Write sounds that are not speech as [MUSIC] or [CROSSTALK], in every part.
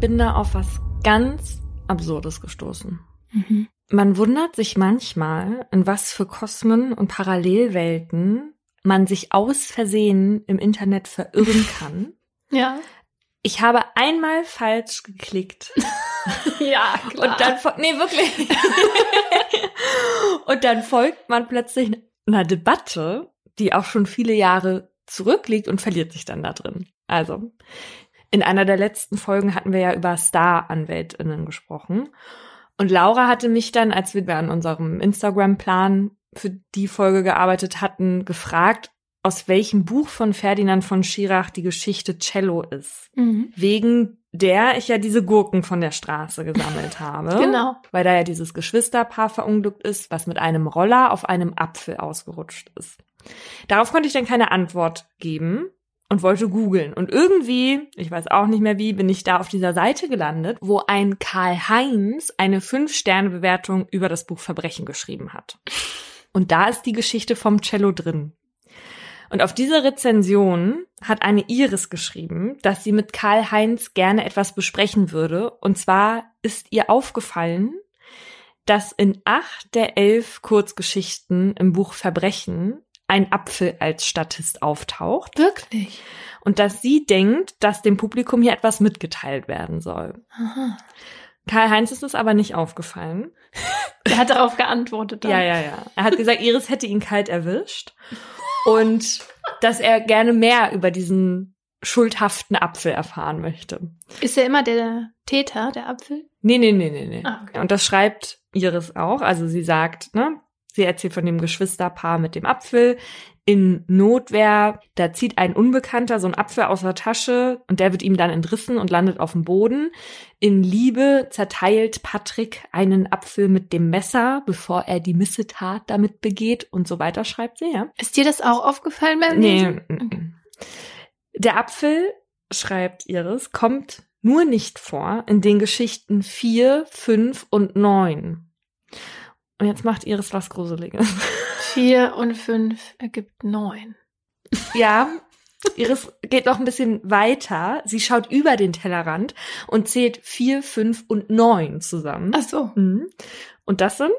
bin da auf was ganz Absurdes gestoßen. Mhm. Man wundert sich manchmal, in was für Kosmen und Parallelwelten man sich aus Versehen im Internet verirren [LAUGHS] kann. Ja. Ich habe einmal falsch geklickt. [LAUGHS] Ja, Und dann, nee, wirklich. [LAUGHS] und dann folgt man plötzlich einer Debatte, die auch schon viele Jahre zurückliegt und verliert sich dann da drin. Also, in einer der letzten Folgen hatten wir ja über Star-AnwältInnen gesprochen. Und Laura hatte mich dann, als wir an unserem Instagram-Plan für die Folge gearbeitet hatten, gefragt, aus welchem Buch von Ferdinand von Schirach die Geschichte Cello ist. Mhm. Wegen der ich ja diese Gurken von der Straße gesammelt [LAUGHS] habe. Genau. Weil da ja dieses Geschwisterpaar verunglückt ist, was mit einem Roller auf einem Apfel ausgerutscht ist. Darauf konnte ich dann keine Antwort geben und wollte googeln. Und irgendwie, ich weiß auch nicht mehr wie, bin ich da auf dieser Seite gelandet, wo ein Karl Heinz eine 5-Sterne-Bewertung über das Buch Verbrechen geschrieben hat. Und da ist die Geschichte vom Cello drin. Und auf diese Rezension hat eine Iris geschrieben, dass sie mit Karl Heinz gerne etwas besprechen würde. Und zwar ist ihr aufgefallen, dass in acht der elf Kurzgeschichten im Buch Verbrechen ein Apfel als Statist auftaucht Wirklich? und dass sie denkt, dass dem Publikum hier etwas mitgeteilt werden soll. Aha. Karl Heinz ist es aber nicht aufgefallen. Er hat darauf geantwortet. Dann. Ja, ja, ja. Er hat gesagt, Iris hätte ihn kalt erwischt und dass er gerne mehr über diesen schuldhaften Apfel erfahren möchte. Ist er immer der Täter, der Apfel? Nee, nee, nee, nee, nee. Ah, okay. Und das schreibt Iris auch. Also sie sagt, ne, sie erzählt von dem Geschwisterpaar mit dem Apfel. In Notwehr, da zieht ein Unbekannter so einen Apfel aus der Tasche und der wird ihm dann entrissen und landet auf dem Boden. In Liebe zerteilt Patrick einen Apfel mit dem Messer, bevor er die Missetat damit begeht und so weiter, schreibt sie, ja. Ist dir das auch aufgefallen beim Nee. Lesen? mm, mm. Der Apfel, schreibt Iris, kommt nur nicht vor in den Geschichten 4, 5 und 9. Und jetzt macht Iris was Gruseliges. [LAUGHS] Vier und fünf ergibt neun. Ja, Iris geht noch ein bisschen weiter. Sie schaut über den Tellerrand und zählt 4, 5 und 9 zusammen. Ach so. Mhm. Und das sind?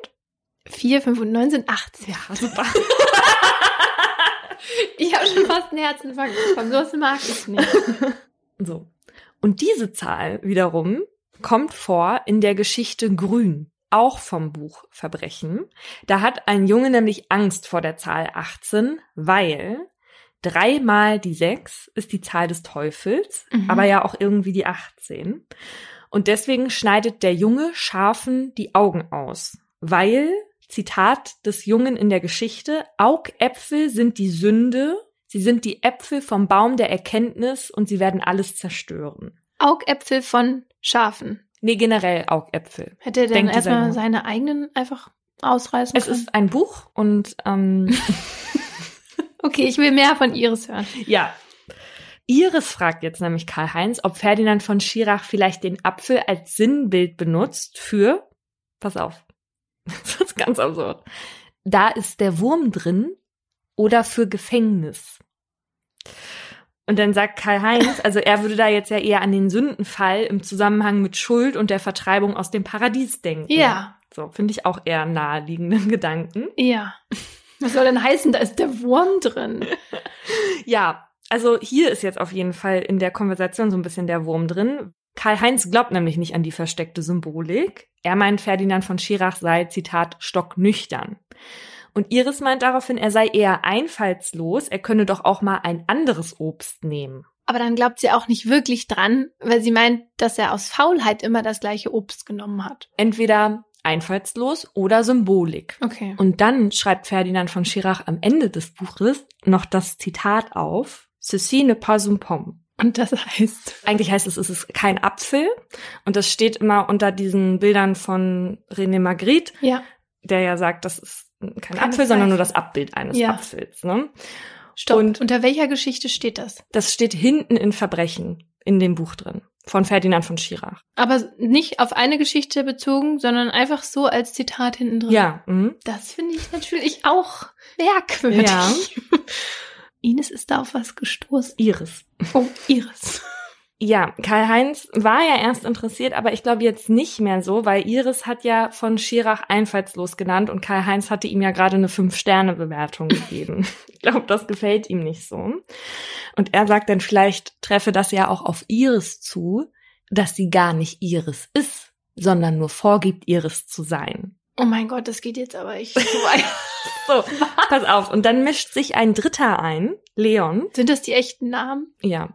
Vier, fünf und neun sind 18. Ja, super. [LAUGHS] Ich habe schon fast einen Herzinfarkt bekommen. Sowas mag ich nicht. [LAUGHS] So. Und diese Zahl wiederum kommt vor in der Geschichte Grün, auch vom Buch Verbrechen. Da hat ein Junge nämlich Angst vor der Zahl 18, weil dreimal die 6 ist die Zahl des Teufels, Mhm. aber ja auch irgendwie die 18. Und deswegen schneidet der Junge Schafen die Augen aus, weil, Zitat des Jungen in der Geschichte, Augäpfel sind die Sünde, sie sind die Äpfel vom Baum der Erkenntnis und sie werden alles zerstören. Augäpfel von Schafen. Nee, generell Augäpfel. Hätte er dann Denkt erstmal seine eigenen einfach ausreißen Es können? ist ein Buch und ähm, [LAUGHS] okay, ich will mehr von Iris hören. ja. Iris fragt jetzt nämlich Karl-Heinz, ob Ferdinand von Schirach vielleicht den Apfel als Sinnbild benutzt für, pass auf, [LAUGHS] das ist ganz absurd, da ist der Wurm drin oder für Gefängnis. Und dann sagt Karl-Heinz, also er würde da jetzt ja eher an den Sündenfall im Zusammenhang mit Schuld und der Vertreibung aus dem Paradies denken. Ja, So, finde ich auch eher naheliegenden [LAUGHS] Gedanken. ja. Was soll denn heißen, da ist der Wurm drin? Ja, also hier ist jetzt auf jeden Fall in der Konversation so ein bisschen der Wurm drin. Karl-Heinz glaubt nämlich nicht an die versteckte Symbolik. Er meint, Ferdinand von Schirach sei, Zitat, stocknüchtern. Und Iris meint daraufhin, er sei eher einfallslos, er könne doch auch mal ein anderes Obst nehmen. Aber dann glaubt sie auch nicht wirklich dran, weil sie meint, dass er aus Faulheit immer das gleiche Obst genommen hat. Entweder einfallslos oder Symbolik. Okay. Und dann schreibt Ferdinand von Schirach am Ende des Buches noch das Zitat auf, Ceci ne pas une pomme. Und das heißt, Eigentlich heißt es, es ist kein Apfel. Und das steht immer unter diesen Bildern von René Magritte, ja, der ja sagt, das ist kein Keine Apfel, sondern Pfeife. nur das Abbild eines Ja. Apfels. Ne? stopp. Und- Unter welcher Geschichte steht das? Das steht hinten in Verbrechen in dem Buch drin. Von Ferdinand von Schirach. Aber nicht auf eine Geschichte bezogen, sondern einfach so als Zitat hinten drin. Ja. Mhm. Das finde ich natürlich auch merkwürdig. Ja. [LAUGHS] Ines ist da auf was gestoßen. Iris. Oh, Iris. Ja, Karl-Heinz war ja erst interessiert, aber ich glaube jetzt nicht mehr so, weil Iris hat ja von Schirach einfallslos genannt und Karl-Heinz hatte ihm ja gerade eine Fünf-Sterne-Bewertung [LAUGHS] gegeben. ich glaube, das gefällt ihm nicht so. Und er sagt dann, vielleicht treffe das ja auch auf Iris zu, dass sie gar nicht Iris ist, sondern nur vorgibt, Iris zu sein. Oh mein Gott, das geht jetzt aber echt so weit. [LAUGHS] [LAUGHS] so, pass auf. Und dann mischt sich ein Dritter ein, Leon. Sind das die echten Namen? Ja.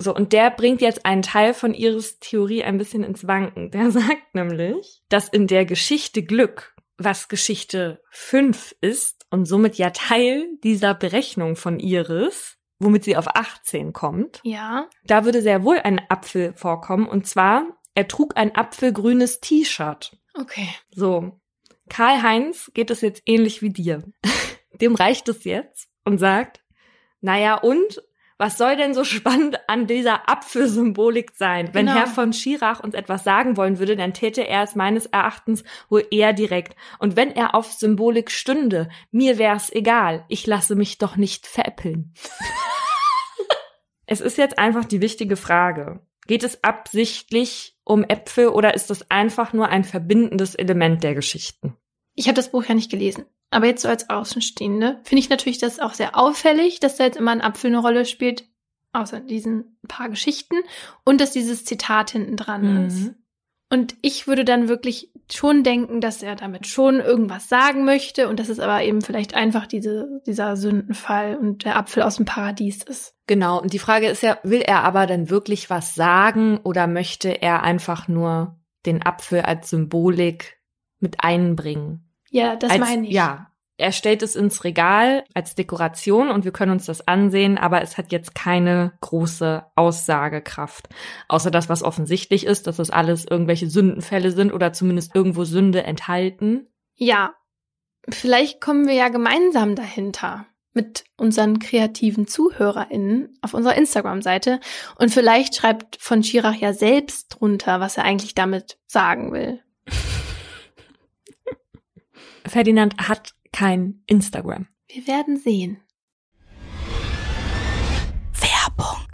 So, und der bringt jetzt einen Teil von Iris Theorie ein bisschen ins Wanken. Der [LAUGHS] sagt nämlich, dass in der Geschichte Glück, was Geschichte 5 ist und somit ja Teil dieser Berechnung von Iris, womit sie auf 18 kommt. Ja. Da würde sehr wohl ein Apfel vorkommen und zwar, er trug ein apfelgrünes T-Shirt. Okay. So. Karl-Heinz geht es jetzt ähnlich wie dir. [LAUGHS] Dem reicht es jetzt und sagt, naja, und was soll denn so [LAUGHS] spannend an dieser Apfelsymbolik sein? Wenn Genau. Herr von Schirach uns etwas sagen wollen würde, dann täte er es meines Erachtens wohl eher direkt. Und wenn er auf Symbolik stünde, mir wär's egal. Ich lasse mich doch nicht veräppeln. [LAUGHS] es ist jetzt einfach die wichtige Frage. Geht es absichtlich um Äpfel oder ist das einfach nur ein verbindendes Element der Geschichten? Ich habe das Buch ja nicht gelesen. Aber jetzt so als Außenstehende finde ich natürlich das auch sehr auffällig, dass da jetzt immer ein Apfel eine Rolle spielt, außer in diesen paar Geschichten, und dass dieses Zitat hinten dran ist. Mhm. Und ich würde dann wirklich schon denken, dass er damit schon irgendwas sagen möchte und dass es aber eben vielleicht einfach diese, dieser Sündenfall und der Apfel aus dem Paradies ist. Genau, und die Frage ist ja, will er aber dann wirklich was sagen oder möchte er einfach nur den Apfel als Symbolik mit einbringen? Ja, das als, meine ich. Ja, er stellt es ins Regal als Dekoration und wir können uns das ansehen, aber es hat jetzt keine große Aussagekraft. Außer das, was offensichtlich ist, dass das alles irgendwelche Sündenfälle sind oder zumindest irgendwo Sünde enthalten. Ja, vielleicht kommen wir ja gemeinsam dahinter mit unseren kreativen ZuhörerInnen auf unserer Instagram-Seite und vielleicht schreibt von Schirach ja selbst drunter, was er eigentlich damit sagen will. Ferdinand hat kein Instagram. Wir werden sehen. Werbung.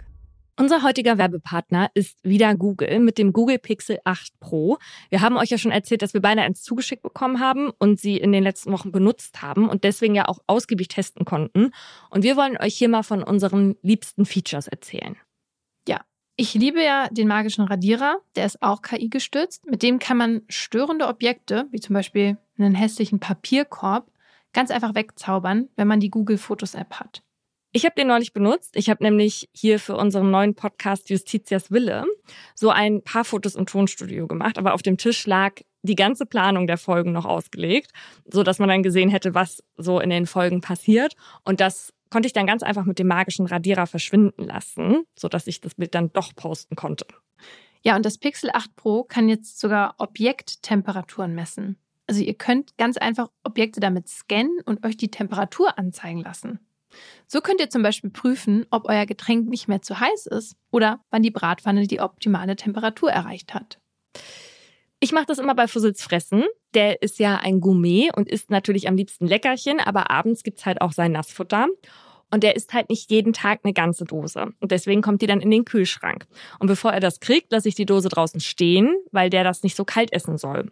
Unser heutiger Werbepartner ist wieder Google mit dem Google Pixel 8 Pro. Wir haben euch ja schon erzählt, dass wir beide eins zugeschickt bekommen haben und sie in den letzten Wochen benutzt haben und deswegen ja auch ausgiebig testen konnten. Und wir wollen euch hier mal von unseren liebsten Features erzählen. Ich liebe ja den magischen Radierer, der ist auch KI gestützt. Mit dem kann man störende Objekte, wie zum Beispiel einen hässlichen Papierkorb, ganz einfach wegzaubern, wenn man die Google Fotos App hat. Ich habe den neulich benutzt. Ich habe nämlich hier für unseren neuen Podcast Justitias Wille so ein paar Fotos im Tonstudio gemacht, aber auf dem Tisch lag die ganze Planung der Folgen noch ausgelegt, so dass man dann gesehen hätte, was so in den Folgen passiert und das konnte ich dann ganz einfach mit dem magischen Radierer verschwinden lassen, so dass ich das Bild dann doch posten konnte. Ja, und das Pixel 8 Pro kann jetzt sogar Objekttemperaturen messen. Also ihr könnt ganz einfach Objekte damit scannen und euch die Temperatur anzeigen lassen. So könnt ihr zum Beispiel prüfen, ob euer Getränk nicht mehr zu heiß ist oder wann die Bratpfanne die optimale Temperatur erreicht hat. Ich mache das immer bei Fussels Fressen. Der ist ja ein Gourmet und isst natürlich am liebsten Leckerchen, aber abends gibt's halt auch sein Nassfutter. Und der isst halt nicht jeden Tag eine ganze Dose. Und deswegen kommt die dann in den Kühlschrank. Und bevor er das kriegt, lasse ich die Dose draußen stehen, weil der das nicht so kalt essen soll.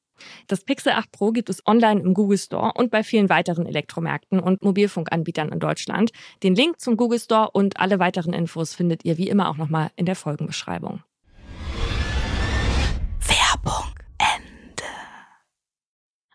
Das Pixel 8 Pro gibt es online im Google Store und bei vielen weiteren Elektromärkten und Mobilfunkanbietern in Deutschland. Den Link zum Google Store und alle weiteren Infos findet ihr wie immer auch nochmal in der Folgenbeschreibung. Werbung Ende.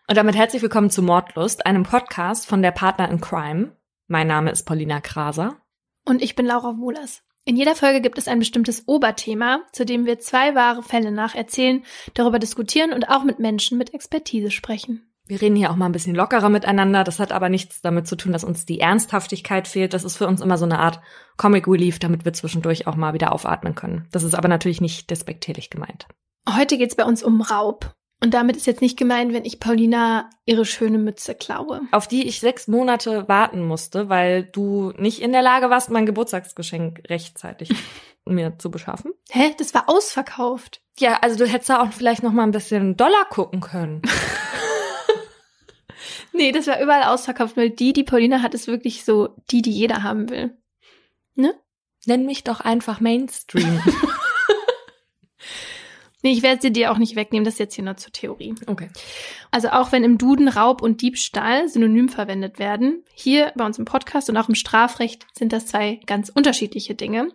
Und damit herzlich willkommen zu Mordlust, einem Podcast von der Partner in Crime. Mein Name ist Paulina Kraser. Und ich bin Laura Wohlers. In jeder Folge gibt es ein bestimmtes Oberthema, zu dem wir zwei wahre Fälle nacherzählen, darüber diskutieren und auch mit Menschen mit Expertise sprechen. Wir reden hier auch mal ein bisschen lockerer miteinander. Das hat aber nichts damit zu tun, dass uns die Ernsthaftigkeit fehlt. Das ist für uns immer so eine Art Comic Relief, damit wir zwischendurch auch mal wieder aufatmen können. Das ist aber natürlich nicht despektierlich gemeint. Heute geht's bei uns um Raub. Und damit ist jetzt nicht gemeint, wenn ich Paulina ihre schöne Mütze klaue. Auf die ich sechs Monate warten musste, weil du nicht in der Lage warst, mein Geburtstagsgeschenk rechtzeitig [LAUGHS] mir zu beschaffen. Hä? Das war ausverkauft. Ja, also du hättest da auch vielleicht noch mal ein bisschen Dollar gucken können. [LAUGHS] nee, das war überall ausverkauft, weil die, die Paulina hat, ist wirklich so die, die jeder haben will. Ne? Nenn mich doch einfach Mainstream. [LAUGHS] Nee, ich werde sie dir auch nicht wegnehmen, das ist jetzt hier nur zur Theorie. Okay. Also auch wenn im Duden Raub und Diebstahl synonym verwendet werden, hier bei uns im Podcast und auch im Strafrecht sind das zwei ganz unterschiedliche Dinge.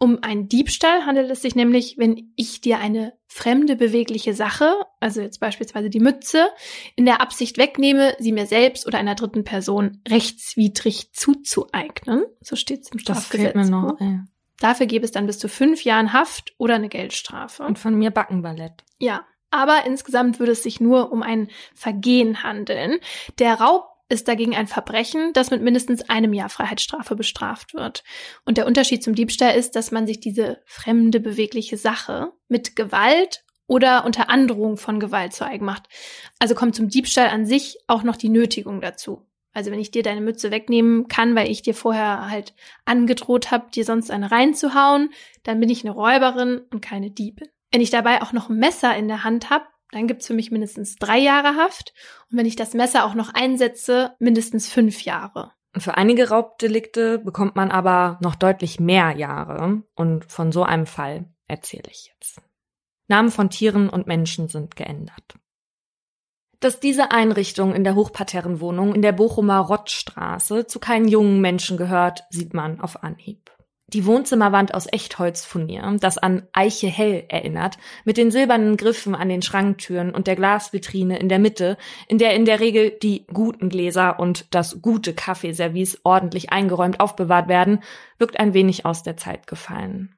Um einen Diebstahl handelt es sich nämlich, wenn ich dir eine fremde bewegliche Sache, also jetzt beispielsweise die Mütze, in der Absicht wegnehme, sie mir selbst oder einer dritten Person rechtswidrig zuzueignen. So steht es im Strafgesetz. Das fehlt mir noch. Ey. Dafür gäbe es dann bis zu fünf Jahren Haft oder eine Geldstrafe. Und von mir Backenballett. Ja, aber insgesamt würde es sich nur um ein Vergehen handeln. Der Raub ist dagegen ein Verbrechen, das mit mindestens einem Jahr Freiheitsstrafe bestraft wird. Und der Unterschied zum Diebstahl ist, dass man sich diese fremde bewegliche Sache mit Gewalt oder unter Androhung von Gewalt zu eigen macht. Also kommt zum Diebstahl an sich auch noch die Nötigung dazu. Also wenn ich dir deine Mütze wegnehmen kann, weil ich dir vorher halt angedroht habe, dir sonst eine reinzuhauen, dann bin ich eine Räuberin und keine Diebin. Wenn ich dabei auch noch ein Messer in der Hand habe, dann gibt's für mich mindestens drei Jahre Haft. Und wenn ich das Messer auch noch einsetze, mindestens fünf Jahre. Und für einige Raubdelikte bekommt man aber noch deutlich mehr Jahre. Und von so einem Fall erzähle ich jetzt. Namen von Tieren und Menschen sind geändert. Dass diese Einrichtung in der Hochparterrenwohnung in der Bochumer Rottstraße zu keinen jungen Menschen gehört, sieht man auf Anhieb. Die Wohnzimmerwand aus Echtholzfurnier, das an Eiche hell erinnert, mit den silbernen Griffen an den Schranktüren und der Glasvitrine in der Mitte, in der in der Regel die guten Gläser und das gute Kaffeeservice ordentlich eingeräumt aufbewahrt werden, wirkt ein wenig aus der Zeit gefallen.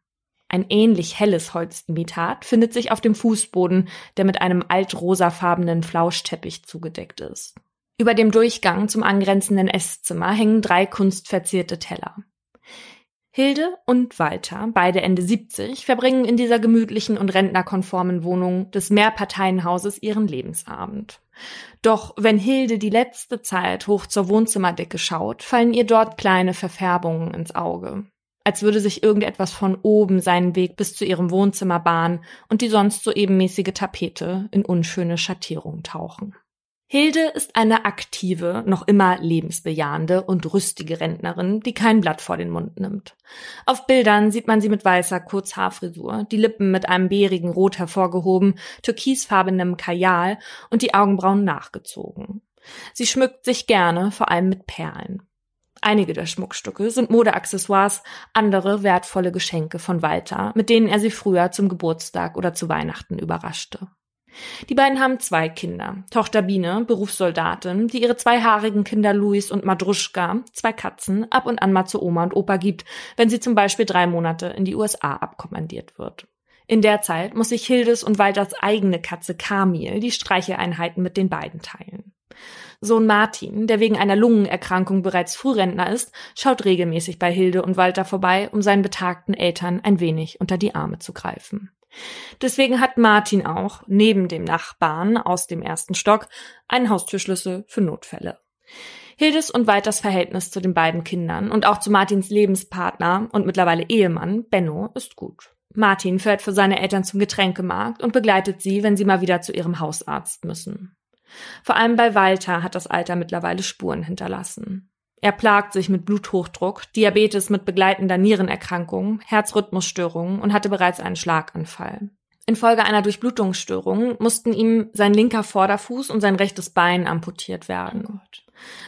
Ein ähnlich helles Holzimitat findet sich auf dem Fußboden, der mit einem altrosafarbenen Flauschteppich zugedeckt ist. Über dem Durchgang zum angrenzenden Esszimmer hängen drei kunstverzierte Teller. Hilde und Walter, beide Ende 70, verbringen in dieser gemütlichen und rentnerkonformen Wohnung des Mehrparteienhauses ihren Lebensabend. Doch wenn Hilde die letzte Zeit hoch zur Wohnzimmerdecke schaut, fallen ihr dort kleine Verfärbungen ins Auge als würde sich irgendetwas von oben seinen Weg bis zu ihrem Wohnzimmer bahnen und die sonst so ebenmäßige Tapete in unschöne Schattierung tauchen. Hilde ist eine aktive, noch immer lebensbejahende und rüstige Rentnerin, die kein Blatt vor den Mund nimmt. Auf Bildern sieht man sie mit weißer Kurzhaarfrisur, die Lippen mit einem bärigen Rot hervorgehoben, türkisfarbenem Kajal und die Augenbrauen nachgezogen. Sie schmückt sich gerne, vor allem mit Perlen. Einige der Schmuckstücke sind Modeaccessoires, andere wertvolle Geschenke von Walter, mit denen er sie früher zum Geburtstag oder zu Weihnachten überraschte. Die beiden haben zwei Kinder. Tochter Biene, Berufssoldatin, die ihre zwei haarigen Kinder Luis und Madruschka, zwei Katzen, ab und an mal zu Oma und Opa gibt, wenn sie zum Beispiel drei Monate in die USA abkommandiert wird. In der Zeit muss sich Hildes und Walters eigene Katze Kamil die Streicheeinheiten mit den beiden teilen. Sohn Martin, der wegen einer Lungenerkrankung bereits Frührentner ist, schaut regelmäßig bei Hilde und Walter vorbei, um seinen betagten Eltern ein wenig unter die Arme zu greifen. Deswegen hat Martin auch, neben dem Nachbarn aus dem ersten Stock, einen Haustürschlüssel für Notfälle. Hildes und Walters Verhältnis zu den beiden Kindern und auch zu Martins Lebenspartner und mittlerweile Ehemann Benno ist gut. Martin fährt für seine Eltern zum Getränkemarkt und begleitet sie, wenn sie mal wieder zu ihrem Hausarzt müssen. Vor allem bei Walter hat das Alter mittlerweile Spuren hinterlassen. Er plagt sich mit Bluthochdruck, Diabetes mit begleitender Nierenerkrankung, Herzrhythmusstörungen und hatte bereits einen Schlaganfall. Infolge einer Durchblutungsstörung mussten ihm sein linker Vorderfuß und sein rechtes Bein amputiert werden. Oh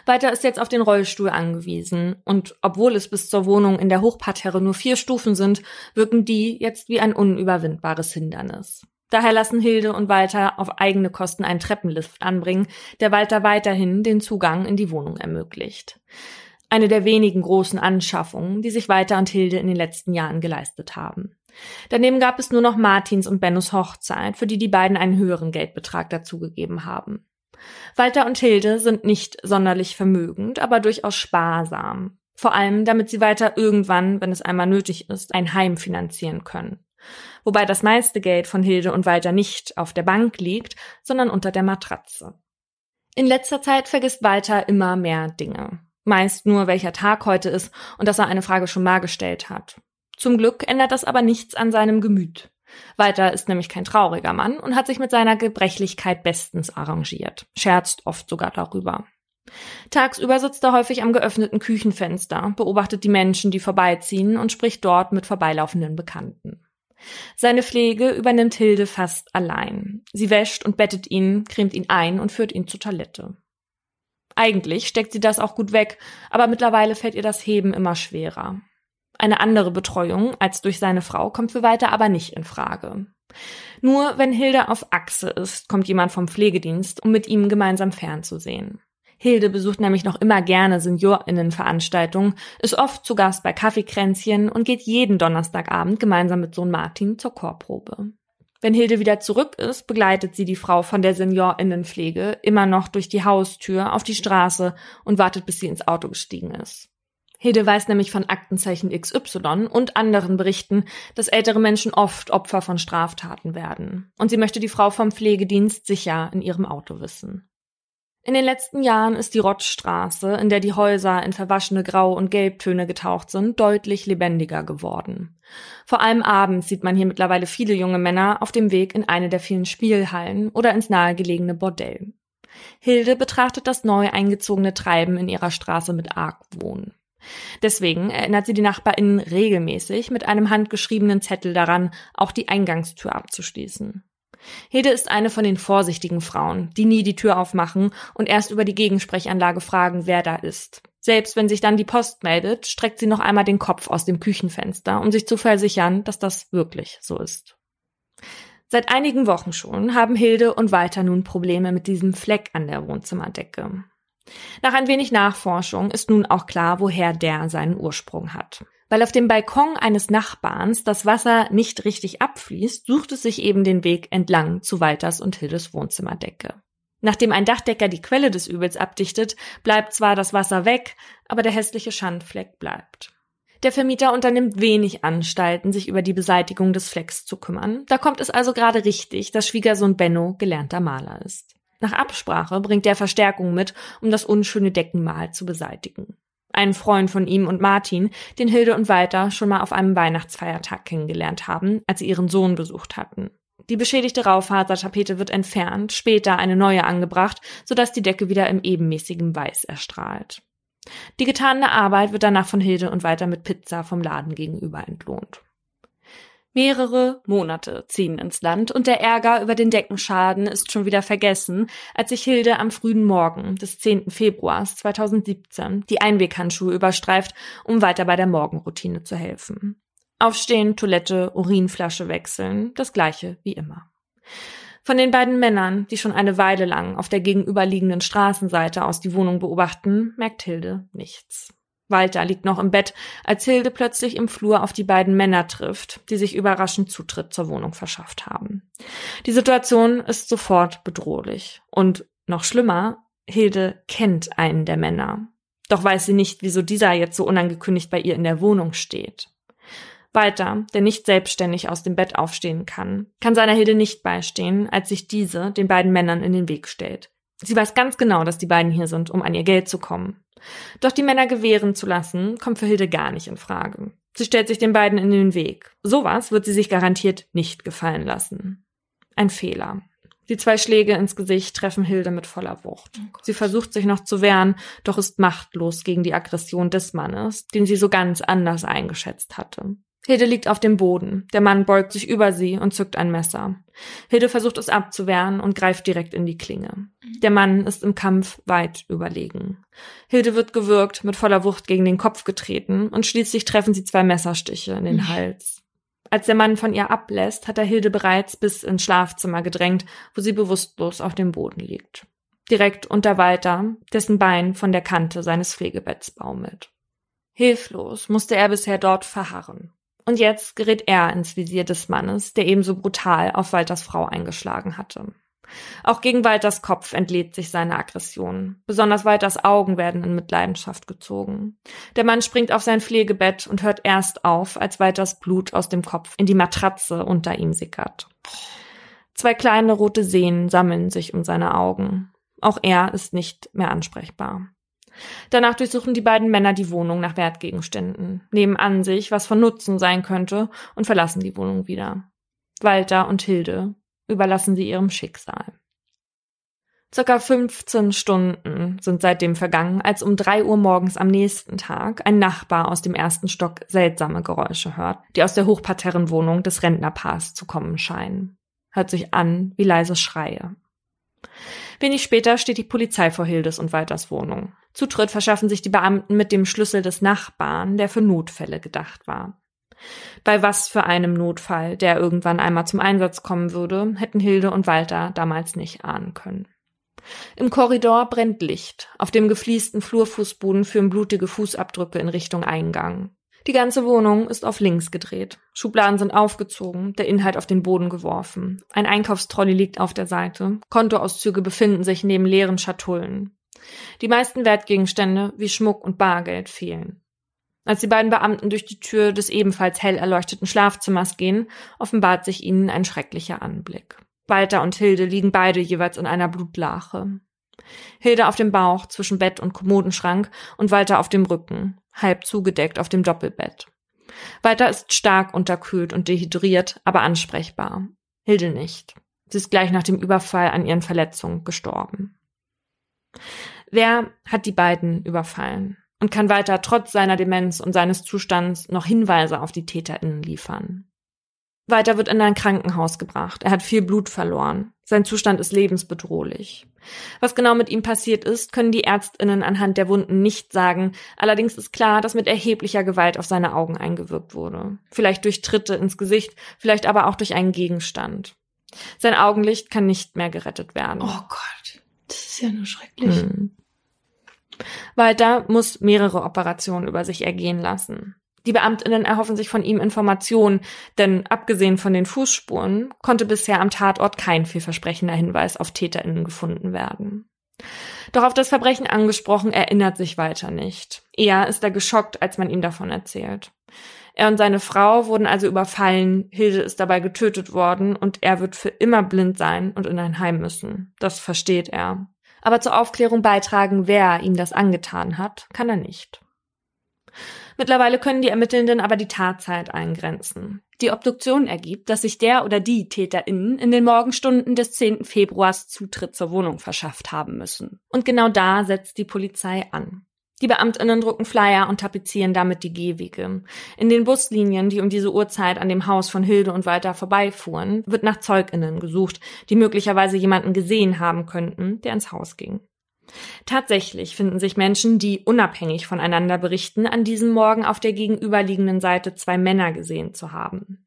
Walter ist jetzt auf den Rollstuhl angewiesen und obwohl es bis zur Wohnung in der Hochparterre nur vier Stufen sind, wirken die jetzt wie ein unüberwindbares Hindernis. Daher lassen Hilde und Walter auf eigene Kosten einen Treppenlift anbringen, der Walter weiterhin den Zugang in die Wohnung ermöglicht. Eine der wenigen großen Anschaffungen, die sich Walter und Hilde in den letzten Jahren geleistet haben. Daneben gab es nur noch Martins und Bennos Hochzeit, für die die beiden einen höheren Geldbetrag dazugegeben haben. Walter und Hilde sind nicht sonderlich vermögend, aber durchaus sparsam. Vor allem, damit sie weiter irgendwann, wenn es einmal nötig ist, ein Heim finanzieren können. Wobei das meiste Geld von Hilde und Walter nicht auf der Bank liegt, sondern unter der Matratze. In letzter Zeit vergisst Walter immer mehr Dinge. Meist nur, welcher Tag heute ist und dass er eine Frage schon mal gestellt hat. Zum Glück ändert das aber nichts an seinem Gemüt. Walter ist nämlich kein trauriger Mann und hat sich mit seiner Gebrechlichkeit bestens arrangiert, scherzt oft sogar darüber. Tagsüber sitzt er häufig am geöffneten Küchenfenster, beobachtet die Menschen, die vorbeiziehen und spricht dort mit vorbeilaufenden Bekannten. Seine Pflege übernimmt Hilde fast allein. Sie wäscht und bettet ihn, cremt ihn ein und führt ihn zur Toilette. Eigentlich steckt sie das auch gut weg, aber mittlerweile fällt ihr das Heben immer schwerer. Eine andere Betreuung als durch seine Frau kommt für Walter aber nicht in Frage. Nur wenn Hilde auf Achse ist, kommt jemand vom Pflegedienst, um mit ihm gemeinsam fernzusehen. Hilde besucht nämlich noch immer gerne Seniorinnenveranstaltungen, ist oft zu Gast bei Kaffeekränzchen und geht jeden Donnerstagabend gemeinsam mit Sohn Martin zur Chorprobe. Wenn Hilde wieder zurück ist, begleitet sie die Frau von der Seniorinnenpflege immer noch durch die Haustür auf die Straße und wartet, bis sie ins Auto gestiegen ist. Hilde weiß nämlich von Aktenzeichen XY und anderen Berichten, dass ältere Menschen oft Opfer von Straftaten werden. Und sie möchte die Frau vom Pflegedienst sicher in ihrem Auto wissen. In den letzten Jahren ist die Rottstraße, in der die Häuser in verwaschene Grau- und Gelbtöne getaucht sind, deutlich lebendiger geworden. Vor allem abends sieht man hier mittlerweile viele junge Männer auf dem Weg in eine der vielen Spielhallen oder ins nahegelegene Bordell. Hilde betrachtet das neu eingezogene Treiben in ihrer Straße mit Argwohn. Deswegen erinnert sie die Nachbarinnen regelmäßig mit einem handgeschriebenen Zettel daran, auch die Eingangstür abzuschließen. Hede ist eine von den vorsichtigen Frauen, die nie die Tür aufmachen und erst über die Gegensprechanlage fragen, wer da ist. Selbst wenn sich dann die Post meldet, streckt sie noch einmal den Kopf aus dem Küchenfenster, um sich zu versichern, dass das wirklich so ist. Seit einigen Wochen schon haben Hilde und Walter nun Probleme mit diesem Fleck an der Wohnzimmerdecke. Nach ein wenig Nachforschung ist nun auch klar, woher der seinen Ursprung hat. Weil auf dem Balkon eines Nachbarns das Wasser nicht richtig abfließt, sucht es sich eben den Weg entlang zu Walters und Hildes Wohnzimmerdecke. Nachdem ein Dachdecker die Quelle des Übels abdichtet, bleibt zwar das Wasser weg, aber der hässliche Schandfleck bleibt. Der Vermieter unternimmt wenig Anstalten, sich über die Beseitigung des Flecks zu kümmern. Da kommt es also gerade richtig, dass Schwiegersohn Benno gelernter Maler ist. Nach Absprache bringt er Verstärkung mit, um das unschöne Deckenmal zu beseitigen. Ein Freund von ihm und Martin, den Hilde und Walter schon mal auf einem Weihnachtsfeiertag kennengelernt haben, als sie ihren Sohn besucht hatten. Die beschädigte Raufasertapete wird entfernt, später eine neue angebracht, sodass die Decke wieder im ebenmäßigen Weiß erstrahlt. Die getane Arbeit wird danach von Hilde und Walter mit Pizza vom Laden gegenüber entlohnt. Mehrere Monate ziehen ins Land und der Ärger über den Deckenschaden ist schon wieder vergessen, als sich Hilde am frühen Morgen des 10. Februars 2017 die Einweghandschuhe überstreift, um weiter bei der Morgenroutine zu helfen. Aufstehen, Toilette, Urinflasche wechseln, das gleiche wie immer. Von den beiden Männern, die schon eine Weile lang auf der gegenüberliegenden Straßenseite aus die Wohnung beobachten, merkt Hilde nichts. Walter liegt noch im Bett, als Hilde plötzlich im Flur auf die beiden Männer trifft, die sich überraschend Zutritt zur Wohnung verschafft haben. Die Situation ist sofort bedrohlich. Und noch schlimmer, Hilde kennt einen der Männer. Doch weiß sie nicht, wieso dieser jetzt so unangekündigt bei ihr in der Wohnung steht. Walter, der nicht selbstständig aus dem Bett aufstehen kann, kann seiner Hilde nicht beistehen, als sich diese den beiden Männern in den Weg stellt. Sie weiß ganz genau, dass die beiden hier sind, um an ihr Geld zu kommen. Doch die Männer gewähren zu lassen, kommt für Hilde gar nicht in Frage. Sie stellt sich den beiden in den Weg. Sowas wird sie sich garantiert nicht gefallen lassen. Ein Fehler. Die zwei Schläge ins Gesicht treffen Hilde mit voller Wucht. Oh sie versucht sich noch zu wehren, doch ist machtlos gegen die Aggression des Mannes, den sie so ganz anders eingeschätzt hatte. Hilde liegt auf dem Boden. Der Mann beugt sich über sie und zückt ein Messer. Hilde versucht es abzuwehren und greift direkt in die Klinge. Der Mann ist im Kampf weit überlegen. Hilde wird gewürgt, mit voller Wucht gegen den Kopf getreten und schließlich treffen sie zwei Messerstiche in den mhm. Hals. Als der Mann von ihr ablässt, hat er Hilde bereits bis ins Schlafzimmer gedrängt, wo sie bewusstlos auf dem Boden liegt. Direkt unter Walter, dessen Bein von der Kante seines Pflegebetts baumelt. Hilflos musste er bisher dort verharren. Und jetzt gerät er ins Visier des Mannes, der ebenso brutal auf Walters Frau eingeschlagen hatte. Auch gegen Walters Kopf entlädt sich seine Aggression. Besonders Walters Augen werden in Mitleidenschaft gezogen. Der Mann springt auf sein Pflegebett und hört erst auf, als Walters Blut aus dem Kopf in die Matratze unter ihm sickert. Zwei kleine rote Sehnen sammeln sich um seine Augen. Auch er ist nicht mehr ansprechbar. Danach durchsuchen die beiden Männer die Wohnung nach Wertgegenständen, nehmen an sich, was von Nutzen sein könnte, und verlassen die Wohnung wieder. Walter und Hilde überlassen sie ihrem Schicksal. Circa 15 Stunden sind seitdem vergangen, als um drei Uhr morgens am nächsten Tag ein Nachbar aus dem ersten Stock seltsame Geräusche hört, die aus der Hochparterrenwohnung des Rentnerpaars zu kommen scheinen. Hört sich an wie leise Schreie. Wenig später steht die Polizei vor Hildes und Walters Wohnung. Zutritt verschaffen sich die Beamten mit dem Schlüssel des Nachbarn, der für Notfälle gedacht war. Bei was für einem Notfall, der irgendwann einmal zum Einsatz kommen würde, hätten Hilde und Walter damals nicht ahnen können. Im Korridor brennt Licht. Auf dem gefliesten Flurfußboden führen blutige Fußabdrücke in Richtung Eingang. Die ganze Wohnung ist auf links gedreht. Schubladen sind aufgezogen, der Inhalt auf den Boden geworfen. Ein Einkaufstrolley liegt auf der Seite. Kontoauszüge befinden sich neben leeren Schatullen. Die meisten Wertgegenstände wie Schmuck und Bargeld fehlen. Als die beiden Beamten durch die Tür des ebenfalls hell erleuchteten Schlafzimmers gehen, offenbart sich ihnen ein schrecklicher Anblick. Walter und Hilde liegen beide jeweils in einer Blutlache. Hilde auf dem Bauch zwischen Bett und Kommodenschrank und Walter auf dem Rücken, halb zugedeckt auf dem Doppelbett. Walter ist stark unterkühlt und dehydriert, aber ansprechbar. Hilde nicht. Sie ist gleich nach dem Überfall an ihren Verletzungen gestorben. Wer hat die beiden überfallen? und kann weiter trotz seiner Demenz und seines Zustands noch Hinweise auf die TäterInnen liefern. Weiter wird in ein Krankenhaus gebracht. Er hat viel Blut verloren. Sein Zustand ist lebensbedrohlich. Was genau mit ihm passiert ist, können die Ärztinnen anhand der Wunden nicht sagen. Allerdings ist klar, dass mit erheblicher Gewalt auf seine Augen eingewirkt wurde. Vielleicht durch Tritte ins Gesicht, vielleicht aber auch durch einen Gegenstand. Sein Augenlicht kann nicht mehr gerettet werden. Oh Gott, das ist ja nur schrecklich. Hm. Walter muss mehrere Operationen über sich ergehen lassen. Die Beamtinnen erhoffen sich von ihm Informationen, denn abgesehen von den Fußspuren konnte bisher am Tatort kein vielversprechender Hinweis auf Täterinnen gefunden werden. Doch auf das Verbrechen angesprochen erinnert sich Walter nicht. Eher ist er geschockt, als man ihm davon erzählt. Er und seine Frau wurden also überfallen, Hilde ist dabei getötet worden und er wird für immer blind sein und in ein Heim müssen. Das versteht er aber zur Aufklärung beitragen, wer ihm das angetan hat, kann er nicht. Mittlerweile können die Ermittelnden aber die Tatzeit eingrenzen. Die Obduktion ergibt, dass sich der oder die TäterInnen in den Morgenstunden des 10. Februars Zutritt zur Wohnung verschafft haben müssen. Und genau da setzt die Polizei an. Die Beamtinnen drucken Flyer und tapezieren damit die Gehwege. In den Buslinien, die um diese Uhrzeit an dem Haus von Hilde und Walter vorbeifuhren, wird nach Zeuginnen gesucht, die möglicherweise jemanden gesehen haben könnten, der ins Haus ging. Tatsächlich finden sich Menschen, die unabhängig voneinander berichten, an diesem Morgen auf der gegenüberliegenden Seite zwei Männer gesehen zu haben.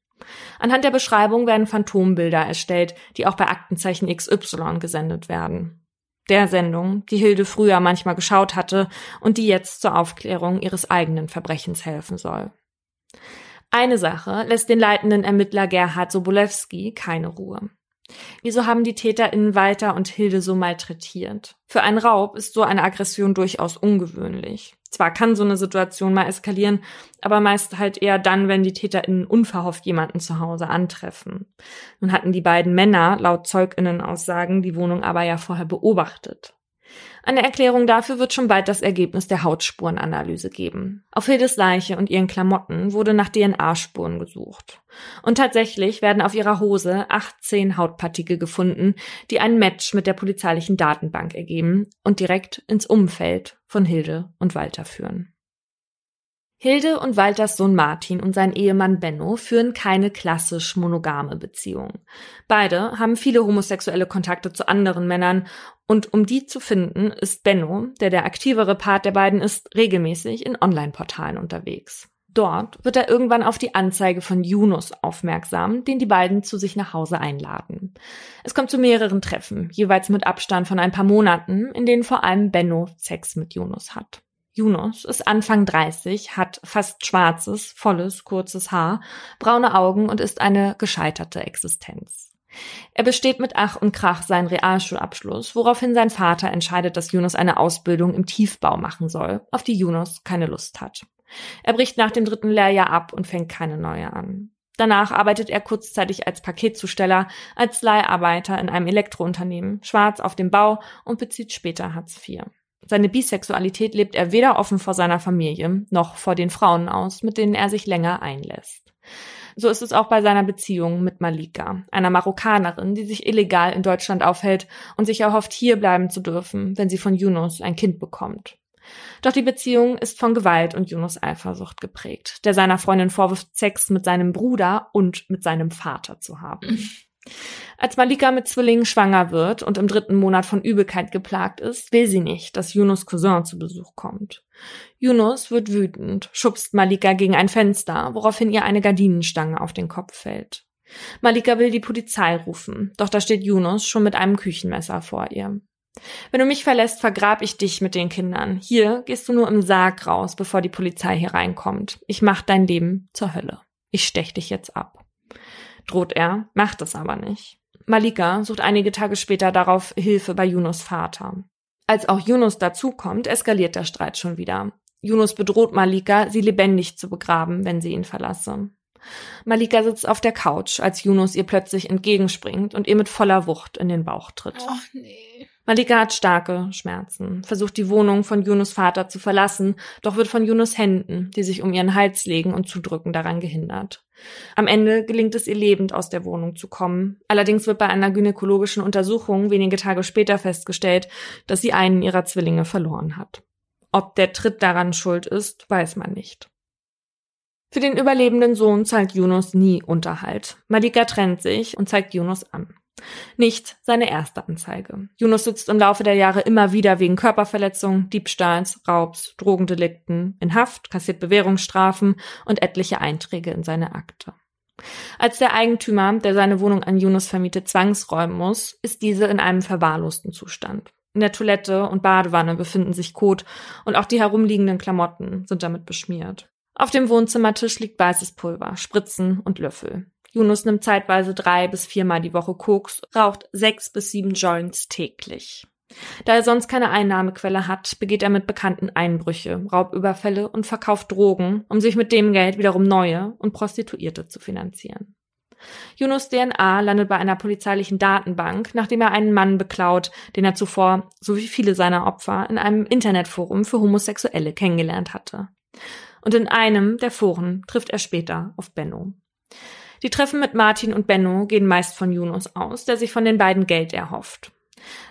Anhand der Beschreibung werden Phantombilder erstellt, die auch bei Aktenzeichen XY gesendet werden der Sendung, die Hilde früher manchmal geschaut hatte und die jetzt zur Aufklärung ihres eigenen Verbrechens helfen soll. Eine Sache lässt den leitenden Ermittler Gerhard Sobolewski keine Ruhe. Wieso haben die TäterInnen Walter und Hilde so malträtiert? Für einen Raub ist so eine Aggression durchaus ungewöhnlich. Zwar kann so eine Situation mal eskalieren, aber meist halt eher dann, wenn die TäterInnen unverhofft jemanden zu Hause antreffen. Nun hatten die beiden Männer laut ZeugInnen-Aussagen die Wohnung aber ja vorher beobachtet. Eine Erklärung dafür wird schon bald das Ergebnis der Hautspurenanalyse geben. Auf Hildes Leiche und ihren Klamotten wurde nach DNA-Spuren gesucht. Und tatsächlich werden auf ihrer Hose 18 Hautpartikel gefunden, die ein Match mit der polizeilichen Datenbank ergeben und direkt ins Umfeld von Hilde und Walter führen. Hilde und Walters Sohn Martin und sein Ehemann Benno führen keine klassisch monogame Beziehung. Beide haben viele homosexuelle Kontakte zu anderen Männern und um die zu finden, ist Benno, der der aktivere Part der beiden ist, regelmäßig in Online-Portalen unterwegs. Dort wird er irgendwann auf die Anzeige von Yunus aufmerksam, den die beiden zu sich nach Hause einladen. Es kommt zu mehreren Treffen, jeweils mit Abstand von ein paar Monaten, in denen vor allem Benno Sex mit Yunus hat. Yunus ist Anfang 30, hat fast schwarzes, volles, kurzes Haar, braune Augen und ist eine gescheiterte Existenz. Er besteht mit Ach und Krach seinen Realschulabschluss, woraufhin sein Vater entscheidet, dass Yunus eine Ausbildung im Tiefbau machen soll, auf die Yunus keine Lust hat. Er bricht nach dem dritten Lehrjahr ab und fängt keine neue an. Danach arbeitet er kurzzeitig als Paketzusteller, als Leiharbeiter in einem Elektrounternehmen, schwarz auf dem Bau und bezieht später Hartz IV. Seine Bisexualität lebt er weder offen vor seiner Familie noch vor den Frauen aus, mit denen er sich länger einlässt. So ist es auch bei seiner Beziehung mit Malika, einer Marokkanerin, die sich illegal in Deutschland aufhält und sich erhofft, hier bleiben zu dürfen, wenn sie von Yunus ein Kind bekommt. Doch die Beziehung ist von Gewalt und Yunus Eifersucht geprägt, der seiner Freundin vorwirft, Sex mit seinem Bruder und mit seinem Vater zu haben. [LAUGHS] Als Malika mit Zwillingen schwanger wird und im dritten Monat von Übelkeit geplagt ist, will sie nicht, dass Yunus Cousin zu Besuch kommt. Yunus wird wütend, schubst Malika gegen ein Fenster, woraufhin ihr eine Gardinenstange auf den Kopf fällt. Malika will die Polizei rufen, doch da steht Yunus schon mit einem Küchenmesser vor ihr. Wenn du mich verlässt, vergrab ich dich mit den Kindern. Hier gehst du nur im Sarg raus, bevor die Polizei hier reinkommt. Ich mach dein Leben zur Hölle. Ich stech dich jetzt ab. Droht er, macht es aber nicht. Malika sucht einige Tage später darauf Hilfe bei Yunus Vater. Als auch Yunus dazukommt, eskaliert der Streit schon wieder. Yunus bedroht Malika, sie lebendig zu begraben, wenn sie ihn verlasse. Malika sitzt auf der Couch, als Yunus ihr plötzlich entgegenspringt und ihr mit voller Wucht in den Bauch tritt. Ach nee. Malika hat starke Schmerzen, versucht die Wohnung von Yunus Vater zu verlassen, doch wird von Yunus Händen, die sich um ihren Hals legen und zudrücken, daran gehindert. Am Ende gelingt es ihr lebend aus der Wohnung zu kommen. Allerdings wird bei einer gynäkologischen Untersuchung wenige Tage später festgestellt, dass sie einen ihrer Zwillinge verloren hat. Ob der Tritt daran schuld ist, weiß man nicht. Für den überlebenden Sohn zahlt Yunus nie Unterhalt. Malika trennt sich und zeigt Yunus an. Nicht seine erste Anzeige. Yunus sitzt im Laufe der Jahre immer wieder wegen Körperverletzung, Diebstahls, Raubs, Drogendelikten in Haft, kassiert Bewährungsstrafen und etliche Einträge in seine Akte. Als der Eigentümer, der seine Wohnung an Yunus vermietet, zwangsräumen muss, ist diese in einem verwahrlosten Zustand. In der Toilette und Badewanne befinden sich Kot und auch die herumliegenden Klamotten sind damit beschmiert. Auf dem Wohnzimmertisch liegt weißes Pulver, Spritzen und Löffel. Yunus nimmt zeitweise drei bis viermal die Woche Koks, raucht sechs bis sieben Joints täglich. Da er sonst keine Einnahmequelle hat, begeht er mit Bekannten Einbrüche, Raubüberfälle und verkauft Drogen, um sich mit dem Geld wiederum neue und Prostituierte zu finanzieren. Yunus DNA landet bei einer polizeilichen Datenbank, nachdem er einen Mann beklaut, den er zuvor, so wie viele seiner Opfer, in einem Internetforum für Homosexuelle kennengelernt hatte. Und in einem der Foren trifft er später auf Benno. Die Treffen mit Martin und Benno gehen meist von Yunus aus, der sich von den beiden Geld erhofft.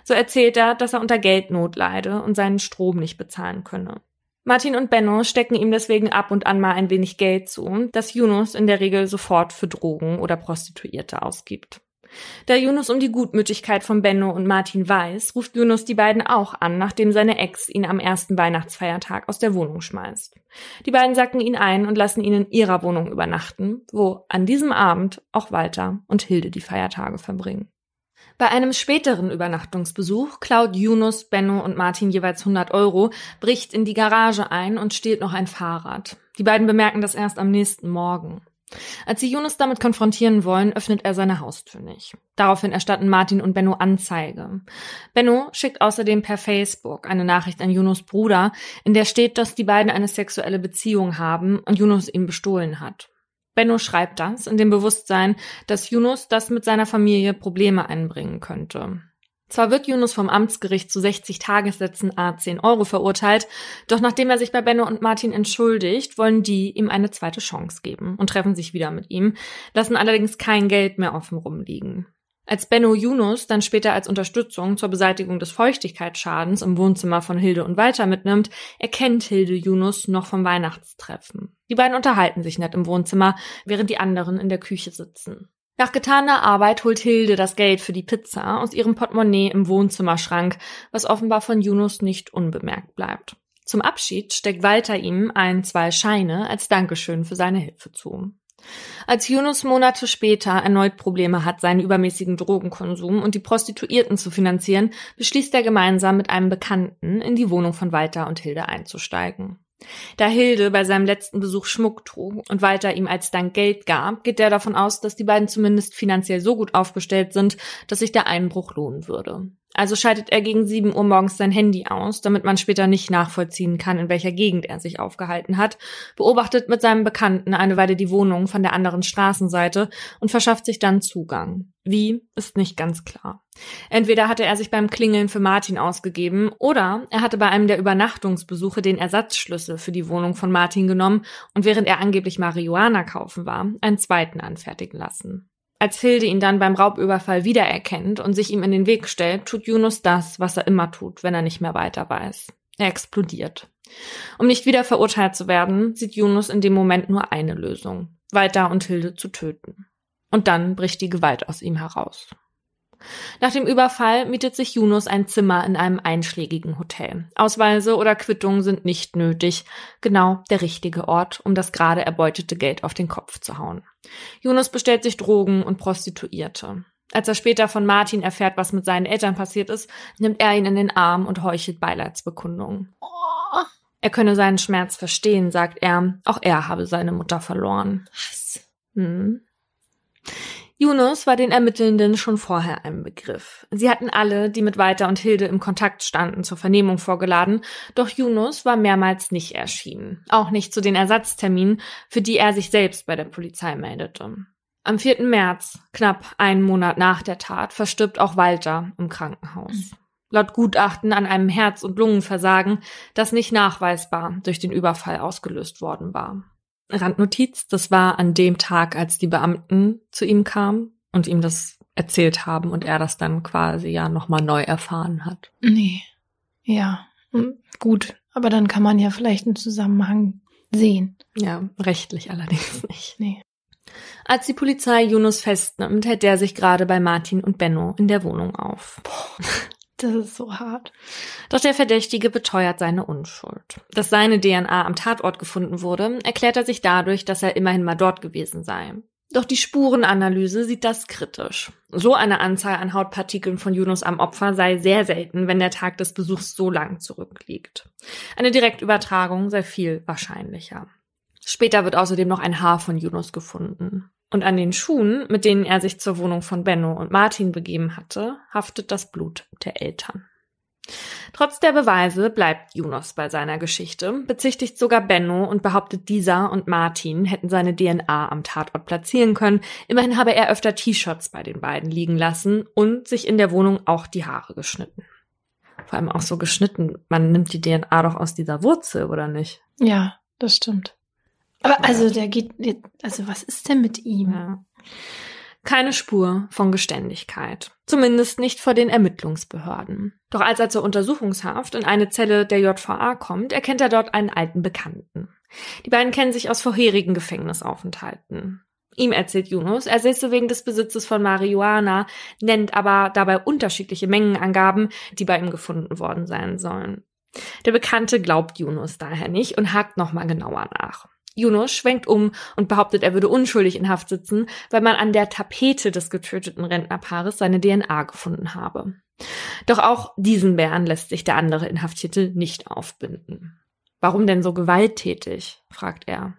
So erzählt er, dass er unter Geldnot leide und seinen Strom nicht bezahlen könne. Martin und Benno stecken ihm deswegen ab und an mal ein wenig Geld zu, das Yunus in der Regel sofort für Drogen oder Prostituierte ausgibt. Da Yunus um die Gutmütigkeit von Benno und Martin weiß, ruft Yunus die beiden auch an, nachdem seine Ex ihn am ersten Weihnachtsfeiertag aus der Wohnung schmeißt. Die beiden sacken ihn ein und lassen ihn in ihrer Wohnung übernachten, wo an diesem Abend auch Walter und Hilde die Feiertage verbringen. Bei einem späteren Übernachtungsbesuch klaut Yunus, Benno und Martin jeweils 100 Euro, bricht in die Garage ein und stiehlt noch ein Fahrrad. Die beiden bemerken das erst am nächsten Morgen. Als sie Yunus damit konfrontieren wollen, öffnet er seine Haustür nicht. Daraufhin erstatten Martin und Benno Anzeige. Benno schickt außerdem per Facebook eine Nachricht an Yunus Bruder, in der steht, dass die beiden eine sexuelle Beziehung haben und Yunus ihn bestohlen hat. Benno schreibt das in dem Bewusstsein, dass Yunus das mit seiner Familie Probleme einbringen könnte. Zwar wird Yunus vom Amtsgericht zu 60 Tagessätzen a 10 Euro verurteilt, doch nachdem er sich bei Benno und Martin entschuldigt, wollen die ihm eine zweite Chance geben und treffen sich wieder mit ihm, lassen allerdings kein Geld mehr offen rumliegen. Als Benno Yunus dann später als Unterstützung zur Beseitigung des Feuchtigkeitsschadens im Wohnzimmer von Hilde und Walter mitnimmt, erkennt Hilde Yunus noch vom Weihnachtstreffen. Die beiden unterhalten sich nett im Wohnzimmer, während die anderen in der Küche sitzen. Nach getaner Arbeit holt Hilde das Geld für die Pizza aus ihrem Portemonnaie im Wohnzimmerschrank, was offenbar von Yunus nicht unbemerkt bleibt. Zum Abschied steckt Walter ihm ein, zwei Scheine als Dankeschön für seine Hilfe zu. Als Yunus Monate später erneut Probleme hat, seinen übermäßigen Drogenkonsum und die Prostituierten zu finanzieren, beschließt er gemeinsam mit einem Bekannten in die Wohnung von Walter und Hilde einzusteigen. Da Hilde bei seinem letzten Besuch Schmuck trug und Walter ihm als Dank Geld gab, geht er davon aus, dass die beiden zumindest finanziell so gut aufgestellt sind, dass sich der Einbruch lohnen würde. Also schaltet er gegen 7 Uhr morgens sein Handy aus, damit man später nicht nachvollziehen kann, in welcher Gegend er sich aufgehalten hat, beobachtet mit seinem Bekannten eine Weile die Wohnung von der anderen Straßenseite und verschafft sich dann Zugang. Wie, ist nicht ganz klar. Entweder hatte er sich beim Klingeln für Martin ausgegeben oder er hatte bei einem der Übernachtungsbesuche den Ersatzschlüssel für die Wohnung von Martin genommen und während er angeblich Marihuana kaufen war, einen zweiten anfertigen lassen. Als Hilde ihn dann beim Raubüberfall wiedererkennt und sich ihm in den Weg stellt, tut Yunus das, was er immer tut, wenn er nicht mehr weiter weiß. Er explodiert. Um nicht wieder verurteilt zu werden, sieht Yunus in dem Moment nur eine Lösung, Walter und Hilde zu töten. Und dann bricht die Gewalt aus ihm heraus. Nach dem Überfall mietet sich Yunus ein Zimmer in einem einschlägigen Hotel. Ausweise oder Quittungen sind nicht nötig. Genau der richtige Ort, um das gerade erbeutete Geld auf den Kopf zu hauen. Yunus bestellt sich Drogen und Prostituierte. Als er später von Martin erfährt, was mit seinen Eltern passiert ist, nimmt er ihn in den Arm und heuchelt Beileidsbekundungen. Er könne seinen Schmerz verstehen, sagt er. Auch er habe seine Mutter verloren. Was? Hm. Yunus war den Ermittelnden schon vorher ein Begriff. Sie hatten alle, die mit Walter und Hilde im Kontakt standen, zur Vernehmung vorgeladen, doch Yunus war mehrmals nicht erschienen, auch nicht zu den Ersatzterminen, für die er sich selbst bei der Polizei meldete. Am 4. März, knapp einen Monat nach der Tat, verstirbt auch Walter im Krankenhaus. Laut Gutachten an einem Herz- und Lungenversagen, das nicht nachweisbar durch den Überfall ausgelöst worden war. Randnotiz, das war an dem Tag, als die Beamten zu ihm kamen und ihm das erzählt haben und er das dann quasi ja nochmal neu erfahren hat. Nee. Ja, hm, gut. Aber dann kann man ja vielleicht einen Zusammenhang sehen. Ja, rechtlich allerdings [LAUGHS] nicht. Nee. Als die Polizei Yunus festnimmt, hält er sich gerade bei Martin und Benno in der Wohnung auf. Boah. [LAUGHS] Das ist so hart. Doch der Verdächtige beteuert seine Unschuld. Dass seine DNA am Tatort gefunden wurde, erklärt er sich dadurch, dass er immerhin mal dort gewesen sei. Doch die Spurenanalyse sieht das kritisch. So eine Anzahl an Hautpartikeln von Yunus am Opfer sei sehr selten, wenn der Tag des Besuchs so lang zurückliegt. Eine Direktübertragung sei viel wahrscheinlicher. Später wird außerdem noch ein Haar von Yunus gefunden. Und an den Schuhen, mit denen er sich zur Wohnung von Benno und Martin begeben hatte, haftet das Blut der Eltern. Trotz der Beweise bleibt Yunus bei seiner Geschichte, bezichtigt sogar Benno und behauptet, dieser und Martin hätten seine DNA am Tatort platzieren können. Immerhin habe er öfter T-Shirts bei den beiden liegen lassen und sich in der Wohnung auch die Haare geschnitten. Vor allem auch so geschnitten. Man nimmt die DNA doch aus dieser Wurzel, oder nicht? Ja, das stimmt. Aber also der geht, also was ist denn mit ihm? Ja. Keine Spur von Geständigkeit. Zumindest nicht vor den Ermittlungsbehörden. Doch als er zur Untersuchungshaft in eine Zelle der JVA kommt, erkennt er dort einen alten Bekannten. Die beiden kennen sich aus vorherigen Gefängnisaufenthalten. Ihm erzählt Yunus, er säße wegen des Besitzes von Marihuana, nennt aber dabei unterschiedliche Mengenangaben, die bei ihm gefunden worden sein sollen. Der Bekannte glaubt Yunus daher nicht und hakt nochmal genauer nach. Yunus schwenkt um und behauptet, er würde unschuldig in Haft sitzen, weil man an der Tapete des getöteten Rentnerpaares seine DNA gefunden habe. Doch auch diesen Bären lässt sich der andere Inhaftierte nicht aufbinden. Warum denn so gewalttätig? fragt er.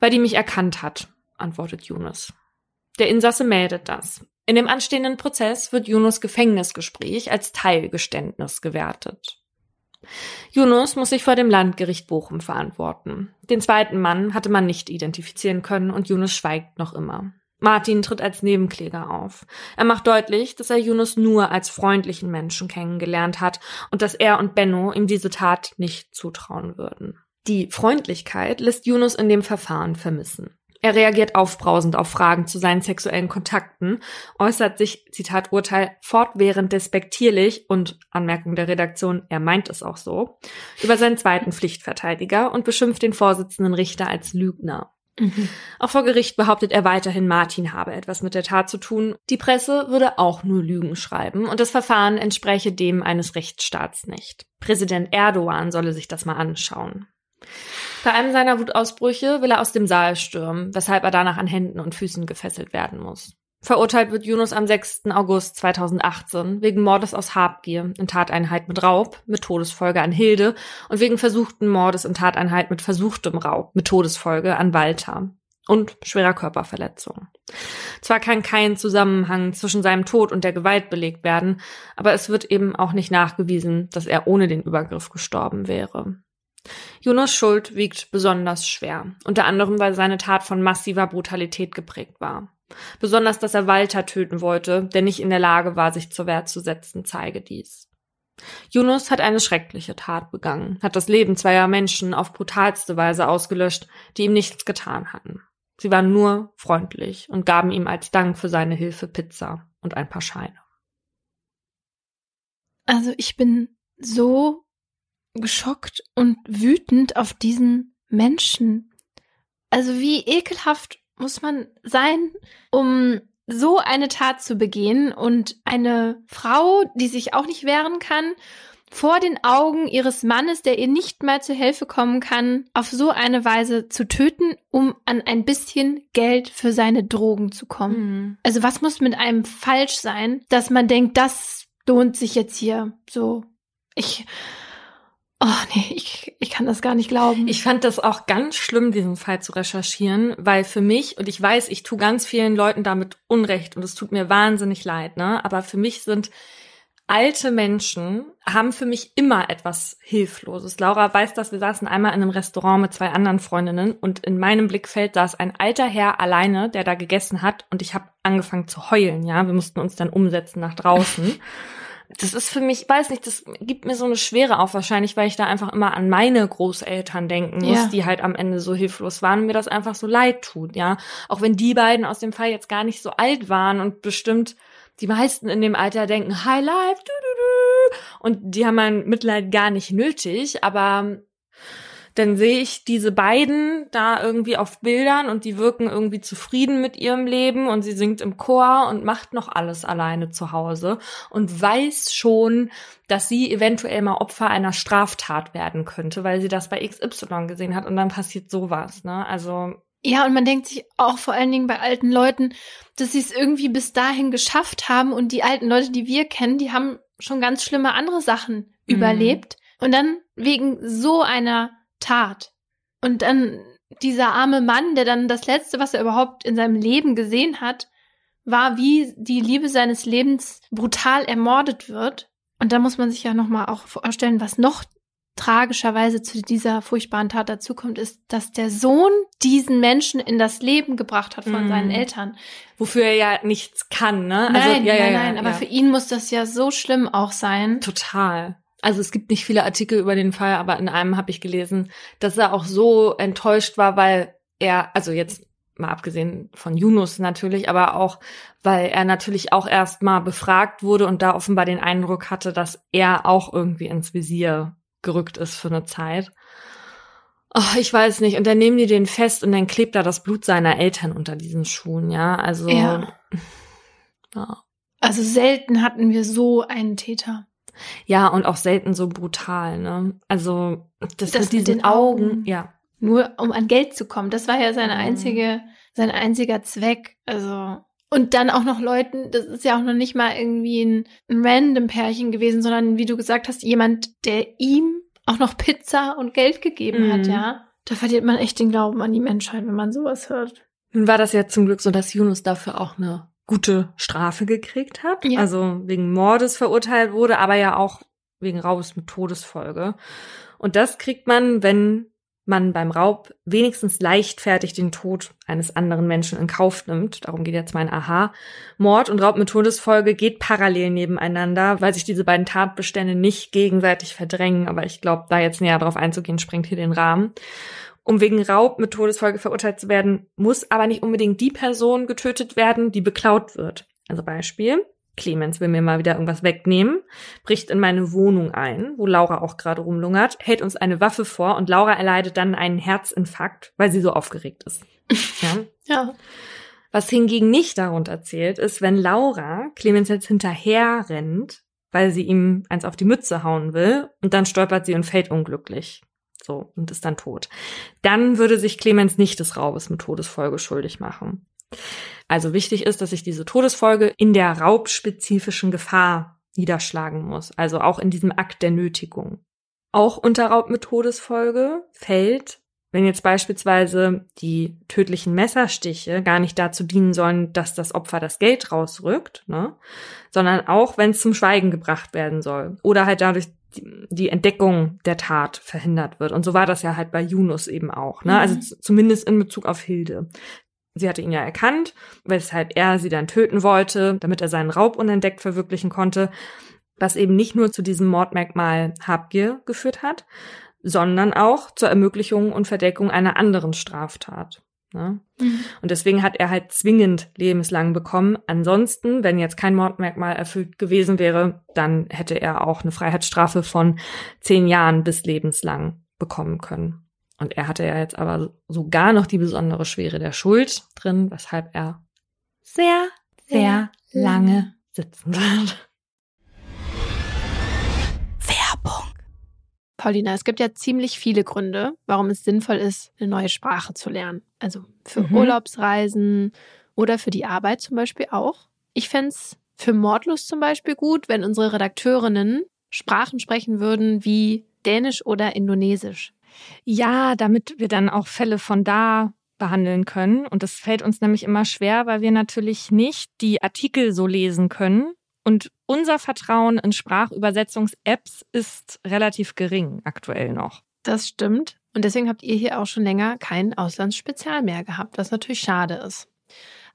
Weil die mich erkannt hat, antwortet Yunus. Der Insasse meldet das. In dem anstehenden Prozess wird Yunus Gefängnisgespräch als Teilgeständnis gewertet. Yunus muss sich vor dem Landgericht Bochum verantworten. Den zweiten Mann hatte man nicht identifizieren können und Yunus schweigt noch immer. Martin tritt als Nebenkläger auf. Er macht deutlich, dass er Yunus nur als freundlichen Menschen kennengelernt hat und dass er und Benno ihm diese Tat nicht zutrauen würden. Die Freundlichkeit lässt Yunus in dem Verfahren vermissen. Er reagiert aufbrausend auf Fragen zu seinen sexuellen Kontakten, äußert sich, Zitat Urteil, fortwährend despektierlich und Anmerkung der Redaktion, er meint es auch so, über seinen zweiten Pflichtverteidiger und beschimpft den Vorsitzenden Richter als Lügner. Mhm. Auch vor Gericht behauptet er weiterhin, Martin habe etwas mit der Tat zu tun. Die Presse würde auch nur Lügen schreiben und das Verfahren entspräche dem eines Rechtsstaats nicht. Präsident Erdogan solle sich das mal anschauen. Bei einem seiner Wutausbrüche will er aus dem Saal stürmen, weshalb er danach an Händen und Füßen gefesselt werden muss. Verurteilt wird Yunus am 6. August 2018 wegen Mordes aus Habgier in Tateinheit mit Raub mit Todesfolge an Hilde und wegen versuchten Mordes in Tateinheit mit versuchtem Raub mit Todesfolge an Walter und schwerer Körperverletzung. Zwar kann kein Zusammenhang zwischen seinem Tod und der Gewalt belegt werden, aber es wird eben auch nicht nachgewiesen, dass er ohne den Übergriff gestorben wäre. Yunus Schuld wiegt besonders schwer, unter anderem weil seine Tat von massiver Brutalität geprägt war. Besonders, dass er Walter töten wollte, der nicht in der Lage war, sich zur Wehr zu setzen, zeige dies. Yunus hat eine schreckliche Tat begangen, hat das Leben zweier Menschen auf brutalste Weise ausgelöscht, die ihm nichts getan hatten. Sie waren nur freundlich und gaben ihm als Dank für seine Hilfe Pizza und ein paar Scheine. Also ich bin so geschockt und wütend auf diesen Menschen. Also wie ekelhaft muss man sein, um so eine Tat zu begehen und eine Frau, die sich auch nicht wehren kann, vor den Augen ihres Mannes, der ihr nicht mal zu Hilfe kommen kann, auf so eine Weise zu töten, um an ein bisschen Geld für seine Drogen zu kommen. Mhm. Also was muss mit einem falsch sein, dass man denkt, das lohnt sich jetzt hier so. Ich, Oh nee, ich, ich kann das gar nicht glauben. Ich fand das auch ganz schlimm, diesen Fall zu recherchieren, weil für mich, und ich weiß, ich tue ganz vielen Leuten damit Unrecht und es tut mir wahnsinnig leid, ne? Aber für mich sind alte Menschen, haben für mich immer etwas Hilfloses. Laura weiß das, wir saßen einmal in einem Restaurant mit zwei anderen Freundinnen und in meinem Blickfeld saß ein alter Herr alleine, der da gegessen hat und ich habe angefangen zu heulen, ja. Wir mussten uns dann umsetzen nach draußen. [LAUGHS] das ist für mich, weiß nicht, das gibt mir so eine Schwere auf wahrscheinlich, weil ich da einfach immer an meine Großeltern denken muss, ja. die halt am Ende so hilflos waren und mir das einfach so leid tut, ja. Auch wenn die beiden aus dem Fall jetzt gar nicht so alt waren und bestimmt die meisten in dem Alter denken, High Life, du, du, du. Und die haben mein Mitleid gar nicht nötig, aber dann sehe ich diese beiden da irgendwie auf Bildern und die wirken irgendwie zufrieden mit ihrem Leben und sie singt im Chor und macht noch alles alleine zu Hause und weiß schon, dass sie eventuell mal Opfer einer Straftat werden könnte, weil sie das bei XY gesehen hat und dann passiert sowas, ne? Also ja, und man denkt sich auch vor allen Dingen bei alten Leuten, dass sie es irgendwie bis dahin geschafft haben und die alten Leute, die wir kennen, die haben schon ganz schlimme andere Sachen mhm. überlebt und dann wegen so einer tat. Und dann dieser arme Mann, der dann das Letzte, was er überhaupt in seinem Leben gesehen hat, war, wie die Liebe seines Lebens brutal ermordet wird. Und da muss man sich ja nochmal auch vorstellen, was noch tragischerweise zu dieser furchtbaren Tat dazukommt, ist, dass der Sohn diesen Menschen in das Leben gebracht hat von mm. seinen Eltern. Wofür er ja nichts kann, ne? Also, nein, ja, nein, ja, nein, ja, aber für ihn muss das ja so schlimm auch sein. Total also es gibt nicht viele Artikel über den Fall, aber in einem habe ich gelesen, dass er auch so enttäuscht war, weil er, also jetzt mal abgesehen von Yunus natürlich, aber auch, weil er natürlich auch erst mal befragt wurde und da offenbar den Eindruck hatte, dass er auch irgendwie ins Visier gerückt ist für eine Zeit. Oh, ich weiß nicht. Und dann nehmen die den fest und dann klebt da das Blut seiner Eltern unter diesen Schuhen, ja. Also. Ja. ja. Also selten hatten wir so einen Täter. Ja, und auch selten so brutal, ne? Also, das, das mit diesen Augen, Augen, ja. Nur um an Geld zu kommen. Das war ja seine mhm. einzige, sein einziger Zweck. Also, und dann auch noch Leuten, das ist ja auch noch nicht mal irgendwie ein, ein random Pärchen gewesen, sondern wie du gesagt hast, jemand, der ihm auch noch Pizza und Geld gegeben mhm. hat, ja. Da verliert man echt den Glauben an die Menschheit, wenn man sowas hört. Nun war das ja zum Glück so, dass Yunus dafür auch eine gute Strafe gekriegt hat, ja. also wegen Mordes verurteilt wurde, aber ja auch wegen Raubes mit Todesfolge. Und das kriegt man, wenn man beim Raub wenigstens leichtfertig den Tod eines anderen Menschen in Kauf nimmt. Darum geht jetzt mein Aha. Mord und Raub mit Todesfolge geht parallel nebeneinander, weil sich diese beiden Tatbestände nicht gegenseitig verdrängen. Aber ich glaube, da jetzt näher drauf einzugehen, sprengt hier den Rahmen. Um wegen Raub mit Todesfolge verurteilt zu werden, muss aber nicht unbedingt die Person getötet werden, die beklaut wird. Also Beispiel. Clemens will mir mal wieder irgendwas wegnehmen, bricht in meine Wohnung ein, wo Laura auch gerade rumlungert, hält uns eine Waffe vor und Laura erleidet dann einen Herzinfarkt, weil sie so aufgeregt ist. [LAUGHS] Ja. ja. Was hingegen nicht darunter zählt, ist, wenn Laura Clemens jetzt hinterher rennt, weil sie ihm eins auf die Mütze hauen will und dann stolpert sie und fällt unglücklich. So, und ist dann tot. Dann würde sich Clemens nicht des Raubes mit Todesfolge schuldig machen. Also wichtig ist, dass sich diese Todesfolge in der raubspezifischen Gefahr niederschlagen muss, also auch in diesem Akt der Nötigung. Auch unter Raub mit Todesfolge fällt, wenn jetzt beispielsweise die tödlichen Messerstiche gar nicht dazu dienen sollen, dass das Opfer das Geld rausrückt, ne, sondern auch, wenn es zum Schweigen gebracht werden soll oder halt dadurch die Entdeckung der Tat verhindert wird. Und so war das ja halt bei Yunus eben auch, ne? Also mhm. zumindest in Bezug auf Hilde. Sie hatte ihn ja erkannt, weshalb er sie dann töten wollte, damit er seinen Raub unentdeckt verwirklichen konnte, was eben nicht nur zu diesem Mordmerkmal Habgier geführt hat, sondern auch zur Ermöglichung und Verdeckung einer anderen Straftat. Ne? Mhm. Und deswegen hat er halt zwingend lebenslang bekommen. Ansonsten, wenn jetzt kein Mordmerkmal erfüllt gewesen wäre, dann hätte er auch eine Freiheitsstrafe von zehn Jahren bis lebenslang bekommen können. Und er hatte ja jetzt aber sogar noch die besondere Schwere der Schuld drin, weshalb er sehr, sehr lange sitzen wird. Paulina, es gibt ja ziemlich viele Gründe, warum es sinnvoll ist, eine neue Sprache zu lernen. Also für mhm. Urlaubsreisen oder für die Arbeit zum Beispiel auch. Ich fände es für Mordlust zum Beispiel gut, wenn unsere Redakteurinnen Sprachen sprechen würden wie Dänisch oder Indonesisch. Ja, damit wir dann auch Fälle von da behandeln können. Und das fällt uns nämlich immer schwer, weil wir natürlich nicht die Artikel so lesen können, und unser Vertrauen in Sprachübersetzungs-Apps ist relativ gering aktuell noch. Das stimmt. Und deswegen habt ihr hier auch schon länger kein Auslandsspezial mehr gehabt, was natürlich schade ist.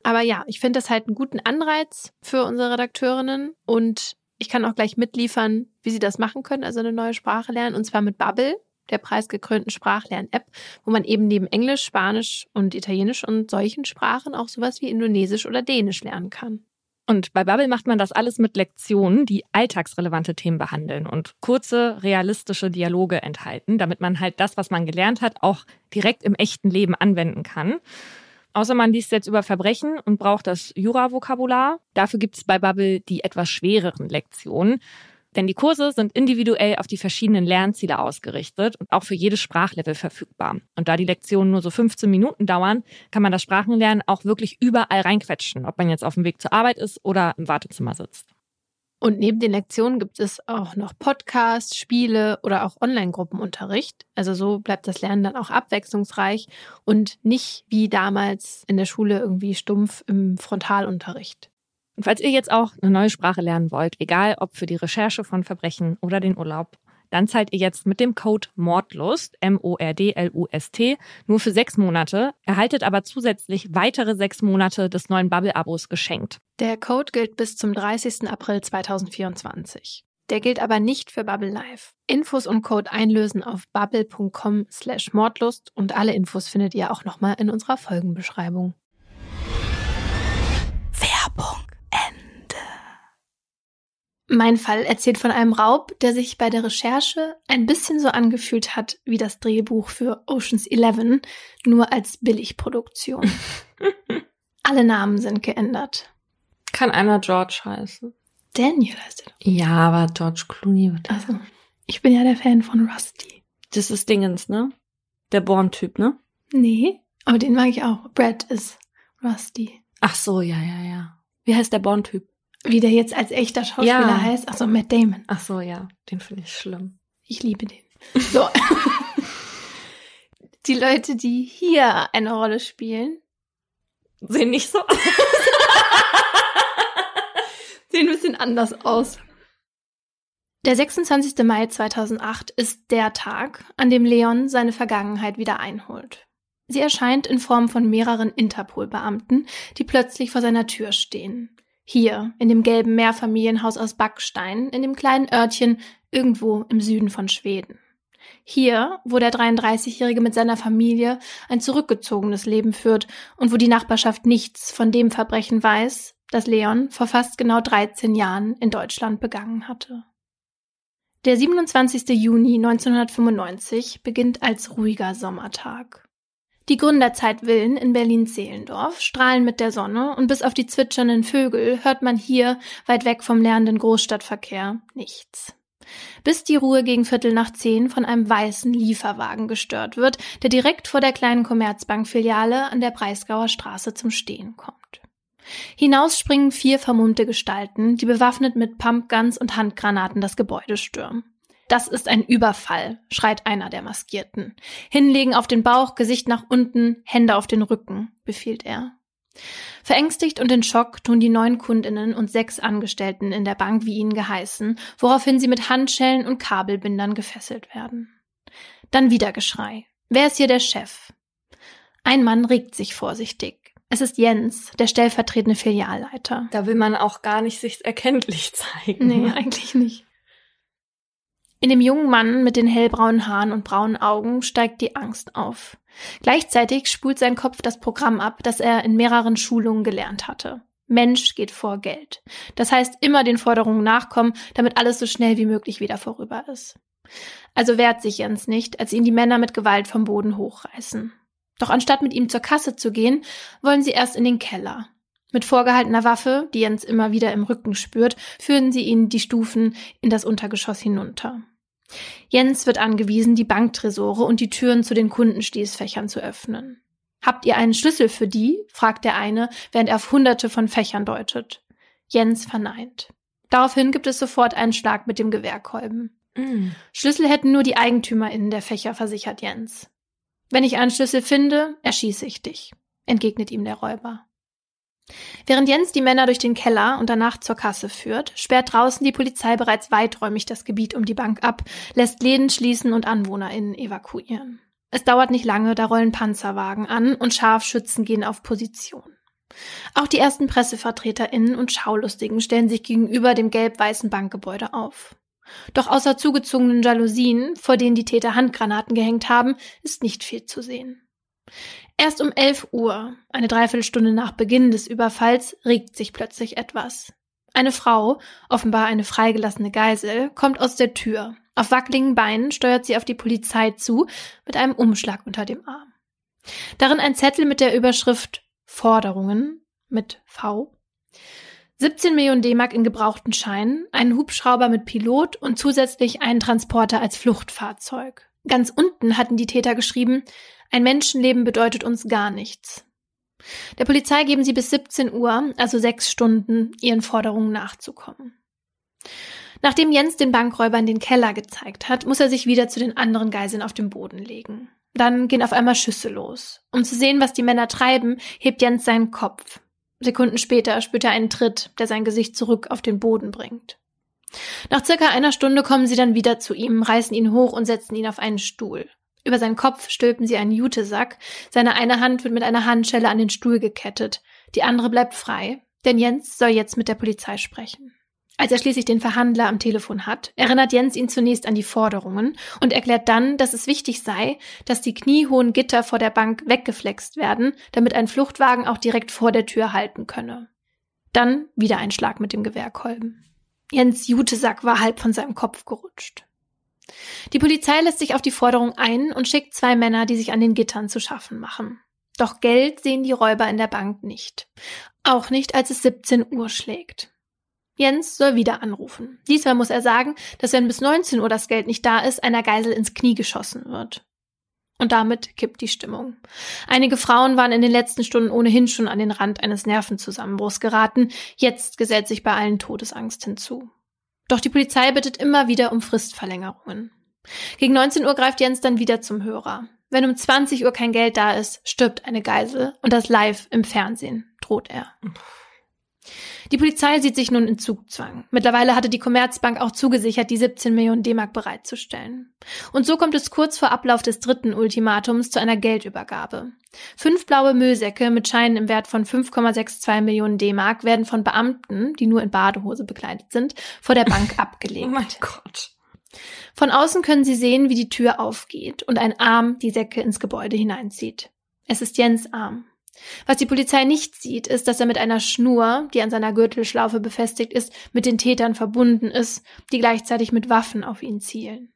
Aber ja, ich finde das halt einen guten Anreiz für unsere Redakteurinnen und ich kann auch gleich mitliefern, wie sie das machen können, also eine neue Sprache lernen, und zwar mit Bubble, der preisgekrönten Sprachlern-App, wo man eben neben Englisch, Spanisch und Italienisch und solchen Sprachen auch sowas wie Indonesisch oder Dänisch lernen kann. Und bei Bubble macht man das alles mit Lektionen, die alltagsrelevante Themen behandeln und kurze, realistische Dialoge enthalten, damit man halt das, was man gelernt hat, auch direkt im echten Leben anwenden kann. Außer man liest jetzt über Verbrechen und braucht das Jura-Vokabular. Dafür gibt es bei Bubble die etwas schwereren Lektionen. Denn die Kurse sind individuell auf die verschiedenen Lernziele ausgerichtet und auch für jedes Sprachlevel verfügbar. Und da die Lektionen nur so 15 Minuten dauern, kann man das Sprachenlernen auch wirklich überall reinquetschen, ob man jetzt auf dem Weg zur Arbeit ist oder im Wartezimmer sitzt. Und neben den Lektionen gibt es auch noch Podcasts, Spiele oder auch Online-Gruppenunterricht. Also so bleibt das Lernen dann auch abwechslungsreich und nicht wie damals in der Schule irgendwie stumpf im Frontalunterricht. Und falls ihr jetzt auch eine neue Sprache lernen wollt, egal ob für die Recherche von Verbrechen oder den Urlaub, dann zahlt ihr jetzt mit dem Code Mordlust, M-O-R-D-L-U-S-T, nur für sechs Monate, erhaltet aber zusätzlich weitere sechs Monate des neuen Bubble-Abos geschenkt. Der Code gilt bis zum 30. April 2024. Der gilt aber nicht für Bubble Live. Infos und Code einlösen auf bubble.com slash Mordlust und alle Infos findet ihr auch nochmal in unserer Folgenbeschreibung. Mein Fall erzählt von einem Raub, der sich bei der Recherche ein bisschen so angefühlt hat wie das Drehbuch für Oceans 11, nur als Billigproduktion. [LAUGHS] Alle Namen sind geändert. Kann einer George heißen? Daniel heißt er doch. Ja, aber George Clooney wird. Also, ich bin ja der Fan von Rusty. Das ist Dingens, ne? Der Born-Typ, ne? Nee, aber den mag ich auch. Brad ist Rusty. Ach so, ja, ja, ja. Wie heißt der Born-Typ? Wie der jetzt als echter Schauspieler ja. heißt. Ach so, Matt Damon. Ach so, ja. Den finde ich schlimm. Ich liebe den. So. [LAUGHS] die Leute, die hier eine Rolle spielen, sehen nicht so aus. [LAUGHS] sehen ein bisschen anders aus. Der 26. Mai 2008 ist der Tag, an dem Leon seine Vergangenheit wieder einholt. Sie erscheint in Form von mehreren Interpol-Beamten, die plötzlich vor seiner Tür stehen. Hier, in dem gelben Mehrfamilienhaus aus Backstein, in dem kleinen Örtchen irgendwo im Süden von Schweden. Hier, wo der 33-Jährige mit seiner Familie ein zurückgezogenes Leben führt und wo die Nachbarschaft nichts von dem Verbrechen weiß, das Leon vor fast genau 13 Jahren in Deutschland begangen hatte. Der 27. Juni 1995 beginnt als ruhiger Sommertag. Die Gründerzeit Villen in Berlin-Zehlendorf strahlen mit der Sonne und bis auf die zwitschernden Vögel hört man hier, weit weg vom lärmenden Großstadtverkehr, nichts. bis die Ruhe gegen Viertel nach zehn von einem weißen Lieferwagen gestört wird, der direkt vor der kleinen Commerzbank-Filiale an der Breisgauer Straße zum Stehen kommt. Hinaus springen vier vermummte Gestalten, die bewaffnet mit Pumpguns und Handgranaten das Gebäude stürmen. Das ist ein Überfall, schreit einer der Maskierten. Hinlegen auf den Bauch, Gesicht nach unten, Hände auf den Rücken, befiehlt er. Verängstigt und in Schock tun die neun Kundinnen und sechs Angestellten in der Bank wie ihnen geheißen, woraufhin sie mit Handschellen und Kabelbindern gefesselt werden. Dann wieder Geschrei. Wer ist hier der Chef? Ein Mann regt sich vorsichtig. Es ist Jens, der stellvertretende Filialleiter. Da will man auch gar nicht sich erkenntlich [LAUGHS] zeigen. Nee, eigentlich nicht. In dem jungen Mann mit den hellbraunen Haaren und braunen Augen steigt die Angst auf. Gleichzeitig spult sein Kopf das Programm ab, das er in mehreren Schulungen gelernt hatte. Mensch geht vor Geld. Das heißt, immer den Forderungen nachkommen, damit alles so schnell wie möglich wieder vorüber ist. Also wehrt sich Jens nicht, als ihn die Männer mit Gewalt vom Boden hochreißen. Doch anstatt mit ihm zur Kasse zu gehen, wollen sie erst in den Keller. Mit vorgehaltener Waffe, die Jens immer wieder im Rücken spürt, führen sie ihn die Stufen in das Untergeschoss hinunter. Jens wird angewiesen, die Banktresore und die Türen zu den Kundenschließfächern zu öffnen. Habt ihr einen Schlüssel für die? fragt der eine, während er auf hunderte von Fächern deutet. Jens verneint. Daraufhin gibt es sofort einen Schlag mit dem Gewehrkolben. Mm. Schlüssel hätten nur die EigentümerInnen der Fächer, versichert Jens. Wenn ich einen Schlüssel finde, erschieße ich dich, entgegnet ihm der Räuber. Während Jens die Männer durch den Keller und danach zur Kasse führt, sperrt draußen die Polizei bereits weiträumig das Gebiet um die Bank ab, lässt Läden schließen und AnwohnerInnen evakuieren. Es dauert nicht lange, da rollen Panzerwagen an und Scharfschützen gehen auf Position. Auch die ersten PressevertreterInnen und Schaulustigen stellen sich gegenüber dem gelb-weißen Bankgebäude auf. Doch außer zugezogenen Jalousien, vor denen die Täter Handgranaten gehängt haben, ist nicht viel zu sehen. Erst um 11 Uhr, eine Dreiviertelstunde nach Beginn des Überfalls, regt sich plötzlich etwas. Eine Frau, offenbar eine freigelassene Geisel, kommt aus der Tür. Auf wackeligen Beinen steuert sie auf die Polizei zu, mit einem Umschlag unter dem Arm. Darin ein Zettel mit der Überschrift Forderungen mit V. 17 Millionen D-Mark in gebrauchten Scheinen, einen Hubschrauber mit Pilot und zusätzlich einen Transporter als Fluchtfahrzeug. Ganz unten hatten die Täter geschrieben, ein Menschenleben bedeutet uns gar nichts. Der Polizei geben sie bis 17 Uhr, also sechs Stunden, ihren Forderungen nachzukommen. Nachdem Jens den Bankräubern den Keller gezeigt hat, muss er sich wieder zu den anderen Geiseln auf dem Boden legen. Dann gehen auf einmal Schüsse los. Um zu sehen, was die Männer treiben, hebt Jens seinen Kopf. Sekunden später spürt er einen Tritt, der sein Gesicht zurück auf den Boden bringt. Nach circa einer Stunde kommen sie dann wieder zu ihm, reißen ihn hoch und setzen ihn auf einen Stuhl. Über seinen Kopf stülpen sie einen Jutesack, seine eine Hand wird mit einer Handschelle an den Stuhl gekettet, die andere bleibt frei, denn Jens soll jetzt mit der Polizei sprechen. Als er schließlich den Verhandler am Telefon hat, erinnert Jens ihn zunächst an die Forderungen und erklärt dann, dass es wichtig sei, dass die kniehohen Gitter vor der Bank weggeflext werden, damit ein Fluchtwagen auch direkt vor der Tür halten könne. Dann wieder ein Schlag mit dem Gewehrkolben. Jens Jutesack war halb von seinem Kopf gerutscht. Die Polizei lässt sich auf die Forderung ein und schickt zwei Männer, die sich an den Gittern zu schaffen machen. Doch Geld sehen die Räuber in der Bank nicht. Auch nicht, als es 17 Uhr schlägt. Jens soll wieder anrufen. Diesmal muss er sagen, dass wenn bis 19 Uhr das Geld nicht da ist, einer Geisel ins Knie geschossen wird. Und damit kippt die Stimmung. Einige Frauen waren in den letzten Stunden ohnehin schon an den Rand eines Nervenzusammenbruchs geraten. Jetzt gesellt sich bei allen Todesangst hinzu. Doch die Polizei bittet immer wieder um Fristverlängerungen. Gegen 19 Uhr greift Jens dann wieder zum Hörer. Wenn um 20 Uhr kein Geld da ist, stirbt eine Geisel und das live im Fernsehen, droht er. Die Polizei sieht sich nun in Zugzwang. Mittlerweile hatte die Commerzbank auch zugesichert, die 17 Millionen D-Mark bereitzustellen. Und so kommt es kurz vor Ablauf des dritten Ultimatums zu einer Geldübergabe. Fünf blaue Müllsäcke mit Scheinen im Wert von 5,62 Millionen D-Mark werden von Beamten, die nur in Badehose bekleidet sind, vor der Bank [LAUGHS] abgelegt. Oh mein Gott. Von außen können sie sehen, wie die Tür aufgeht und ein Arm die Säcke ins Gebäude hineinzieht. Es ist Jens Arm. Was die Polizei nicht sieht, ist, dass er mit einer Schnur, die an seiner Gürtelschlaufe befestigt ist, mit den Tätern verbunden ist, die gleichzeitig mit Waffen auf ihn zielen.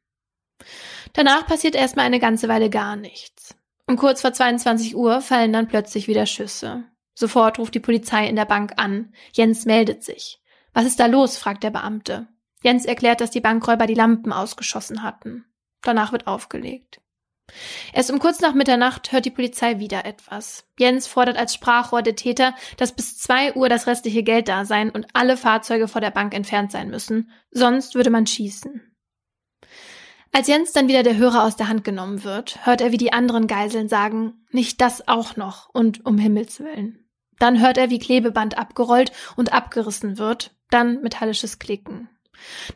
Danach passiert erstmal eine ganze Weile gar nichts. Um kurz vor 22 Uhr fallen dann plötzlich wieder Schüsse. Sofort ruft die Polizei in der Bank an. Jens meldet sich. Was ist da los? fragt der Beamte. Jens erklärt, dass die Bankräuber die Lampen ausgeschossen hatten. Danach wird aufgelegt. Erst um kurz nach Mitternacht hört die Polizei wieder etwas. Jens fordert als Sprachrohr der Täter, dass bis zwei Uhr das restliche Geld da sein und alle Fahrzeuge vor der Bank entfernt sein müssen. Sonst würde man schießen. Als Jens dann wieder der Hörer aus der Hand genommen wird, hört er, wie die anderen Geiseln sagen, nicht das auch noch und um Himmels willen. Dann hört er, wie Klebeband abgerollt und abgerissen wird, dann metallisches Klicken.